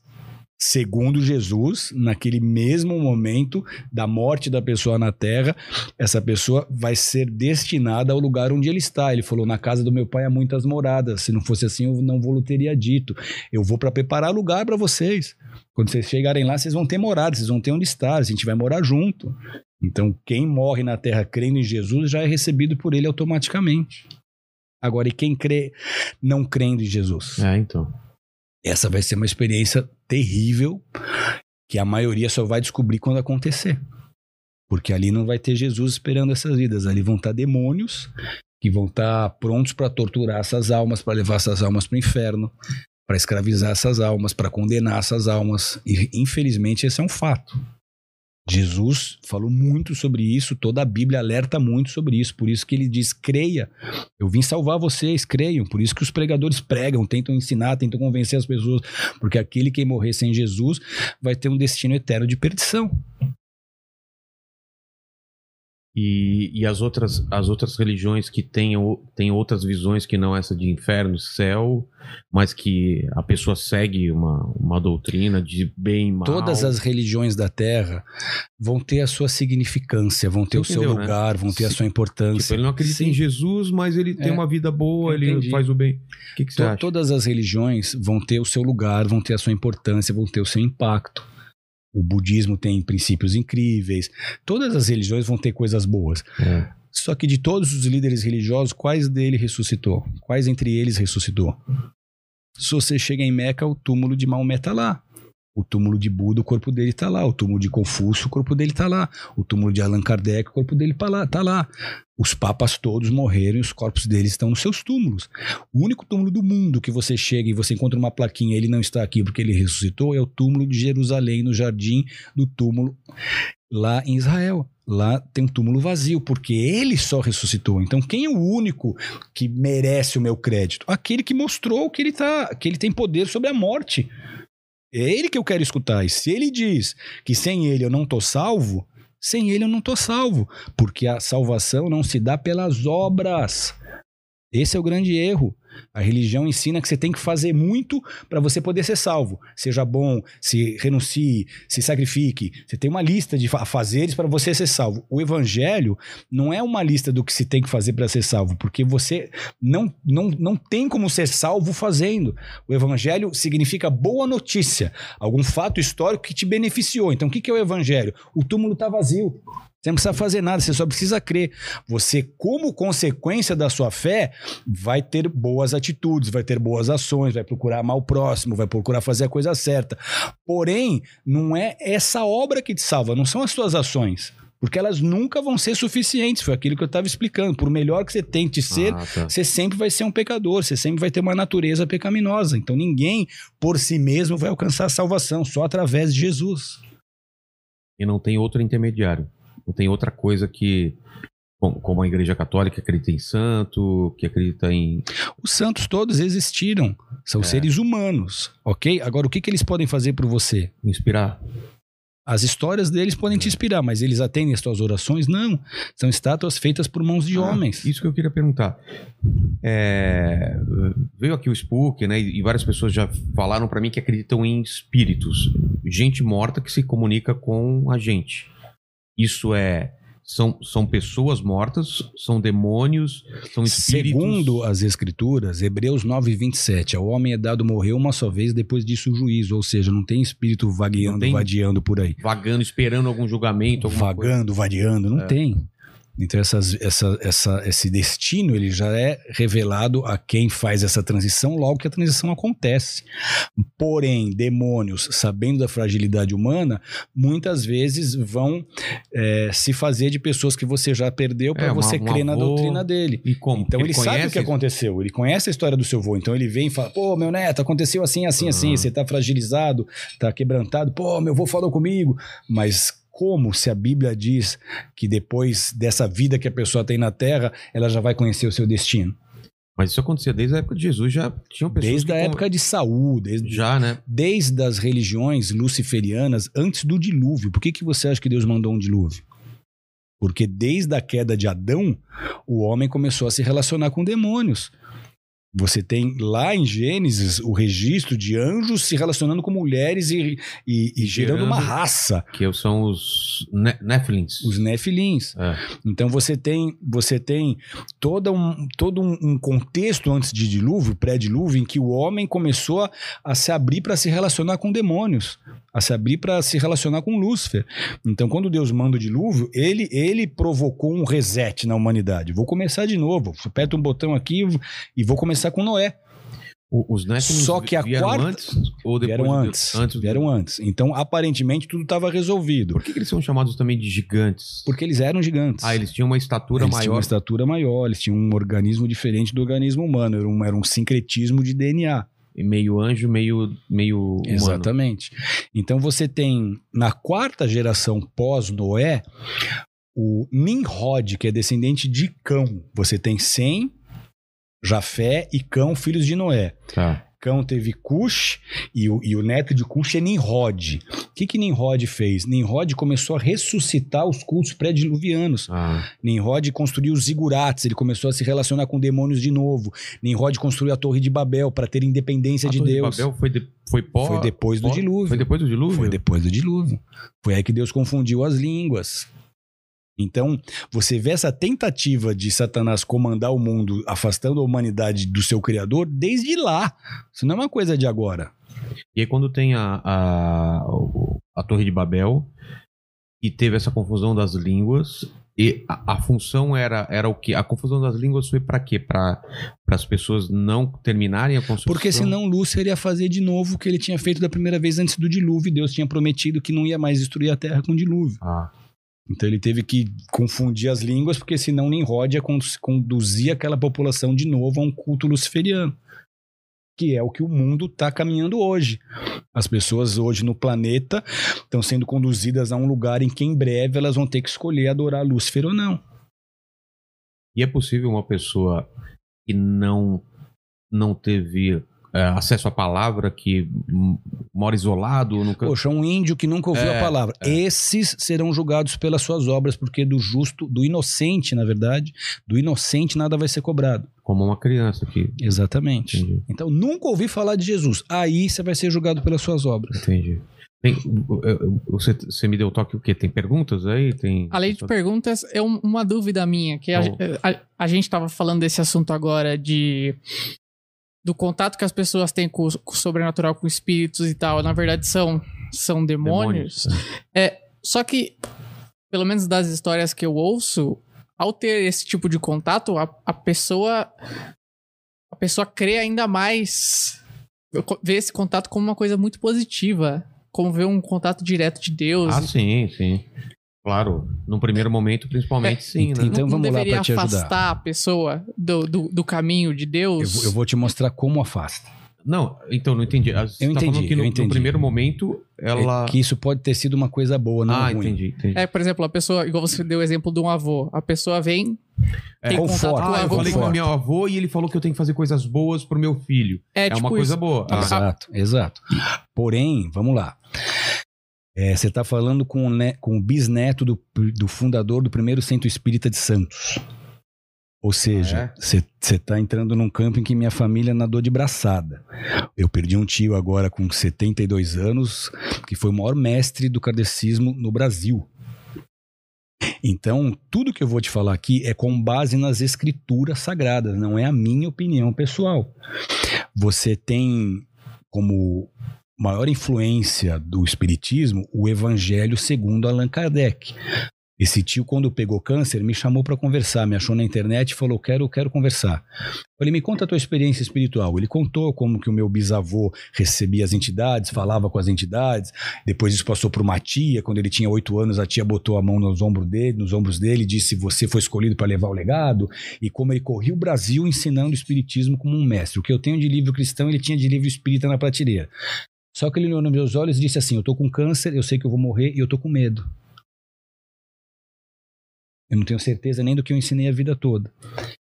segundo Jesus, naquele mesmo momento da morte da pessoa na terra, essa pessoa vai ser destinada ao lugar onde ele está. Ele falou: Na casa do meu pai há muitas moradas. Se não fosse assim, eu não vou teria dito. Eu vou para preparar lugar para vocês. Quando vocês chegarem lá, vocês vão ter morada, vocês vão ter onde estar, a gente vai morar junto. Então, quem morre na terra crendo em Jesus já é recebido por ele automaticamente. Agora, e quem crê não crendo em Jesus? É, então. Essa vai ser uma experiência terrível que a maioria só vai descobrir quando acontecer. Porque ali não vai ter Jesus esperando essas vidas. Ali vão estar demônios que vão estar prontos para torturar essas almas, para levar essas almas para o inferno, para escravizar essas almas, para condenar essas almas. E infelizmente esse é um fato. Jesus falou muito sobre isso, toda a Bíblia alerta muito sobre isso, por isso que ele diz: creia, eu vim salvar vocês, creiam. Por isso que os pregadores pregam, tentam ensinar, tentam convencer as pessoas, porque aquele que morrer sem Jesus vai ter um destino eterno de perdição. E, e as, outras, as outras religiões que têm, têm outras visões que não essa de inferno, céu, mas que a pessoa segue uma, uma doutrina de bem e mal. Todas as religiões da Terra vão ter a sua significância, vão ter Você o seu entendeu, né? lugar, vão ter a Sim. sua importância. Tipo, ele não acredita Sim. em Jesus, mas ele tem É. uma vida boa, ele faz o bem. O que, que você To- acha? Todas as religiões vão ter o seu lugar, vão ter a sua importância, vão ter o seu impacto. O budismo tem princípios incríveis. Todas as religiões vão ter coisas boas. É. Só que de todos os líderes religiosos, quais dele ressuscitou? Quais entre eles ressuscitou? Se você chega em Meca, o túmulo de Maomé está lá. O túmulo de Buda, o corpo dele tá lá. O túmulo de Confúcio, o corpo dele tá lá. O túmulo de Allan Kardec, o corpo dele tá lá. Tá lá. Os papas todos morreram e os corpos deles estão nos seus túmulos. O único túmulo do mundo que você chega e você encontra uma plaquinha, ele não está aqui porque ele ressuscitou, é o túmulo de Jerusalém, no jardim do túmulo lá em Israel. Lá tem um túmulo vazio, porque ele só ressuscitou. Então, quem é o único que merece o meu crédito? Aquele que mostrou que ele, tá, que ele tem poder sobre a morte. É ele que eu quero escutar. E se ele diz que sem ele eu não tô salvo, sem ele eu não tô salvo, porque a salvação não se dá pelas obras. Esse é o grande erro. A religião ensina que você tem que fazer muito para você poder ser salvo. Seja bom, se renuncie, se sacrifique. Você tem uma lista de fazeres para você ser salvo. O evangelho não é uma lista do que se tem que fazer para ser salvo, porque você não, não, não tem como ser salvo fazendo. O evangelho significa boa notícia, algum fato histórico que te beneficiou. Então, o que é o evangelho? O túmulo está vazio. Você não precisa fazer nada, você só precisa crer. Você, como consequência da sua fé, vai ter boas atitudes, vai ter boas ações, vai procurar amar o próximo, vai procurar fazer a coisa certa. Porém, não é essa obra que te salva, não são as suas ações. Porque elas nunca vão ser suficientes. Foi aquilo que eu estava explicando. Por melhor que você tente ser, ah, tá. você sempre vai ser um pecador, você sempre vai ter uma natureza pecaminosa. Então ninguém, por si mesmo, vai alcançar a salvação, só através de Jesus. E não tem outro intermediário. Não tem outra coisa que como a Igreja Católica acredita em santo, que acredita em. Os santos todos existiram. São é. seres humanos, ok? Agora, o que, que eles podem fazer por você? Inspirar. As histórias deles podem te inspirar, mas eles atendem as tuas orações? Não. São estátuas feitas por mãos de ah, homens. Isso que eu queria perguntar. É, veio aqui o Spook, né? E várias pessoas já falaram para mim que acreditam em espíritos. Gente morta que se comunica com a gente. Isso é são, são pessoas mortas, são demônios, são espíritos. Segundo as escrituras, Hebreus 9, 27, ao homem é dado morrer uma só vez, depois disso o juízo, ou seja, não tem espírito vagueando, tem vadiando por aí. Vagando, esperando algum julgamento, Vagando, coisa. vadiando, não é. tem. Então essas, essa, essa, esse destino ele já é revelado a quem faz essa transição logo que a transição acontece. Porém, demônios, sabendo da fragilidade humana, muitas vezes vão é, se fazer de pessoas que você já perdeu para é, você uma, crer na doutrina dele. E como? Então ele, ele sabe o que aconteceu, ele conhece a história do seu avô. Então ele vem e fala: pô, meu neto, aconteceu assim, assim, uhum. assim. Você tá fragilizado, tá quebrantado. Pô, meu avô falou comigo. Mas como se a Bíblia diz que depois dessa vida que a pessoa tem na terra, ela já vai conhecer o seu destino? Mas isso acontecia desde a época de Jesus, já tinham pessoas Desde a época de Saul, desde, já, né? Desde as religiões luciferianas antes do dilúvio. Por que, que você acha que Deus mandou um dilúvio? Porque desde a queda de Adão, o homem começou a se relacionar com demônios. Você tem lá em Gênesis o registro de anjos se relacionando com mulheres e, e, e gerando uma raça. Que são os ne Nephilins. Os Nephilins. É. Então você tem, você tem todo, um, todo um contexto antes de dilúvio, pré-dilúvio, em que o homem começou a, a se abrir para se relacionar com demônios a se abrir para se relacionar com Lúcifer. Então, quando Deus manda o dilúvio, ele, ele provocou um reset na humanidade. Vou começar de novo. Aperto um botão aqui e vou começar com Noé. Os Néfilins Só que a vieram quarta... antes ou depois? Vieram antes. antes vieram antes. Então, aparentemente, tudo estava resolvido. Por que, que, eles são chamados também de gigantes? Porque eles eram gigantes. Ah, eles tinham uma estatura eles maior. Tinham uma estatura maior, eles tinham um organismo diferente do organismo humano. Era um, era um sincretismo de DNA meio anjo, meio, meio humano. Exatamente. Então você tem na quarta geração pós-Noé o Nimrod, que é descendente de Cão. Você tem Sem, Jafé e Cão, filhos de Noé. Tá. Cão teve Cush e o, e o neto de Cush é Nimrod. O que, que Nimrod fez? Nimrod começou a ressuscitar os cultos pré-diluvianos. Ah. Nimrod construiu os zigurates, ele começou a se relacionar com demônios de novo. Nimrod construiu a Torre de Babel para ter independência a de Torre Deus. De Babel foi, de, foi, pó, foi depois do dilúvio. Foi depois do dilúvio? Foi depois do dilúvio. Foi aí que Deus confundiu as línguas. Então, você vê essa tentativa de Satanás comandar o mundo, afastando a humanidade do seu Criador, desde lá. Isso não é uma coisa de agora. E aí, quando tem a, a, a Torre de Babel, e teve essa confusão das línguas, E a, a função era, era o quê? A confusão das línguas foi para quê? Para as pessoas não terminarem a construção? Porque senão Lúcifer ia fazer de novo o que ele tinha feito da primeira vez antes do dilúvio. Deus tinha prometido que não ia mais destruir a terra com dilúvio. Ah, Então ele teve que confundir as línguas, porque senão Nimrod ia con- conduzir aquela população de novo a um culto luciferiano. Que é o que o mundo está caminhando hoje. As pessoas hoje no planeta estão sendo conduzidas a um lugar em que em breve elas vão ter que escolher adorar Lúcifer ou não. E é possível uma pessoa que não, não teve é, acesso à palavra, que mora isolado no canto. Poxa, um índio que nunca ouviu É, a palavra. Esses serão julgados pelas suas obras, porque do justo, do inocente, na verdade, do inocente nada vai ser cobrado. Como uma criança que. Exatamente. Entendi. Então, nunca ouvi falar de Jesus. Aí você vai ser julgado pelas suas obras. Entendi. Tem, você, você me deu toque o quê? Tem perguntas aí? Tem. Além de perguntas, é um- uma dúvida minha, que a, Bom. a, a gente estava falando desse assunto agora de do contato que as pessoas têm com, o- com o sobrenatural, com espíritos e tal, na verdade são, são demônios. né? Só que, pelo menos das histórias que eu ouço, ao ter esse tipo de contato, a, a pessoa a pessoa crê ainda mais, vê esse contato como uma coisa muito positiva, como ver um contato direto de Deus. Ah, sim, sim. Claro. Num primeiro momento, principalmente, sim, né? Então não, não vamos lá deveria pra te ajudar. afastar a pessoa do, do, do caminho de Eu, Deus. vou- eu vou te mostrar como afasta. Não, então, não entendi. Ah, Você Eu tá falando entendi, que no, eu no entendi. primeiro momento ela. É que isso pode ter sido uma coisa boa, não ah, ruim. entendi, entendi. É, por exemplo, a pessoa, igual você deu o exemplo de um avô. A pessoa vem, É. tem contato com o Ah, eu avô. falei com o meu avô e ele falou que eu tenho que fazer coisas boas pro meu filho. É, É, tipo uma coisa isso. boa. Ah, Exato, exato. Porém, vamos lá. É, você está falando com o, ne- com o bisneto do, do fundador do primeiro centro espírita de Santos. Ou seja, Ah, você está entrando num campo em que minha família nadou de braçada. Eu perdi um tio agora com 72 anos, que foi o maior mestre do kardecismo no Brasil. Então, tudo que eu vou te falar aqui é com base nas escrituras sagradas, não é a minha opinião pessoal. Você tem como maior influência do espiritismo o Evangelho segundo Allan Kardec. Esse tio, quando pegou câncer, me chamou para conversar, me achou na internet e falou: quero, quero conversar. Falei, me conta a tua experiência espiritual. Ele contou como que o meu bisavô recebia as entidades, falava com as entidades. Depois isso passou para uma tia. Quando ele tinha oito anos, a tia botou a mão nos ombros dele, nos ombros dele disse: Você foi escolhido para levar o legado. E como ele corria o Brasil ensinando o espiritismo como um mestre. O que eu tenho de livro cristão, ele tinha de livro espírita na prateleira. Só que ele olhou nos meus olhos e disse assim: Eu tô com câncer, eu sei que eu vou morrer e eu tô com medo. Eu não tenho certeza nem do que eu ensinei a vida toda.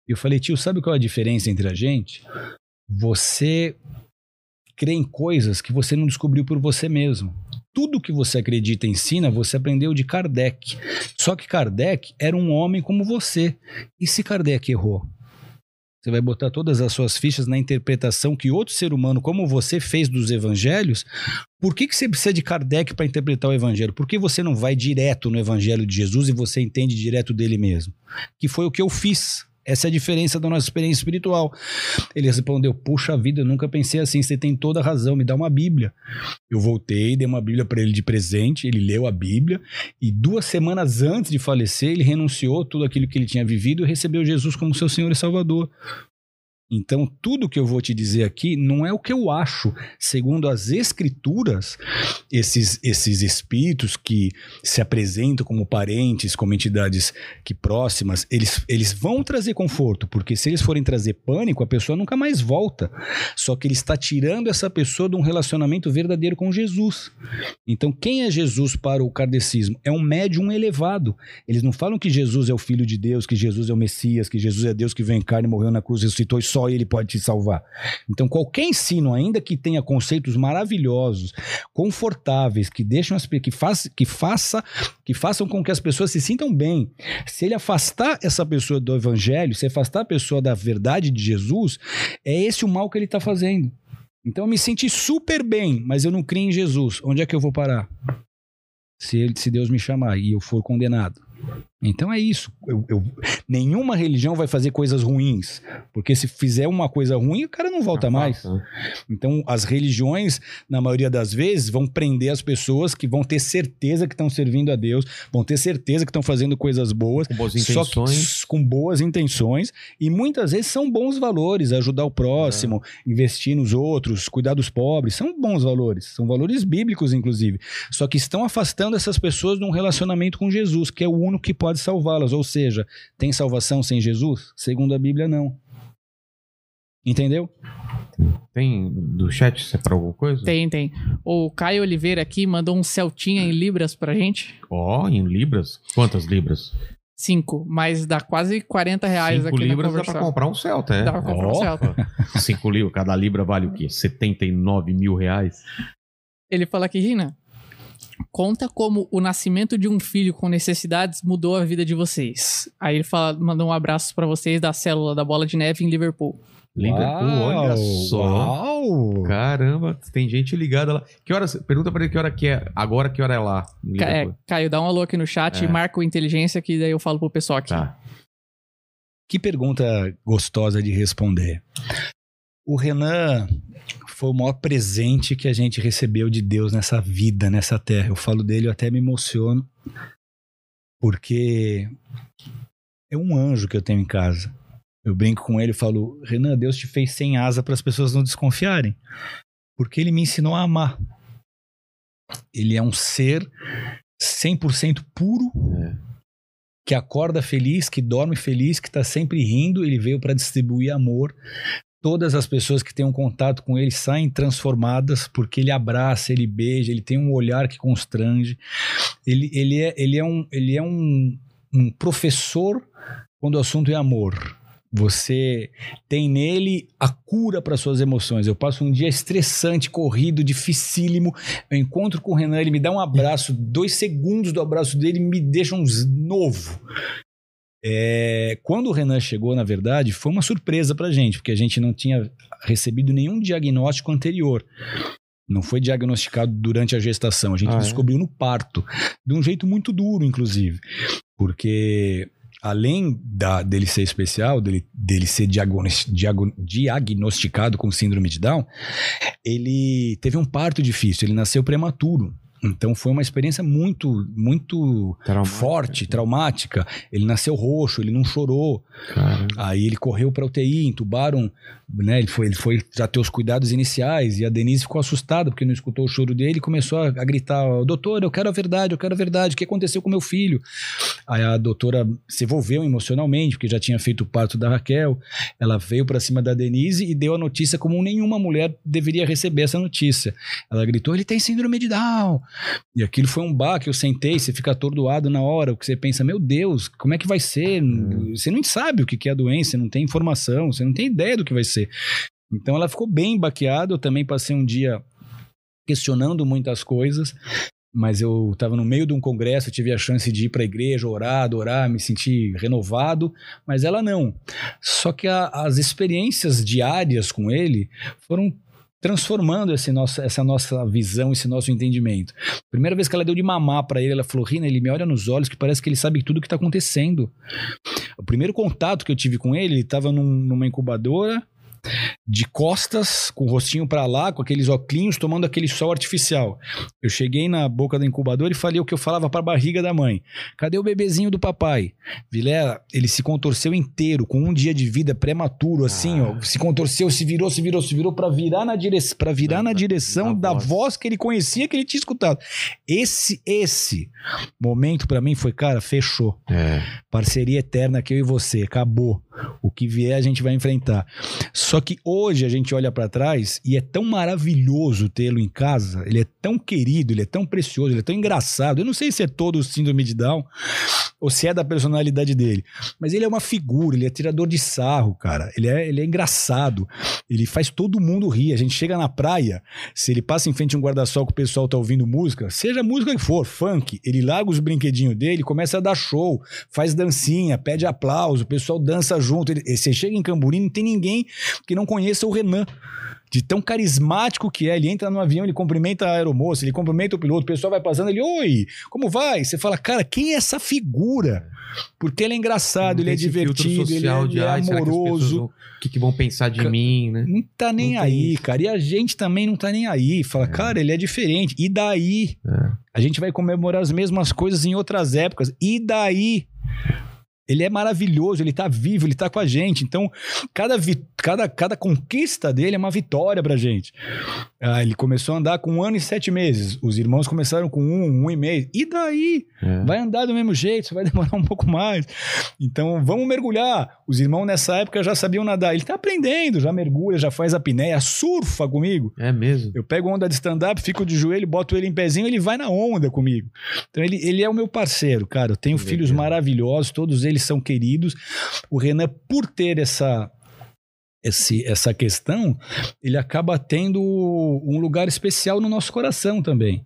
Eu falei, tio, sabe qual é a diferença entre a gente? Você crê em coisas que você não descobriu por você mesmo. Tudo que você acredita e ensina, você aprendeu de Kardec. Só que Kardec era um homem como você. E se Kardec errou? Você vai botar todas as suas fichas na interpretação que outro ser humano como você fez dos evangelhos. Por que, que você precisa de Kardec para interpretar o evangelho? Por que você não vai direto no evangelho de Jesus e você entende direto dele mesmo? Que foi o que eu fiz. Essa é a diferença da nossa experiência espiritual. Ele respondeu: Puxa vida, eu nunca pensei assim. Você tem toda a razão, me dá uma Bíblia. Eu voltei, dei uma Bíblia para ele de presente. Ele leu a Bíblia e duas semanas antes de falecer, ele renunciou tudo aquilo que ele tinha vivido e recebeu Jesus como seu Senhor e Salvador. Então, tudo que eu vou te dizer aqui não é o que eu acho. Segundo as escrituras, esses, esses espíritos que se apresentam como parentes, como entidades que próximas, eles, eles vão trazer conforto, porque se eles forem trazer pânico, a pessoa nunca mais volta. Só que ele está tirando essa pessoa de um relacionamento verdadeiro com Jesus. Então, quem é Jesus para o kardecismo? É um médium elevado. Eles não falam que Jesus é o Filho de Deus, que Jesus é o Messias, que Jesus é Deus que veio em carne, morreu na cruz, ressuscitou e só ele pode te salvar. Então, qualquer ensino, ainda que tenha conceitos maravilhosos, confortáveis, que deixam as, que, faça, que, faça, que façam com que as pessoas se sintam bem, se ele afastar essa pessoa do evangelho, se afastar a pessoa da verdade de Jesus, é esse o mal que ele está fazendo. Então eu me senti super bem, mas eu não creio em Jesus. Onde é que eu vou parar? Se, ele, se Deus me chamar e eu for condenado. Então é isso. Eu- eu- nenhuma religião vai fazer coisas ruins. Porque se fizer uma coisa ruim, o cara não volta mais. Então, as religiões, na maioria das vezes, vão prender as pessoas que vão ter certeza que estão servindo a Deus, vão ter certeza que estão fazendo coisas boas, Com boas só que intenções. com boas intenções, e muitas vezes são bons valores, ajudar o próximo, investir nos outros, cuidar dos pobres, são bons valores, são valores bíblicos, inclusive. Só que estão afastando essas pessoas de um relacionamento com Jesus, que é o único que pode salvá-las. Ou seja, tem salvação sem Jesus? Segundo a Bíblia, não. Entendeu? Tem do chat separou alguma coisa? Tem, tem. O Caio Oliveira aqui mandou um Celtinha em Libras pra gente. Ó, em libras? Quantas libras? Cinco, mas dá quase 40 reais Cinco aqui libras na dá pra comprar um Celta, é? Dá pra comprar um Ó. Celta. Cinco libras, cada libra vale o quê? 79 mil reais? Ele fala aqui, Rina, conta como o nascimento de um filho com necessidades mudou a vida de vocês. Aí ele fala, mandou um abraço pra vocês da célula da Bola de Neve em Liverpool. Liverpool, olha Uau, só. Uau! Caramba, tem gente ligada lá. Que horas? Pergunta pra ele que hora que é. Agora que hora é lá? é? Caio, dá um alô aqui no chat É. e marca o inteligência que daí eu falo pro pessoal aqui. Tá. Que pergunta gostosa de responder. O Renan foi o maior presente que a gente recebeu de Deus nessa vida, nessa terra. Eu falo dele, eu até me emociono, porque é um anjo que eu tenho em casa. Eu brinco com ele e falo: Renan, Deus te fez sem asa para as pessoas não desconfiarem, porque ele me ensinou a amar. Ele é um ser 100% puro É. que acorda feliz, que dorme feliz, que está sempre rindo. Ele veio para distribuir amor. Todas as pessoas que têm um contato com ele saem transformadas porque ele abraça, ele beija, ele tem um olhar que constrange. Ele, ele é, ele é, um, ele é um, um professor quando o assunto é amor. Você tem nele a cura para suas emoções. Eu passo um dia estressante, corrido, dificílimo. Eu encontro com o Renan, ele me dá um abraço, dois segundos do abraço dele me deixa um z- novo. É, quando o Renan chegou, na verdade, foi uma surpresa pra gente, porque a gente não tinha recebido nenhum diagnóstico anterior. Não foi diagnosticado durante a gestação, a gente Ah, é? descobriu no parto, de um jeito muito duro, inclusive, porque além da- dele ser especial, dele, dele ser diagnos- diagnosticado com síndrome de Down, ele teve um parto difícil, ele nasceu prematuro. Então foi uma experiência muito, muito Traumática. forte, traumática. Ele nasceu roxo, ele não chorou. Caramba. Aí ele correu para UTI, entubaram, né? Ele foi, ele foi já ter os cuidados iniciais e a Denise ficou assustada porque não escutou o choro dele e começou a, a gritar: "Doutor, eu quero a verdade, eu quero a verdade. O que aconteceu com meu filho?" Aí a doutora se envolveu emocionalmente porque já tinha feito o parto da Raquel. Ela veio para cima da Denise e deu a notícia como nenhuma mulher deveria receber essa notícia. Ela gritou: "Ele tem síndrome de Down". E aquilo foi um baque, eu sentei, você fica atordoado na hora, porque você pensa, meu Deus, como é que vai ser? Você não sabe o que que é a doença, você não tem informação, você não tem ideia do que vai ser. Então ela ficou bem baqueada, eu também passei um dia questionando muitas coisas, mas eu estava no meio de um congresso, tive a chance de ir para a igreja, orar, adorar, me sentir renovado, mas ela não. Só que a- as experiências diárias com ele foram transformando esse nosso, essa nossa visão, esse nosso entendimento. Primeira vez que ela deu de mamar para ele, ela falou: Rina, ele me olha nos olhos que parece que ele sabe tudo o que está acontecendo. O primeiro contato que eu tive com ele, ele estava numa incubadora, de costas, com o rostinho para lá, com aqueles óculos, tomando aquele sol artificial. Eu cheguei na boca da incubadora e falei o que eu falava para a barriga da mãe. Cadê o bebezinho do papai? Vilela, ele se contorceu inteiro, com um dia de vida prematuro, assim, Ah. ó. Se contorceu, se virou, se virou, se virou, para virar na, dire... pra virar na direção da da voz. voz que ele conhecia, que ele tinha escutado. Esse, esse momento para mim foi, cara, fechou. É. Parceria eterna que eu e você, acabou. O que vier a gente vai enfrentar. Só que hoje a gente olha pra trás e é tão maravilhoso tê-lo em casa, ele é tão querido, ele é tão precioso, ele é tão engraçado. Eu não sei se é todo o síndrome de Down ou se é da personalidade dele, mas ele é uma figura, ele é tirador de sarro, cara. Ele é, ele é engraçado, ele faz todo mundo rir. A gente chega na praia, se ele passa em frente a um guarda-sol que o pessoal tá ouvindo música, seja música que for, funk, ele larga os brinquedinhos dele, começa a dar show, faz dancinha, pede aplauso, o pessoal dança junto. Ele, você chega em Camburi, não tem ninguém que não conheça o Renan. de tão carismático que é. Ele entra no avião, ele cumprimenta a aeromoça, ele cumprimenta o piloto, o pessoal vai passando, ele, oi, como vai? Você fala, cara, quem é essa figura? Porque ele é engraçado, ele é divertido, ele é, de, ele é "Ai, será que as pessoas amoroso. O que, que vão pensar de mim, né? Não tá nem Não aí, cara. E a gente também não tá nem aí. Fala, cara, ele é diferente. E daí? É. A gente vai comemorar as mesmas coisas em outras épocas. E daí? Ele é maravilhoso, ele tá vivo, ele tá com a gente. Então, cada, cada, cada conquista dele é uma vitória pra gente. Ah, ele começou a andar com um ano e sete meses. Os irmãos começaram com um, um e meio. E daí? É. Vai andar do mesmo jeito, vai demorar um pouco mais. Então, vamos mergulhar. Os irmãos nessa época já sabiam nadar. Ele tá aprendendo, já mergulha, já faz a apneia, surfa comigo. É mesmo. Eu pego onda de stand-up, fico de joelho, boto ele em pezinho, ele vai na onda comigo. Então ele, ele é o meu parceiro, cara. Eu tenho Que filhos legal. maravilhosos, todos eles são queridos. O Renan, por ter essa. Esse, essa questão, ele acaba tendo um lugar especial no nosso coração também.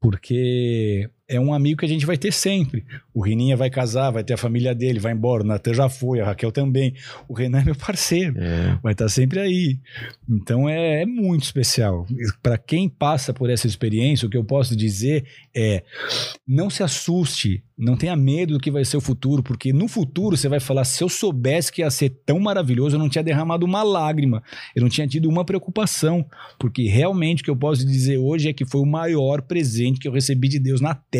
Porque é um amigo que a gente vai ter sempre. O Reninha vai casar, vai ter a família dele, vai embora. O Natan já foi, a Raquel também. O Renan é meu parceiro É. vai estar sempre aí. Então é, é muito especial. Para quem passa por essa experiência, o que eu posso dizer é: não se assuste, não tenha medo do que vai ser o futuro, porque no futuro você vai falar: se eu soubesse que ia ser tão maravilhoso, eu não tinha derramado uma lágrima, eu não tinha tido uma preocupação, porque realmente o que eu posso dizer hoje é que foi o maior presente que eu recebi de Deus na Terra.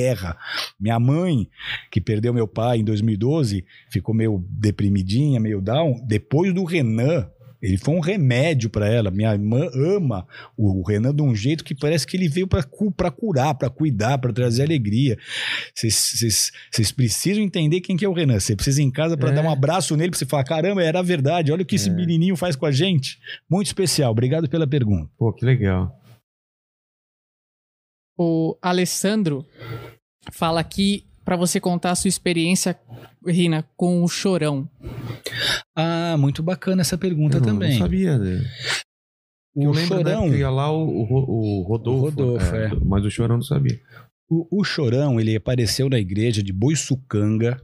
Minha mãe, que perdeu meu pai em 2012, ficou meio deprimidinha, meio down. Depois do Renan, ele foi um remédio para ela. Minha irmã ama o Renan de um jeito que parece que ele veio para curar, para cuidar, para trazer alegria. Vocês precisam entender quem que é o Renan. Você precisa ir em casa para É. dar um abraço nele, para você falar: caramba, era verdade. Olha o que esse É. menininho faz com a gente. Muito especial. Obrigado pela pergunta. Pô, que legal. O Alessandro fala aqui pra você contar a sua experiência, Rina, com o chorão. Ah, muito bacana essa pergunta Eu não- também. Não sabia. Né? O eu Chorão, ia lá o, o, o Rodolfo. O Rodolfo, é. Mas o Chorão não sabia. O, o Chorão, ele apareceu na igreja de Boiçucanga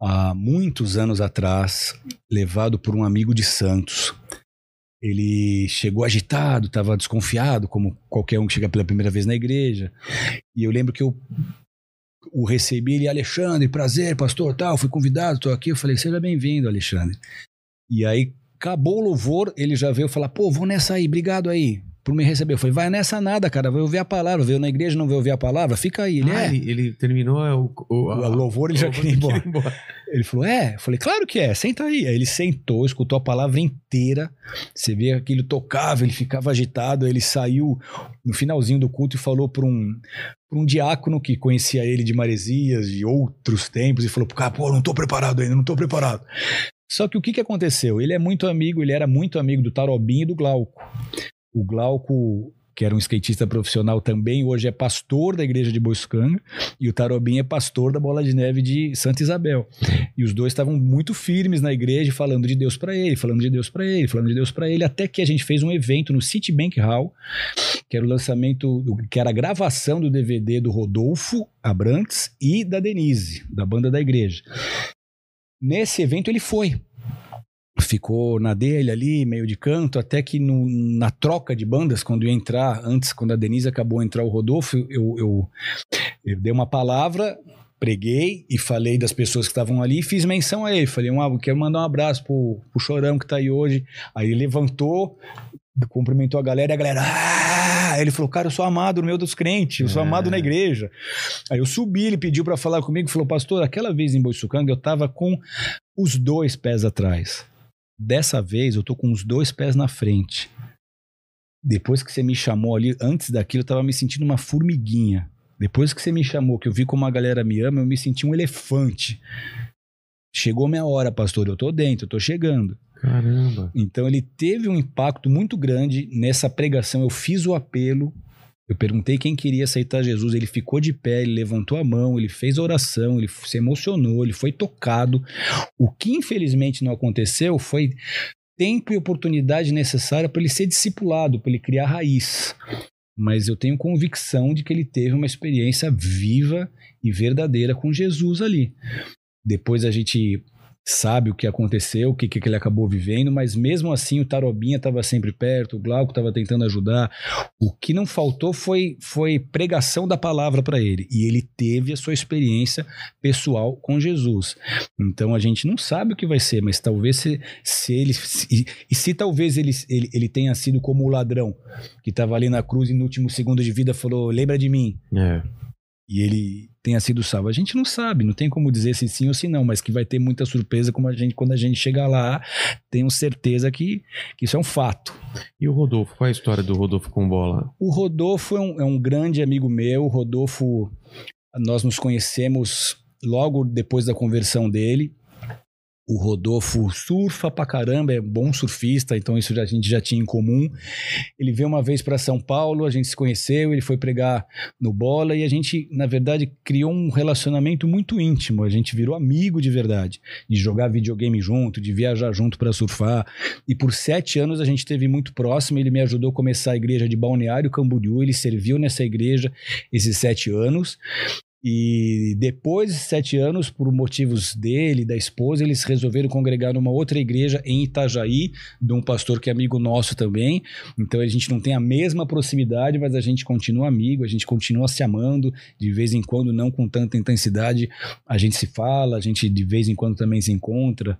há muitos anos atrás, levado por um amigo de Santos. Ele chegou agitado, estava desconfiado, como qualquer um que chega pela primeira vez na igreja. E eu lembro que eu o recebi, ele, Alexandre, prazer, pastor, tal, fui convidado, estou aqui. Eu falei, seja bem-vindo, Alexandre. E aí, acabou o louvor, ele já veio falar, pô, vou nessa aí, obrigado aí, por me receber. Eu falei, vai nessa nada, cara, vai ouvir a palavra, veio na igreja, não veio ouvir a palavra, fica aí. Ele Ah, é. ele, ele terminou é, o, o, O louvor ele já queria ir embora. Ele falou, é? Eu falei, claro que é, senta aí. Aí ele sentou, escutou a palavra inteira. Você vê que ele tocava, ele ficava agitado. Ele saiu no finalzinho do culto e falou para um, pra um diácono que conhecia ele de Maresias, de outros tempos, e falou: cara, pô, não tô preparado ainda, não tô preparado. Só que o que, que aconteceu? Ele é muito amigo, ele era muito amigo do Tarobim e do Glauco. O Glauco, que era um skatista profissional também, hoje é pastor da igreja de Boiscanga, e o Tarobim é pastor da Bola de Neve de Santa Isabel. E os dois estavam muito firmes na igreja, falando de Deus para ele, falando de Deus para ele, falando de Deus para ele, até que a gente fez um evento no Citibank Hall, que era o lançamento, que era a gravação do DVD do Rodolfo Abrantes e da Denise, da banda da igreja. Nesse evento ele foi. Ficou na dele ali, meio de canto, até que no- na troca de bandas, quando ia entrar, antes, quando a Denise acabou de entrar o Rodolfo, eu, eu, eu dei uma palavra, preguei e falei das pessoas que estavam ali e fiz menção a ele. Falei, um, quero mandar um abraço pro, pro Chorão que tá aí hoje. Aí ele levantou, cumprimentou a galera e a galera. "Ah!" Aí ele falou, cara, eu sou amado no meio dos crentes, eu sou É. amado na igreja. Aí eu subi, ele pediu para falar comigo, falou, pastor, aquela vez em Boiçucanga eu tava com os dois pés atrás. Dessa vez eu tô com os dois pés na frente. Depois que você me chamou ali, antes daquilo eu tava me sentindo uma formiguinha. Depois que você me chamou, que eu vi como a galera me ama, eu me senti um elefante. Chegou minha hora, pastor, eu tô dentro, eu tô chegando. Caramba. Então ele teve um impacto muito grande nessa pregação. Eu fiz o apelo, eu perguntei quem queria aceitar Jesus, ele ficou de pé, ele levantou a mão, ele fez oração, ele se emocionou, ele foi tocado. O que infelizmente não aconteceu foi tempo e oportunidade necessária para ele ser discipulado, para ele criar raiz. Mas eu tenho convicção de que ele teve uma experiência viva e verdadeira com Jesus ali. Depois a gente sabe o que aconteceu, o que, que ele acabou vivendo, mas mesmo assim o Tarobinha estava sempre perto, o Glauco estava tentando ajudar. O que não faltou foi, foi pregação da palavra para ele. E ele teve a sua experiência pessoal com Jesus. Então a gente não sabe o que vai ser, mas talvez se, se ele. Se, e se talvez ele, ele, ele tenha sido como o ladrão que estava ali na cruz e no último segundo de vida falou: Lembra de mim. É. E ele tenha sido salvo. A gente não sabe, não tem como dizer se sim ou se não, mas que vai ter muita surpresa como a gente, quando a gente chegar lá, tenho certeza que, que isso é um fato. E o Rodolfo? Qual é a história do Rodolfo com bola? O Rodolfo é um, é um grande amigo meu. O Rodolfo, nós nos conhecemos logo depois da conversão dele. O Rodolfo surfa pra caramba, é bom surfista, então isso a gente já tinha em comum. Ele veio uma vez para São Paulo, a gente se conheceu, ele foi pregar no Bola e a gente, na verdade, criou um relacionamento muito íntimo. A gente virou amigo de verdade, de jogar videogame junto, de viajar junto para surfar. E por sete anos a gente esteve muito próximo. Ele me ajudou a começar a igreja de Balneário Camboriú. Ele serviu nessa igreja esses sete anos. E depois de sete anos, por motivos dele, da esposa, eles resolveram congregar numa outra igreja em Itajaí, de um pastor que é amigo nosso também. Então a gente não tem a mesma proximidade, mas a gente continua amigo, a gente continua se amando. De vez em quando, não com tanta intensidade, a gente se fala, a gente de vez em quando também se encontra.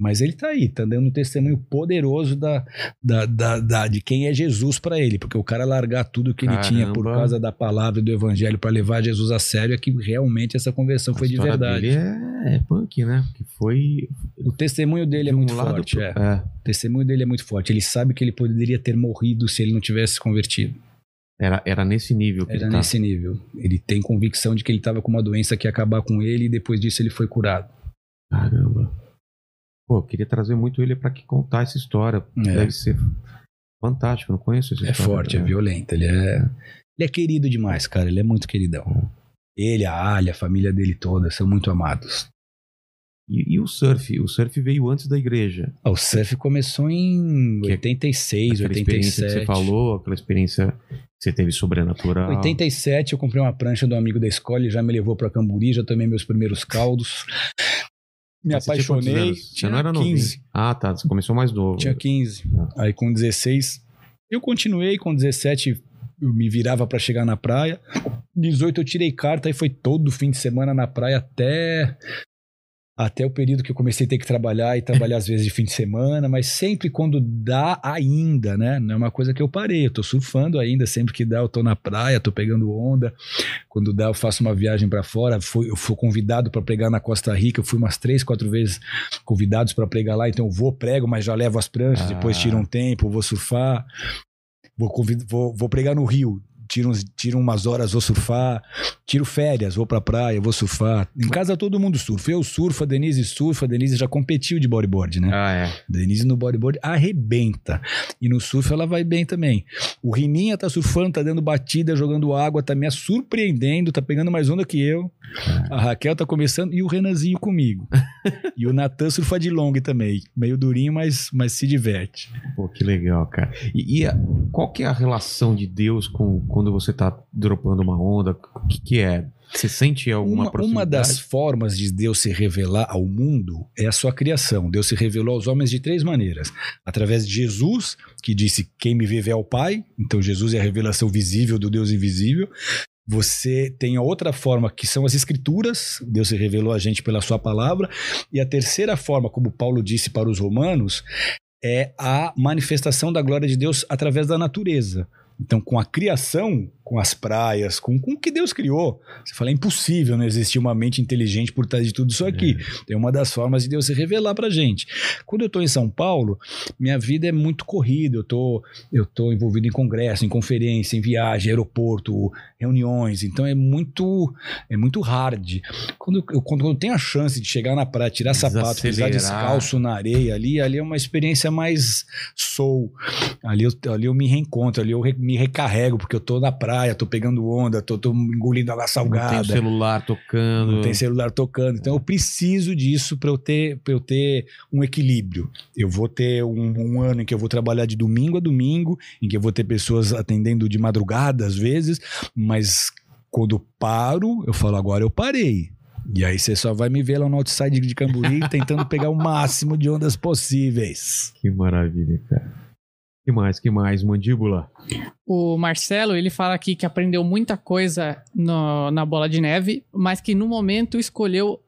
Mas ele tá aí, tá dando um testemunho poderoso da, da, da, da de quem é Jesus para ele, porque o cara largar tudo que Caramba. ele tinha por causa da palavra e do evangelho para levar Jesus a sério é que realmente essa conversão A foi de verdade. dele é, é punk, né? Que foi. O testemunho dele é de um muito lado forte. pro- é. é. O testemunho dele é muito forte. Ele sabe que ele poderia ter morrido se ele não tivesse se convertido. Era, era nesse nível que Era ele tá. nesse nível. Ele tem convicção de que ele estava com uma doença que ia acabar com ele e depois disso ele foi curado. Caramba. Pô, eu queria trazer muito ele pra que contar essa história. É. Deve ser fantástico, eu não conheço essa É história. forte, é né? violento. Ele é, ele é querido demais, cara. Ele é muito queridão. Ele, a Alia, a família dele toda são muito amados. E, e o surf? O surf veio antes da igreja. Ah, o surf começou em Que é 86, Aquela experiência 87. que você falou, aquela experiência que você teve sobrenatural. 87 eu comprei uma prancha do amigo da escola, ele já me levou pra Camburi, já tomei meus primeiros caldos. Me Mas tinha apaixonei. Você não era novinho. 15. Ah, tá. Você começou mais novo. Tinha 15. Aí com 16, eu continuei. Com 17, eu me virava pra chegar na praia. 18, eu tirei carta e foi todo fim de semana na praia até. Até o período que eu comecei a ter que trabalhar e trabalhar às vezes de fim de semana, mas sempre quando dá ainda, né? Não é uma coisa que eu parei, eu tô surfando ainda, sempre que dá eu tô na praia, tô pegando onda. Quando dá eu faço uma viagem pra fora, fui, eu fui convidado pra pregar na Costa Rica, eu fui umas três, quatro vezes convidados pra pregar lá, então eu vou, prego, mas já levo as pranchas, Ah. depois tiro um tempo, vou surfar. Vou, convid- vou, vou pregar no Rio, tiro, tiro umas horas, vou surfar. Tiro férias, vou pra praia, vou surfar. Em casa todo mundo surfa. Eu surfo, a Denise surfa. A Denise já competiu de bodyboard, né? Ah, é. Denise no bodyboard arrebenta. E no surf ela vai bem também. O Rininha tá surfando, tá dando batida, jogando água, tá me surpreendendo, tá pegando mais onda que eu. A Raquel tá começando e o Renanzinho comigo. e o Natan surfa de long também. Meio durinho, mas, mas se diverte. Pô, que legal, cara. E, e a- qual que é a relação de Deus com quando você tá dropando uma onda? O que, que é? Você sente alguma Uma, uma das formas de Deus se revelar ao mundo é a sua criação. Deus se revelou aos homens de três maneiras: através de Jesus, que disse: Quem me vê vê ao Pai. Então, Jesus é a revelação visível do Deus invisível. Você tem a outra forma, que são as escrituras. Deus se revelou a gente pela sua palavra. E a terceira forma, como Paulo disse para os romanos, é a manifestação da glória de Deus através da natureza. Então, com a criação, com as praias, com, com o que Deus criou, você fala, é impossível não existir uma mente inteligente por trás de tudo isso aqui. É uma das formas de Deus se revelar pra gente. Quando eu tô em São Paulo, minha vida é muito corrida. Eu tô, eu tô envolvido em congresso, em conferência, em viagem, aeroporto, reuniões. Então é muito, é muito hard. Quando eu, quando eu tenho a chance de chegar na praia, tirar sapato, pisar descalço na areia ali, ali é uma experiência mais soul. Ali eu, ali eu me reencontro, ali eu me recarrego, porque eu tô na praia, tô pegando onda, tô, tô engolindo água Não tem salgada. celular tocando. Não tem celular tocando. Então eu preciso disso para eu ter para eu ter um equilíbrio. Eu vou ter um, um ano em que eu vou trabalhar de domingo a domingo, em que eu vou ter pessoas atendendo de madrugada às vezes, mas quando paro, eu falo agora eu parei. E aí você só vai me ver lá no outside de Camburi tentando pegar o máximo de ondas possíveis. Que maravilha, cara. Que mais, que mais, mandíbula? O Marcelo, ele fala aqui que aprendeu muita coisa no- na bola de neve, mas que no momento escolheu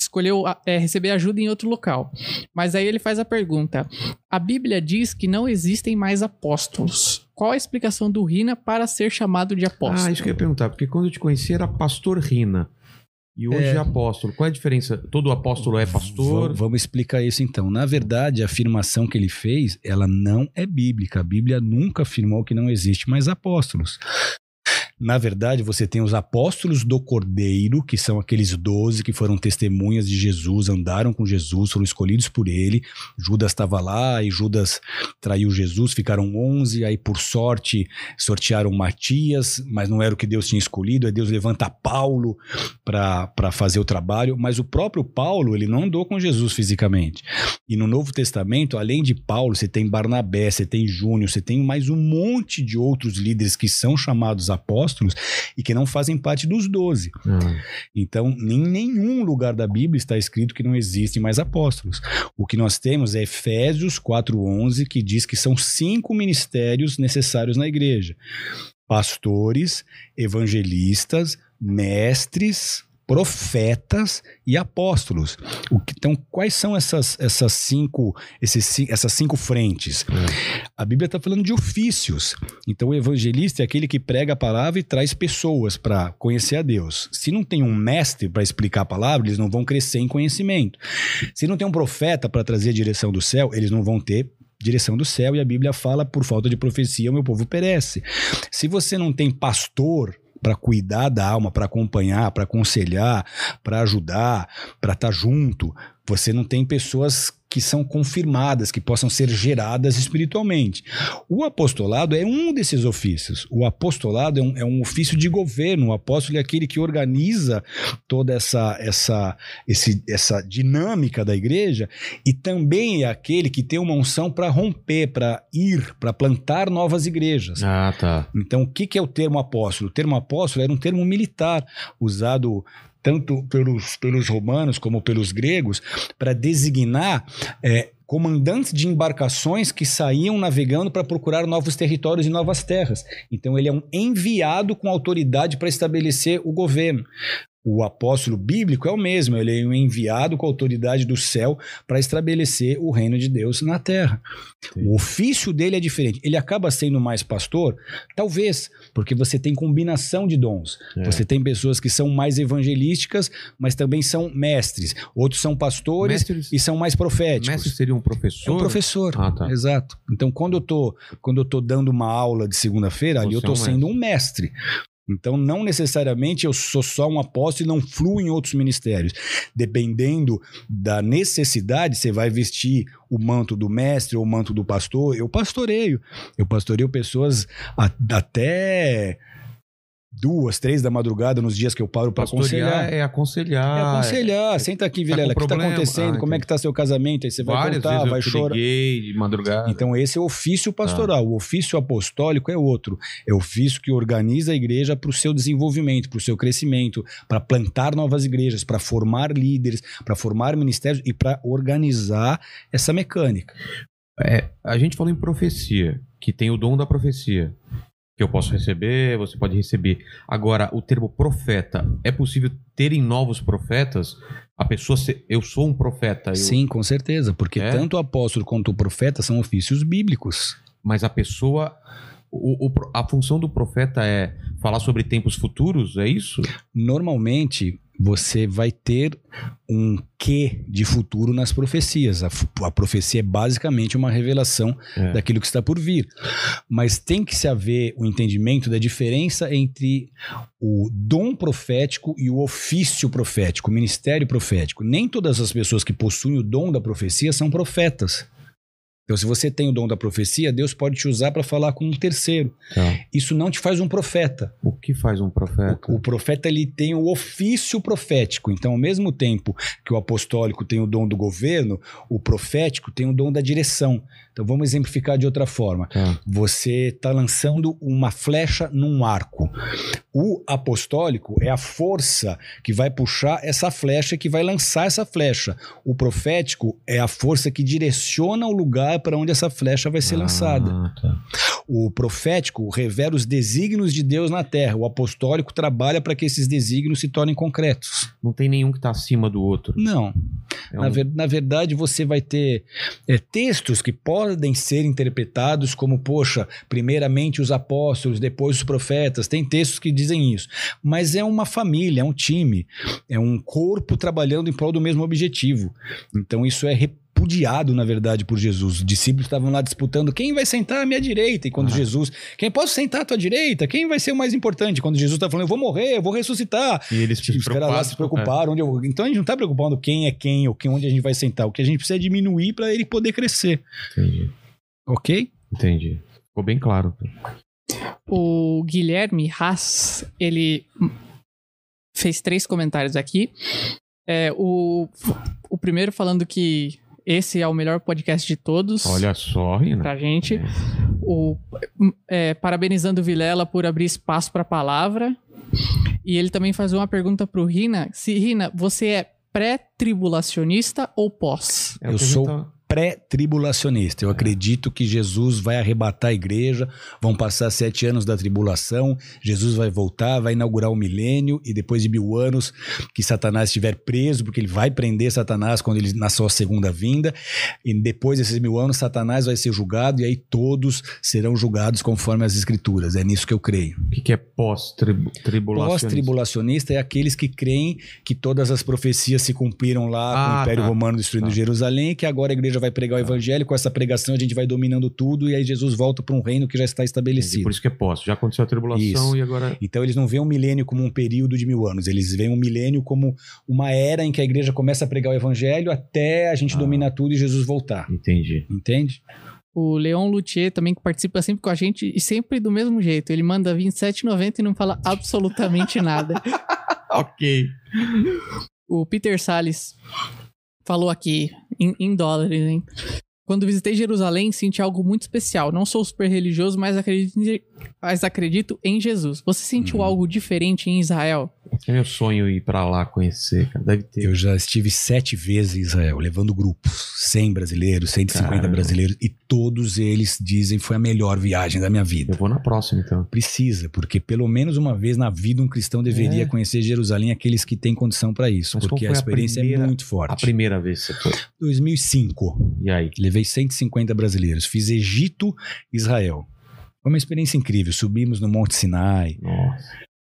escolheu é, receber ajuda em outro local. Mas aí ele faz a pergunta: a Bíblia diz que não existem mais apóstolos. Qual a explicação do Rina para ser chamado de apóstolo? Ah, isso que eu ia perguntar, porque quando eu te conheci era pastor Rina. E hoje é, É. apóstolo. Qual é a diferença? Todo apóstolo é pastor? Va- Vamos explicar isso então. Na verdade, a afirmação que ele fez, ela não é bíblica. A Bíblia nunca afirmou que não existe mais apóstolos. Na verdade, você tem os apóstolos do Cordeiro, que são aqueles doze que foram testemunhas de Jesus, andaram com Jesus, foram escolhidos por ele. Judas estava lá e Judas traiu Jesus, ficaram onze. Aí, por sorte, sortearam Matias, mas não era o que Deus tinha escolhido. Aí Deus levanta Paulo para fazer o trabalho. Mas o próprio Paulo, ele não andou com Jesus fisicamente. E no Novo Testamento, além de Paulo, você tem Barnabé, você tem Júnior, você tem mais um monte de outros líderes que são chamados apóstolos e que não fazem parte dos doze. Ah, Então, em nenhum lugar da Bíblia está escrito que não existem mais apóstolos. O que nós temos é Efésios 4:11, que diz que são cinco ministérios necessários na igreja: pastores, evangelistas, mestres, profetas e apóstolos. Que, então, quais são essas, essas cinco esses, essas cinco frentes? A Bíblia está falando de ofícios. Então, o evangelista é aquele que prega a palavra e traz pessoas para conhecer a Deus. Se não tem um mestre para explicar a palavra, eles não vão crescer em conhecimento. Se não tem um profeta para trazer a direção do céu, eles não vão ter direção do céu. E a Bíblia fala: por falta de profecia, o meu povo perece. Se você não tem pastor para cuidar da alma, para acompanhar, para aconselhar, para ajudar, para estar junto, você não tem pessoas que são confirmadas, que possam ser geradas espiritualmente. O apostolado é um desses ofícios. O apostolado é um, é um ofício de governo. O apóstolo é aquele que organiza toda essa, essa, esse, essa dinâmica da igreja e também é aquele que tem uma unção para romper, para ir, para plantar novas igrejas. Ah, tá. Então, o que, que é o termo apóstolo? O termo apóstolo era um termo militar usado tanto pelos, pelos romanos como pelos gregos para designar é, comandantes de embarcações que saíam navegando para procurar novos territórios e novas terras. Então, ele é um enviado com autoridade para estabelecer o governo. O apóstolo bíblico é o mesmo, ele é um enviado com autoridade do céu para estabelecer o reino de Deus na terra. Entendi. O ofício dele é diferente. Ele acaba sendo mais pastor? Talvez, porque você tem combinação de dons. É. Você tem pessoas que são mais evangelísticas, mas também são mestres. Outros são pastores Mestres, e são mais proféticos. mestre seria um É professor? um professor. Ah, tá. Exato. Então, quando eu tô, quando eu tô dando uma aula de segunda-feira, ali eu tô é sendo um mestre. Então, não necessariamente eu sou só um apóstolo e não fluo em outros ministérios. Dependendo da necessidade, você vai vestir o manto do mestre ou o manto do pastor. Eu pastoreio. Eu pastoreio pessoas até duas, três da madrugada nos dias que eu paro para Pastorear aconselhar. é aconselhar. É aconselhar. Senta aqui, Tá Vilela. O que está acontecendo? Ah, Como é que tá seu casamento? Aí você vai Várias contar, vai chorar. de madrugada. Então, esse é o ofício Tá. pastoral. O ofício apostólico é outro. É o ofício que organiza a igreja para o seu desenvolvimento, para o seu crescimento, para plantar novas igrejas, para formar líderes, para formar ministérios e para organizar essa mecânica. É, a gente falou em profecia, que tem o dom da profecia. Que eu posso receber, você pode receber. Agora, o termo profeta, é possível terem novos profetas? A pessoa ser, eu sou um profeta, eu- Sim, com certeza, porque É? tanto o apóstolo quanto o profeta são ofícios bíblicos. mas a pessoa. o- o a função do profeta é falar sobre tempos futuros, é isso? Normalmente, você vai ter um quê de futuro nas profecias. A, a profecia é basicamente uma revelação É. daquilo que está por vir. Mas tem que se haver o entendimento da diferença entre o dom profético e o ofício profético, o ministério profético. Nem todas as pessoas que possuem o dom da profecia são profetas. Então, se você tem o dom da profecia, Deus pode te usar para falar com um terceiro. Tá. Isso não te faz um profeta. O que faz um profeta? O, o profeta ele tem o ofício profético. Então, ao mesmo tempo que o apostólico tem o dom do governo, o profético tem o dom da direção. Então, vamos exemplificar de outra forma. Tá. Você está lançando uma flecha num arco. O apostólico é a força que vai puxar essa flecha, que vai lançar essa flecha. O profético é a força que direciona o lugar para onde essa flecha vai ser lançada. Ah, tá. O profético revela os desígnios de Deus na terra. O apostólico trabalha para que esses desígnios se tornem concretos. Não tem nenhum que tá acima do outro. Não. É Na, um- ver- na verdade, você vai ter é, textos que podem ser interpretados como, poxa, primeiramente os apóstolos, depois os profetas. Tem textos que dizem isso. Mas é uma família, é um time, é um corpo trabalhando em prol do mesmo objetivo. Então, isso é repudiado, na verdade, por Jesus. Os discípulos estavam lá disputando quem vai sentar à minha direita. E quando Ah. Jesus, quem posso sentar à tua direita? Quem vai ser o mais importante? Quando Jesus está falando, eu vou morrer, eu vou ressuscitar. E eles Tipo, os caras lá se preocuparam. Onde eu- Então a gente não tá preocupando quem é quem ou quem, onde a gente vai sentar. O que a gente precisa é diminuir para ele poder crescer. É, entendi. Ok? Entendi. Ficou bem claro. O Guilherme Haas, ele fez três comentários aqui. É, o, o primeiro falando que esse é o melhor podcast de todos Olha só, Rina. pra gente. O, é, parabenizando o Vilela por abrir espaço pra palavra. E ele também faz uma pergunta pro Rina. Se, Rina, você é pré-tribulacionista ou pós? É Eu a sou- tá- Pré-tribulacionista. Eu acredito que Jesus vai arrebatar a igreja, vão passar sete anos da tribulação, Jesus vai voltar, vai inaugurar o milênio e depois de mil anos que Satanás estiver preso, porque ele vai prender Satanás quando ele na sua segunda vinda, e depois desses mil anos Satanás vai ser julgado e aí todos serão julgados conforme as escrituras. É nisso que eu creio. O que, que é pós-tribulação? Pós-tribulacionista é aqueles que creem que todas as profecias se cumpriram lá com Ah, o Império tá. Romano destruindo Tá. Jerusalém, e que agora a igreja vai pregar o evangelho, com essa pregação a gente vai dominando tudo e aí Jesus volta para um reino que já está estabelecido. Por isso que é pós. Já aconteceu a tribulação Isso. e agora. Então eles não veem um milênio como um período de mil anos, eles veem um milênio como uma era em que a igreja começa a pregar o evangelho até a gente Ah. dominar tudo e Jesus voltar. Entendi. Entende? O Leon Luthier também que participa sempre com a gente e sempre do mesmo jeito. Ele manda R$ 27,90 e não fala absolutamente nada. Ok. O Peter Salles falou aqui, em, em dólares, hein? Quando visitei Jerusalém, senti algo muito especial. Não sou super religioso, mas acredito, em- mas acredito em Jesus. Você sentiu Uhum. algo diferente em Israel? É meu sonho ir pra lá conhecer, cara. Deve ter. Eu já estive sete vezes em Israel, levando grupos, 100 brasileiros, 150 Caramba. brasileiros, e todos eles dizem foi a melhor viagem da minha vida. Eu vou na próxima, então. Precisa, porque pelo menos uma vez na vida um cristão deveria É. conhecer Jerusalém, aqueles que têm condição para isso, Mas porque a foi a experiência primeira- é muito A forte. primeira vez que você foi. 2005, E aí? levei 150 brasileiros, fiz Egito, Israel. Foi uma experiência incrível. Subimos no Monte Sinai, Nossa.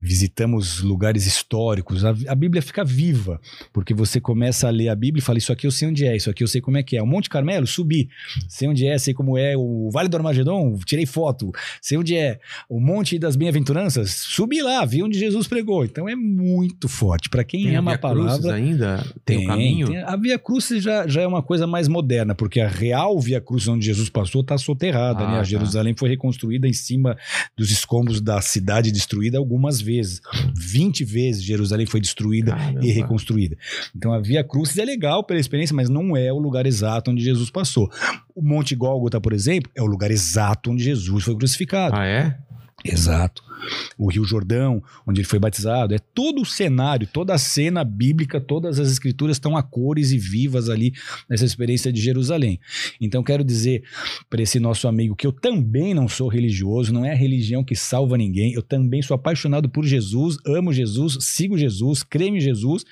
Visitamos lugares históricos. A, a Bíblia fica viva, porque você começa a ler a Bíblia e fala: Isso aqui eu sei onde é, isso aqui eu sei como é que é. O Monte Carmelo, subi, sei onde é, sei como é. O Vale do Armagedon, tirei foto, sei onde é. O Monte das Bem-aventuranças, subi lá, vi onde Jesus pregou. Então é muito forte. Para quem Tem ama Via a palavra. Ainda? Tem, o caminho? tem. A Via Crucis já, já é uma coisa mais moderna, porque a real Via Crucis onde Jesus passou está soterrada, Ah, né? A tá. Jerusalém foi reconstruída em cima dos escombros da cidade destruída algumas vezes. 20 vezes Jerusalém foi destruída Caramba. e reconstruída. Então a Via Crucis é legal pela experiência, mas não é o lugar exato onde Jesus passou. O Monte Gólgota, por exemplo, é o lugar exato onde Jesus foi crucificado. Ah, é? Exato. O Rio Jordão, onde ele foi batizado, é todo o cenário, toda a cena bíblica, todas as escrituras estão a cores e vivas ali nessa experiência de Jerusalém. Então quero dizer para esse nosso amigo que eu também não sou religioso, não é a religião que salva ninguém, eu também sou apaixonado por Jesus, amo Jesus, sigo Jesus, creio em Jesus.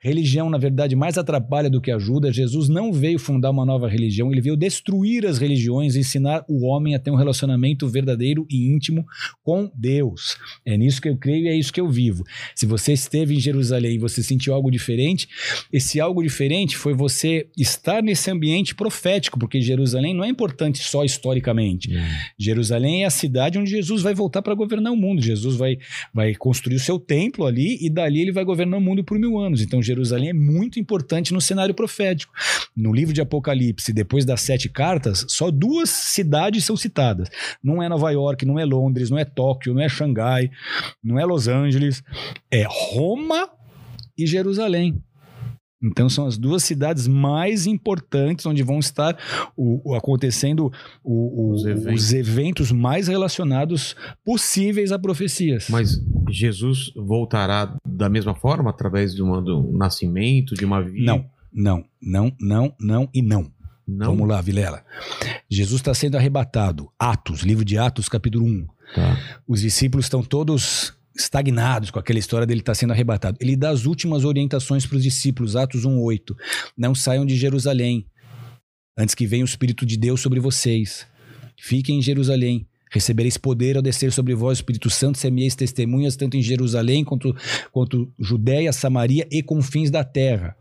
Religião, na verdade, mais atrapalha do que ajuda. Jesus não veio fundar uma nova religião, ele veio destruir as religiões, ensinar o homem a ter um relacionamento verdadeiro e íntimo com Deus. Deus. É nisso que eu creio e é isso que eu vivo. Se você esteve em Jerusalém e você sentiu algo diferente, esse algo diferente foi você estar nesse ambiente profético, porque Jerusalém não é importante só historicamente. Jerusalém é a cidade onde Jesus vai voltar para governar o mundo. Jesus vai, vai construir o seu templo ali e dali ele vai governar o mundo por mil anos. Então Jerusalém é muito importante no cenário profético. No livro de Apocalipse, depois das sete cartas, só duas cidades são citadas. Não é Nova York, não é Londres, não é Tóquio, não é Xangai, não é Los Angeles. É Roma e Jerusalém. Então são as duas cidades mais importantes onde vão estar o, o- acontecendo o- Os eventos. os eventos mais relacionados possíveis a profecias. Mas Jesus voltará da mesma forma, através de uma, do nascimento, de uma vida? Não, não, não, não, não e não. Não. Vamos lá, Vilela. Jesus está sendo arrebatado. Atos, livro de Atos, capítulo 1. Tá. Os discípulos estão todos estagnados com aquela história dele estar sendo arrebatado. Ele dá as últimas orientações para os discípulos, Atos 1:8. Não saiam de Jerusalém antes que venha o espírito de Deus sobre vocês. Fiquem em Jerusalém. Recebereis poder ao descer sobre vós o Espírito Santo, semeis testemunhas tanto em Jerusalém quanto, quanto Judéia, Samaria e confins da terra.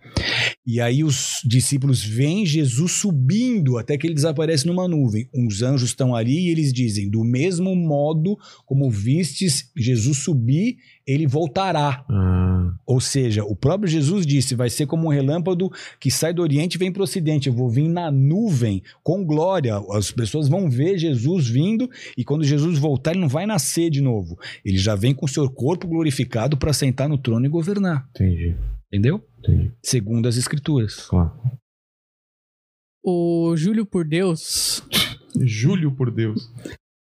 E aí os discípulos veem Jesus subindo até que ele desaparece numa nuvem. Uns anjos estão ali e eles dizem: do mesmo modo como vistes Jesus subir, ele voltará. Ah, Ou seja, o próprio Jesus disse: vai ser como um relâmpago que sai do Oriente e vem para o Ocidente. Eu vou vir na nuvem com glória. As pessoas vão ver Jesus vindo e quando Jesus voltar, ele não vai nascer de novo. Ele já vem com o seu corpo glorificado para sentar no trono e governar. entendi. Entendeu? Entendi. Segundo as Escrituras. Claro. O Júlio por Deus. Júlio, por Deus.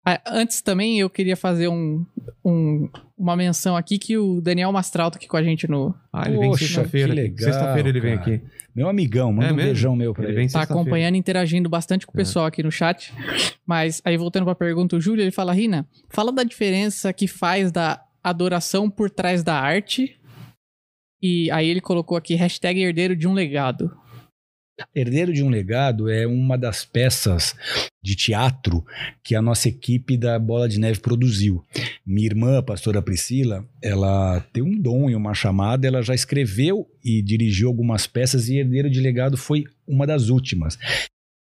Ah, Antes também eu queria fazer um, um- uma menção aqui que o Daniel Mastral tá aqui com a gente no. Ah, ele vem sexta-feira. Sexta-feira ele vem cara. aqui. Meu amigão, manda É um mesmo? beijão meu pra Ele ele. vem Tá acompanhando, interagindo bastante com o É. pessoal aqui no chat. Mas aí voltando pra pergunta, o Júlio ele fala: Rina, fala da diferença que faz da adoração por trás da arte. E aí ele colocou aqui hashtag herdeiro de um legado. Herdeiro de um Legado é uma das peças de teatro que a nossa equipe da Bola de Neve produziu. Minha irmã, a pastora Priscila, ela tem um dom e uma chamada, ela já escreveu e dirigiu algumas peças e Herdeiro de Legado foi uma das últimas.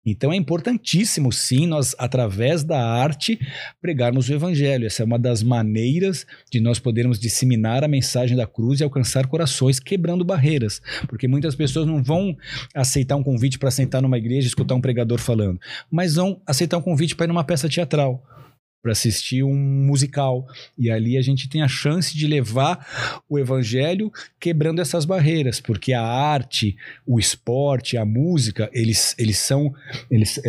Então é importantíssimo, sim, nós, através da arte, pregarmos o Evangelho. Essa é uma das maneiras de nós podermos disseminar a mensagem da cruz e alcançar corações, quebrando barreiras. Porque muitas pessoas não vão aceitar um convite para sentar numa igreja e escutar um pregador falando, mas vão aceitar um convite para ir numa peça teatral, para assistir um musical. E ali a gente tem a chance de levar o evangelho quebrando essas barreiras, porque a arte, o esporte, a música, eles, eles são. Eles,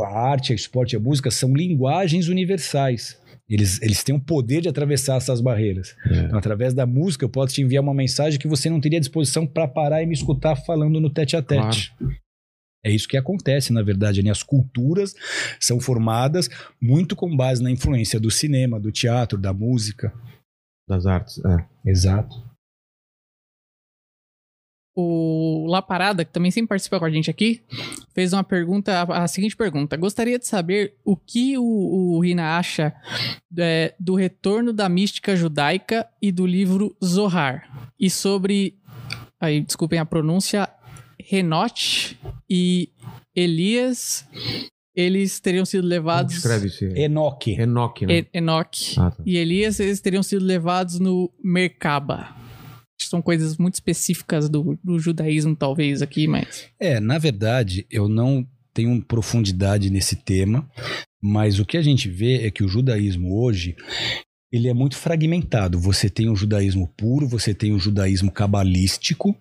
a arte, o esporte e a música são linguagens universais. Eles, eles têm o poder de atravessar essas barreiras. É. Então, através da música, eu posso te enviar uma mensagem que você não teria disposição para parar e me escutar falando no tete a tete. É isso que acontece, na verdade. Né? As culturas são formadas muito com base na influência do cinema, do teatro, da música. Das artes. É. Exato. O La Parada, que também sempre participa com a gente aqui, fez uma pergunta, a, seguinte pergunta. Gostaria de saber o que o, o Rina acha é, do retorno da mística judaica e do livro Zohar. E sobre, aí, desculpem a pronúncia, Renote e Elias, eles teriam sido levados... escreve esse? Enoque. Enoque, né? E- Enoque Ah, tá. e Elias, eles teriam sido levados no Merkaba. São coisas muito específicas do, do judaísmo, talvez, aqui, mas. É, na verdade, eu não tenho profundidade nesse tema, mas o que a gente vê é que o judaísmo hoje ele é muito fragmentado. Você tem o judaísmo puro, você tem o judaísmo cabalístico,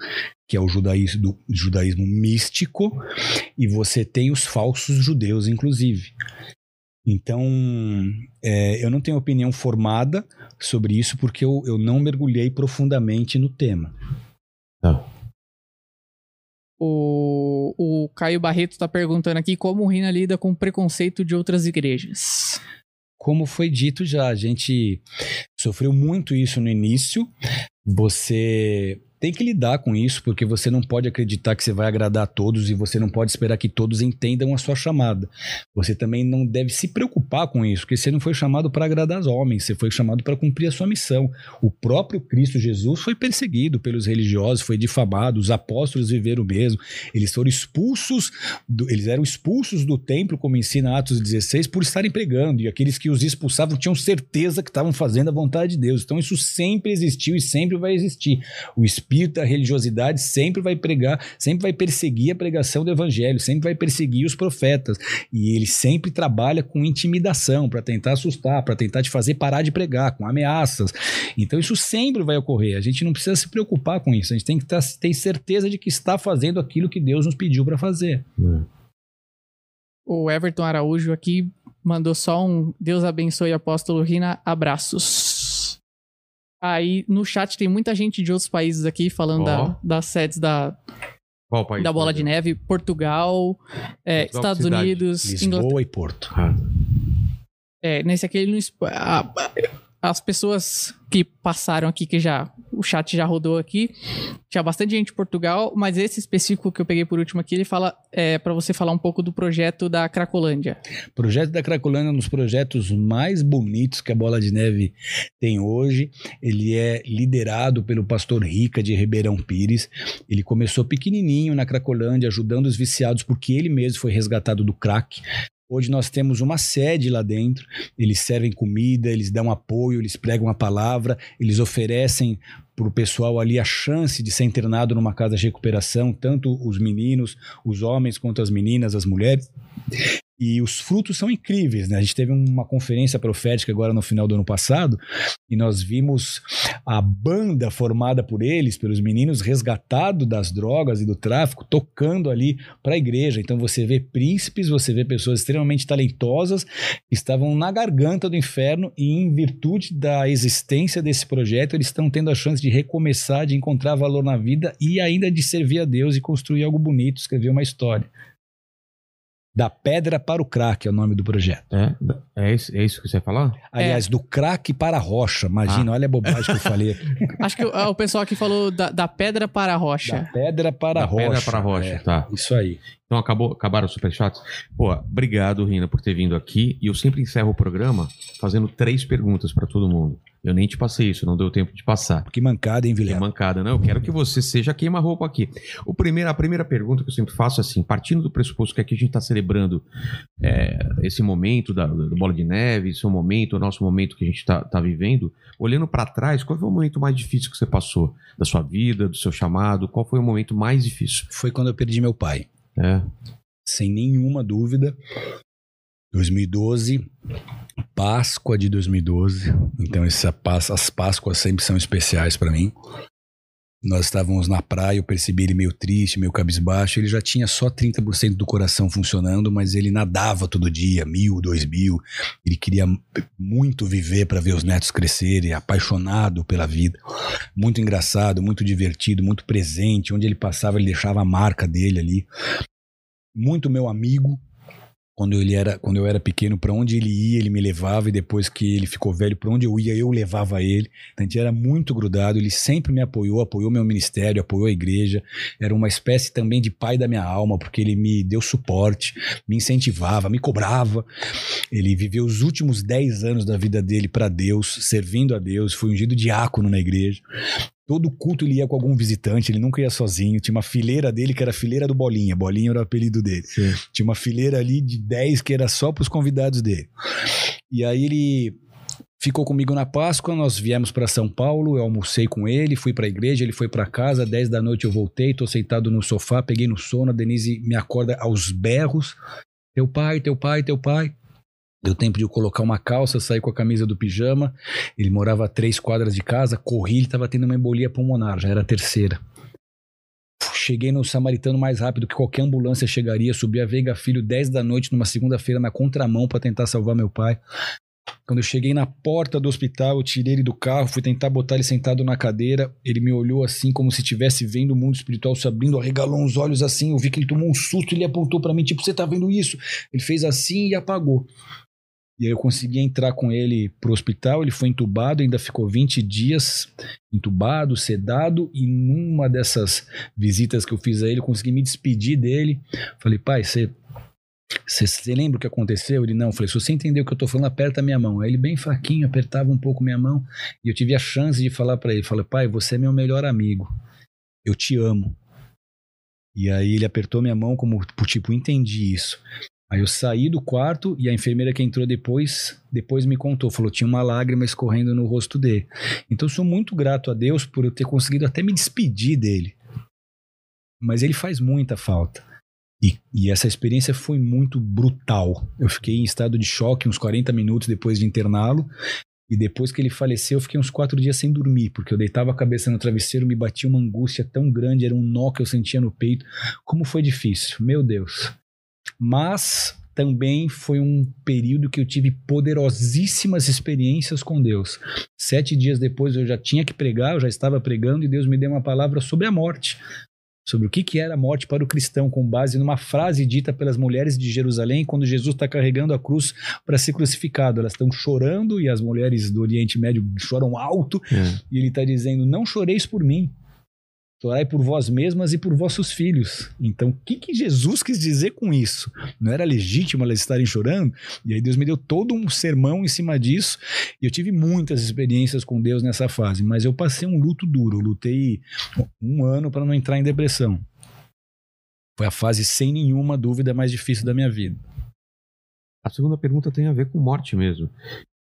que é o judaísmo, judaísmo místico, e você tem os falsos judeus, inclusive. Então, é, eu não tenho opinião formada sobre isso porque eu, eu não mergulhei profundamente no tema. Tá. O, o Caio Barreto tá perguntando aqui como o Rina lida com o preconceito de outras igrejas. Como foi dito já, a gente sofreu muito isso no início. Você tem que lidar com isso, porque você não pode acreditar que você vai agradar a todos e você não pode esperar que todos entendam a sua chamada. Você também não deve se preocupar com isso, porque você não foi chamado para agradar os homens, você foi chamado para cumprir a sua missão. O próprio Cristo Jesus foi perseguido pelos religiosos, foi difamado, os apóstolos viveram o mesmo, eles foram expulsos, do, eles eram expulsos do templo, como ensina Atos 16, por estarem pregando, e aqueles que os expulsavam tinham certeza que estavam fazendo a vontade de Deus. Então isso sempre existiu e sempre vai existir. O da religiosidade sempre vai pregar, sempre vai perseguir a pregação do evangelho, sempre vai perseguir os profetas. E ele sempre trabalha com intimidação para tentar assustar, para tentar te fazer parar de pregar, com ameaças. Então isso sempre vai ocorrer. A gente não precisa se preocupar com isso. A gente tem que tá, ter certeza de que está fazendo aquilo que Deus nos pediu para fazer. O Everton Araújo aqui mandou só um Deus abençoe apóstolo Rina, abraços. Aí no chat tem muita gente de outros países aqui falando Ó. da- das sedes da, Qual país? da Bola de Neve. Portugal, é, Portugal, Estados? Unidos, Inglaterra. Lisboa e Porto. Ah, É, nesse aqui ele não exp- a- a- as pessoas que passaram aqui, que já. O chat já rodou aqui. Tinha bastante gente de Portugal, mas esse específico que eu peguei por último aqui, ele fala é, para você falar um pouco do projeto da Cracolândia. Projeto da Cracolândia é um dos projetos mais bonitos que a Bola de Neve tem hoje. Ele é liderado pelo pastor Rica de Ribeirão Pires. Ele começou pequenininho na Cracolândia, ajudando os viciados, porque ele mesmo foi resgatado do crack. Hoje nós temos uma sede lá dentro. Eles servem comida, eles dão apoio, eles pregam a palavra, eles oferecem para o pessoal ali a chance de ser internado numa casa de recuperação, tanto os meninos, os homens, quanto as meninas, as mulheres. E os frutos são incríveis, né? A gente teve uma conferência profética agora no final do ano passado e nós vimos a banda formada por eles, pelos meninos resgatados das drogas e do tráfico, tocando ali para a igreja. Então você vê príncipes, você vê pessoas extremamente talentosas que estavam na garganta do inferno e em virtude da existência desse projeto, eles estão tendo a chance de recomeçar, de encontrar valor na vida e ainda de servir a Deus e construir algo bonito, escrever uma história. Da pedra para o crack é o nome do projeto. É, é, isso, é isso que você ia falar? Aliás, do crack para a rocha. Imagina, olha a bobagem que eu falei. Acho que ah, o pessoal aqui falou da, da pedra para a da rocha. pedra para a Da rocha. pedra para a rocha, É, tá. Isso aí. Então acabou, acabaram os superchats? Pô, obrigado, Rina, por ter vindo aqui. E eu sempre encerro o programa fazendo três perguntas para todo mundo. Eu nem te passei isso, não deu tempo de passar. Que mancada, hein, Vilela? mancada, não. Eu quero que você seja queima-roupa aqui. O primeiro, a primeira pergunta que eu sempre faço é assim, partindo do pressuposto que aqui a gente está celebrando é, esse momento da, do Bola de Neve, esse é o momento, o nosso momento que a gente está tá vivendo, olhando para trás, qual foi o momento mais difícil que você passou da sua vida, do seu chamado? Qual foi o momento mais difícil? Foi quando eu perdi meu pai. É. Sem nenhuma dúvida. 2012, Páscoa de 2012. Então essa, as Páscoas sempre são especiais para mim. Nós estávamos na praia, eu percebi ele meio triste, meio cabisbaixo. Ele já tinha só 30% do coração funcionando, mas ele nadava todo dia, mil, dois mil. Ele queria muito viver para ver os netos crescerem, apaixonado pela vida. Muito engraçado, muito divertido, muito presente. Onde ele passava, ele deixava a marca dele ali. Muito meu amigo, quando ele era quando eu era pequeno para onde ele ia ele me levava e depois que ele ficou velho para onde eu ia eu levava ele. Então a gente era muito grudado ele sempre me apoiou apoiou meu ministério apoiou a igreja. Era uma espécie também de pai da minha alma porque ele me deu suporte me incentivava me cobrava. Ele viveu os últimos 10 anos da vida dele para Deus servindo a Deus foi ungido diácono na igreja Todo culto ele ia com algum visitante, ele nunca ia sozinho. Tinha uma fileira dele que era a fileira do Bolinha. Bolinha era o apelido dele. Tinha uma fileira ali de 10 que era só para os convidados dele. E aí ele ficou comigo na Páscoa, nós viemos para São Paulo, eu almocei com ele, fui para a igreja, ele foi para casa, 10 da noite eu voltei, tô sentado no sofá, peguei no sono, a Denise me acorda aos berros. Teu pai, teu pai, teu pai. Deu tempo de eu colocar uma calça, sair com a camisa do pijama. Ele morava a três quadras de casa, corri, ele estava tendo uma embolia pulmonar, já era a terceira. Cheguei no Samaritano mais rápido que qualquer ambulância chegaria, subi a Veiga Filho 10 da noite numa segunda-feira na contramão para tentar salvar meu pai. Quando eu cheguei na porta do hospital, eu tirei ele do carro, fui tentar botar ele sentado na cadeira. Ele me olhou assim, como se estivesse vendo o mundo espiritual se abrindo, arregalou uns olhos assim. Eu vi que ele tomou um susto, ele apontou para mim, tipo, você tá vendo isso? Ele fez assim e apagou. E aí eu consegui entrar com ele pro hospital, ele foi entubado, ainda ficou 20 dias entubado, sedado, e numa dessas visitas que eu fiz a ele, eu consegui me despedir dele. Falei, pai, você você lembra o que aconteceu? Ele não. Eu falei, se você entender o que eu tô falando, aperta minha mão. Aí ele bem fraquinho, apertava um pouco minha mão. E eu tive a chance de falar para ele. Falei, pai, você é meu melhor amigo. Eu te amo. E aí ele apertou minha mão como, tipo, entendi isso. Aí eu saí do quarto e a enfermeira que entrou depois, depois me contou, falou, tinha uma lágrima escorrendo no rosto dele. Então eu sou muito grato a Deus por eu ter conseguido até me despedir dele. Mas ele faz muita falta. E, e, essa experiência foi muito brutal. Eu fiquei em estado de choque uns 40 minutos depois de interná-lo. E depois que ele faleceu, eu fiquei uns quatro dias sem dormir, porque eu deitava a cabeça no travesseiro, me batia uma angústia tão grande, era um nó que eu sentia no peito. Como foi difícil, meu Deus. Mas também foi um período que eu tive poderosíssimas experiências com Deus. Sete dias depois eu já tinha que pregar, eu já estava pregando e Deus me deu uma palavra sobre a morte. Sobre o que, que era a morte para o cristão, com base numa frase dita pelas mulheres de Jerusalém quando Jesus está carregando a cruz para ser crucificado. Elas estão chorando e as mulheres do Oriente Médio choram alto, é. e ele está dizendo: Não choreis por mim, Orai por vós mesmas e por vossos filhos. Então, o que, que Jesus quis dizer com isso? Não era legítimo elas estarem chorando? E aí Deus me deu todo um sermão em cima disso. E eu tive muitas experiências com Deus nessa fase, mas eu passei um luto duro. Eu lutei um ano para não entrar em depressão. Foi a fase, sem nenhuma dúvida, mais difícil da minha vida. A segunda pergunta tem a ver com morte mesmo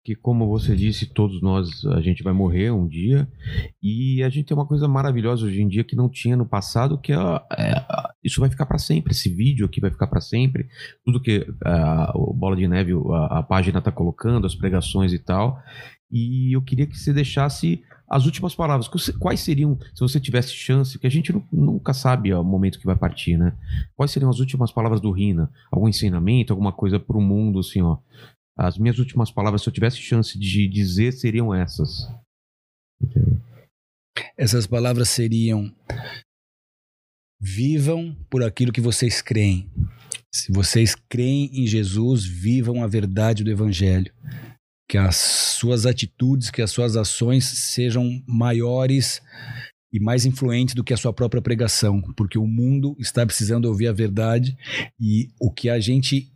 que como você disse, todos nós a gente vai morrer um dia e a gente tem uma coisa maravilhosa hoje em dia que não tinha no passado, que é, é isso vai ficar para sempre, esse vídeo aqui vai ficar para sempre, tudo que a, o Bola de Neve, a, a página está colocando, as pregações e tal, e eu queria que você deixasse as últimas palavras. Quais seriam, se você tivesse chance, que a gente nunca sabe o momento que vai partir, né? Quais seriam as últimas palavras do Rina? Algum ensinamento, alguma coisa para o mundo, assim, ó. As minhas últimas palavras, se eu tivesse chance de dizer, seriam essas. Essas palavras seriam: vivam por aquilo que vocês creem. Se vocês creem em Jesus, vivam a verdade do Evangelho. Que as suas atitudes, que as suas ações sejam maiores e mais influentes do que a sua própria pregação, porque o mundo está precisando ouvir a verdade e o que a gente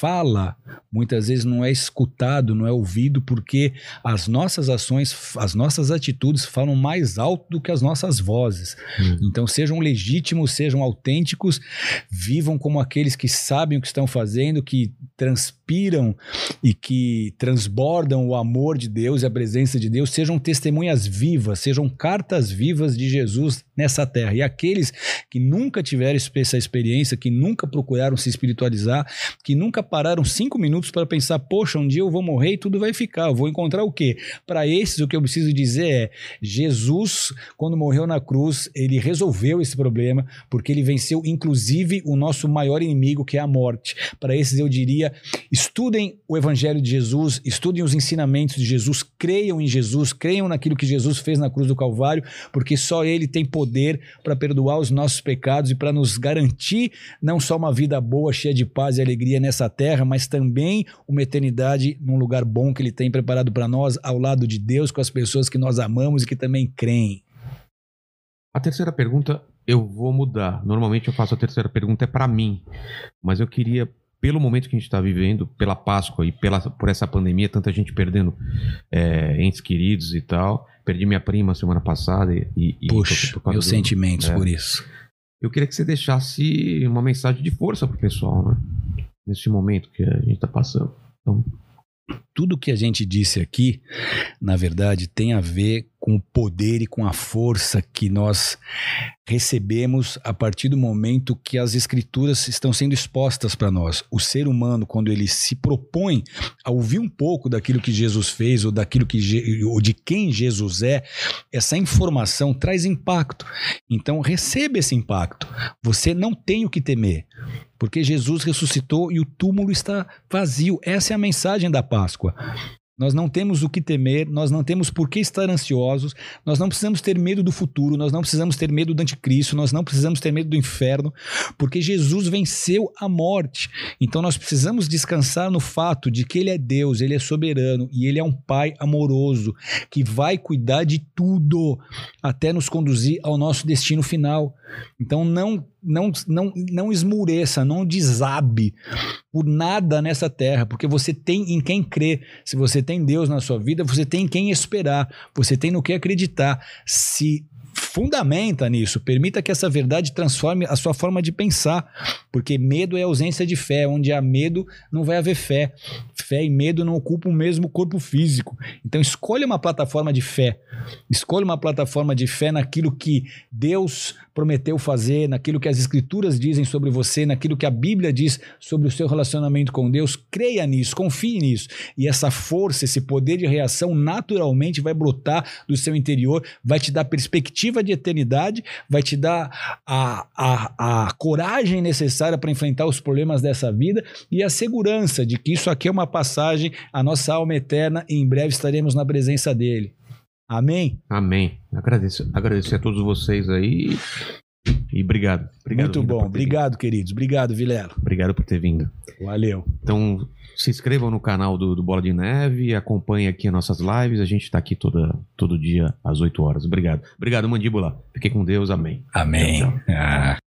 fala muitas vezes não é escutado, não é ouvido, porque as nossas ações, as nossas atitudes falam mais alto do que as nossas vozes. Hum. Então sejam legítimos, sejam autênticos, vivam como aqueles que sabem o que estão fazendo, que transpiram e que transbordam o amor de Deus e a presença de Deus, sejam testemunhas vivas, sejam cartas vivas de Jesus nessa terra. E aqueles que nunca tiveram essa experiência, que nunca procuraram se espiritualizar, que nunca pararam cinco minutos para pensar, poxa, um dia eu vou morrer e tudo vai ficar, eu vou encontrar o quê? Para esses, o que eu preciso dizer é: Jesus, quando morreu na cruz, ele resolveu esse problema, porque ele venceu, inclusive, o nosso maior inimigo, que é a morte. Para esses, eu diria: estudem o Evangelho de Jesus, estudem os ensinamentos de Jesus, creiam em Jesus, creiam naquilo que Jesus fez na cruz do Calvário, porque só ele tem poder para perdoar os nossos pecados e para nos garantir não só uma vida boa, cheia de paz e alegria nessa terra, mas também uma eternidade num lugar bom que Ele tem preparado para nós, ao lado de Deus, com as pessoas que nós amamos e que também creem. A terceira pergunta eu vou mudar. Normalmente eu faço a terceira pergunta é para mim, mas eu queria pelo momento que a gente está vivendo, pela Páscoa e pela, por essa pandemia, tanta gente perdendo é, entes queridos e tal. Perdi minha prima semana passada e. e Puxa, meus do, sentimentos é, por isso. Eu queria que você deixasse uma mensagem de força pro pessoal, né? Nesse momento que a gente está passando. Então... Tudo que a gente disse aqui, na verdade, tem a ver com o poder e com a força que nós recebemos a partir do momento que as escrituras estão sendo expostas para nós. O ser humano, quando ele se propõe a ouvir um pouco daquilo que Jesus fez ou daquilo que ou de quem Jesus é, essa informação traz impacto. Então receba esse impacto. Você não tem o que temer. Porque Jesus ressuscitou e o túmulo está vazio. Essa é a mensagem da Páscoa. Nós não temos o que temer, nós não temos por que estar ansiosos, nós não precisamos ter medo do futuro, nós não precisamos ter medo do anticristo, nós não precisamos ter medo do inferno, porque Jesus venceu a morte. Então nós precisamos descansar no fato de que Ele é Deus, Ele é soberano e Ele é um Pai amoroso que vai cuidar de tudo até nos conduzir ao nosso destino final. Então não não não não esmureça, não desabe por nada nessa terra, porque você tem em quem crer. Se você tem Deus na sua vida, você tem em quem esperar, você tem no que acreditar. Se fundamenta nisso, permita que essa verdade transforme a sua forma de pensar, porque medo é ausência de fé, onde há medo não vai haver fé. Fé e medo não ocupam o mesmo corpo físico. Então escolha uma plataforma de fé. Escolha uma plataforma de fé naquilo que Deus prometeu fazer, naquilo que as escrituras dizem sobre você, naquilo que a Bíblia diz sobre o seu relacionamento com Deus. Creia nisso, confie nisso. E essa força, esse poder de reação naturalmente vai brotar do seu interior, vai te dar perspectiva de eternidade, vai te dar a, a, a coragem necessária para enfrentar os problemas dessa vida e a segurança de que isso aqui é uma passagem, a nossa alma eterna e em breve estaremos na presença dele. Amém? Amém. Agradeço, agradeço a todos vocês aí. E obrigado. obrigado Muito bom. Obrigado, queridos. Obrigado, Vilela. vindo. Obrigado por ter vindo. Valeu. Então, se inscrevam no canal do, do Bola de Neve, acompanhem aqui as nossas lives. A gente está aqui toda, todo dia às 8 horas. Obrigado. Obrigado, Mandíbula. Fiquem com Deus. Amém. Amém. Tchau, tchau. Ah.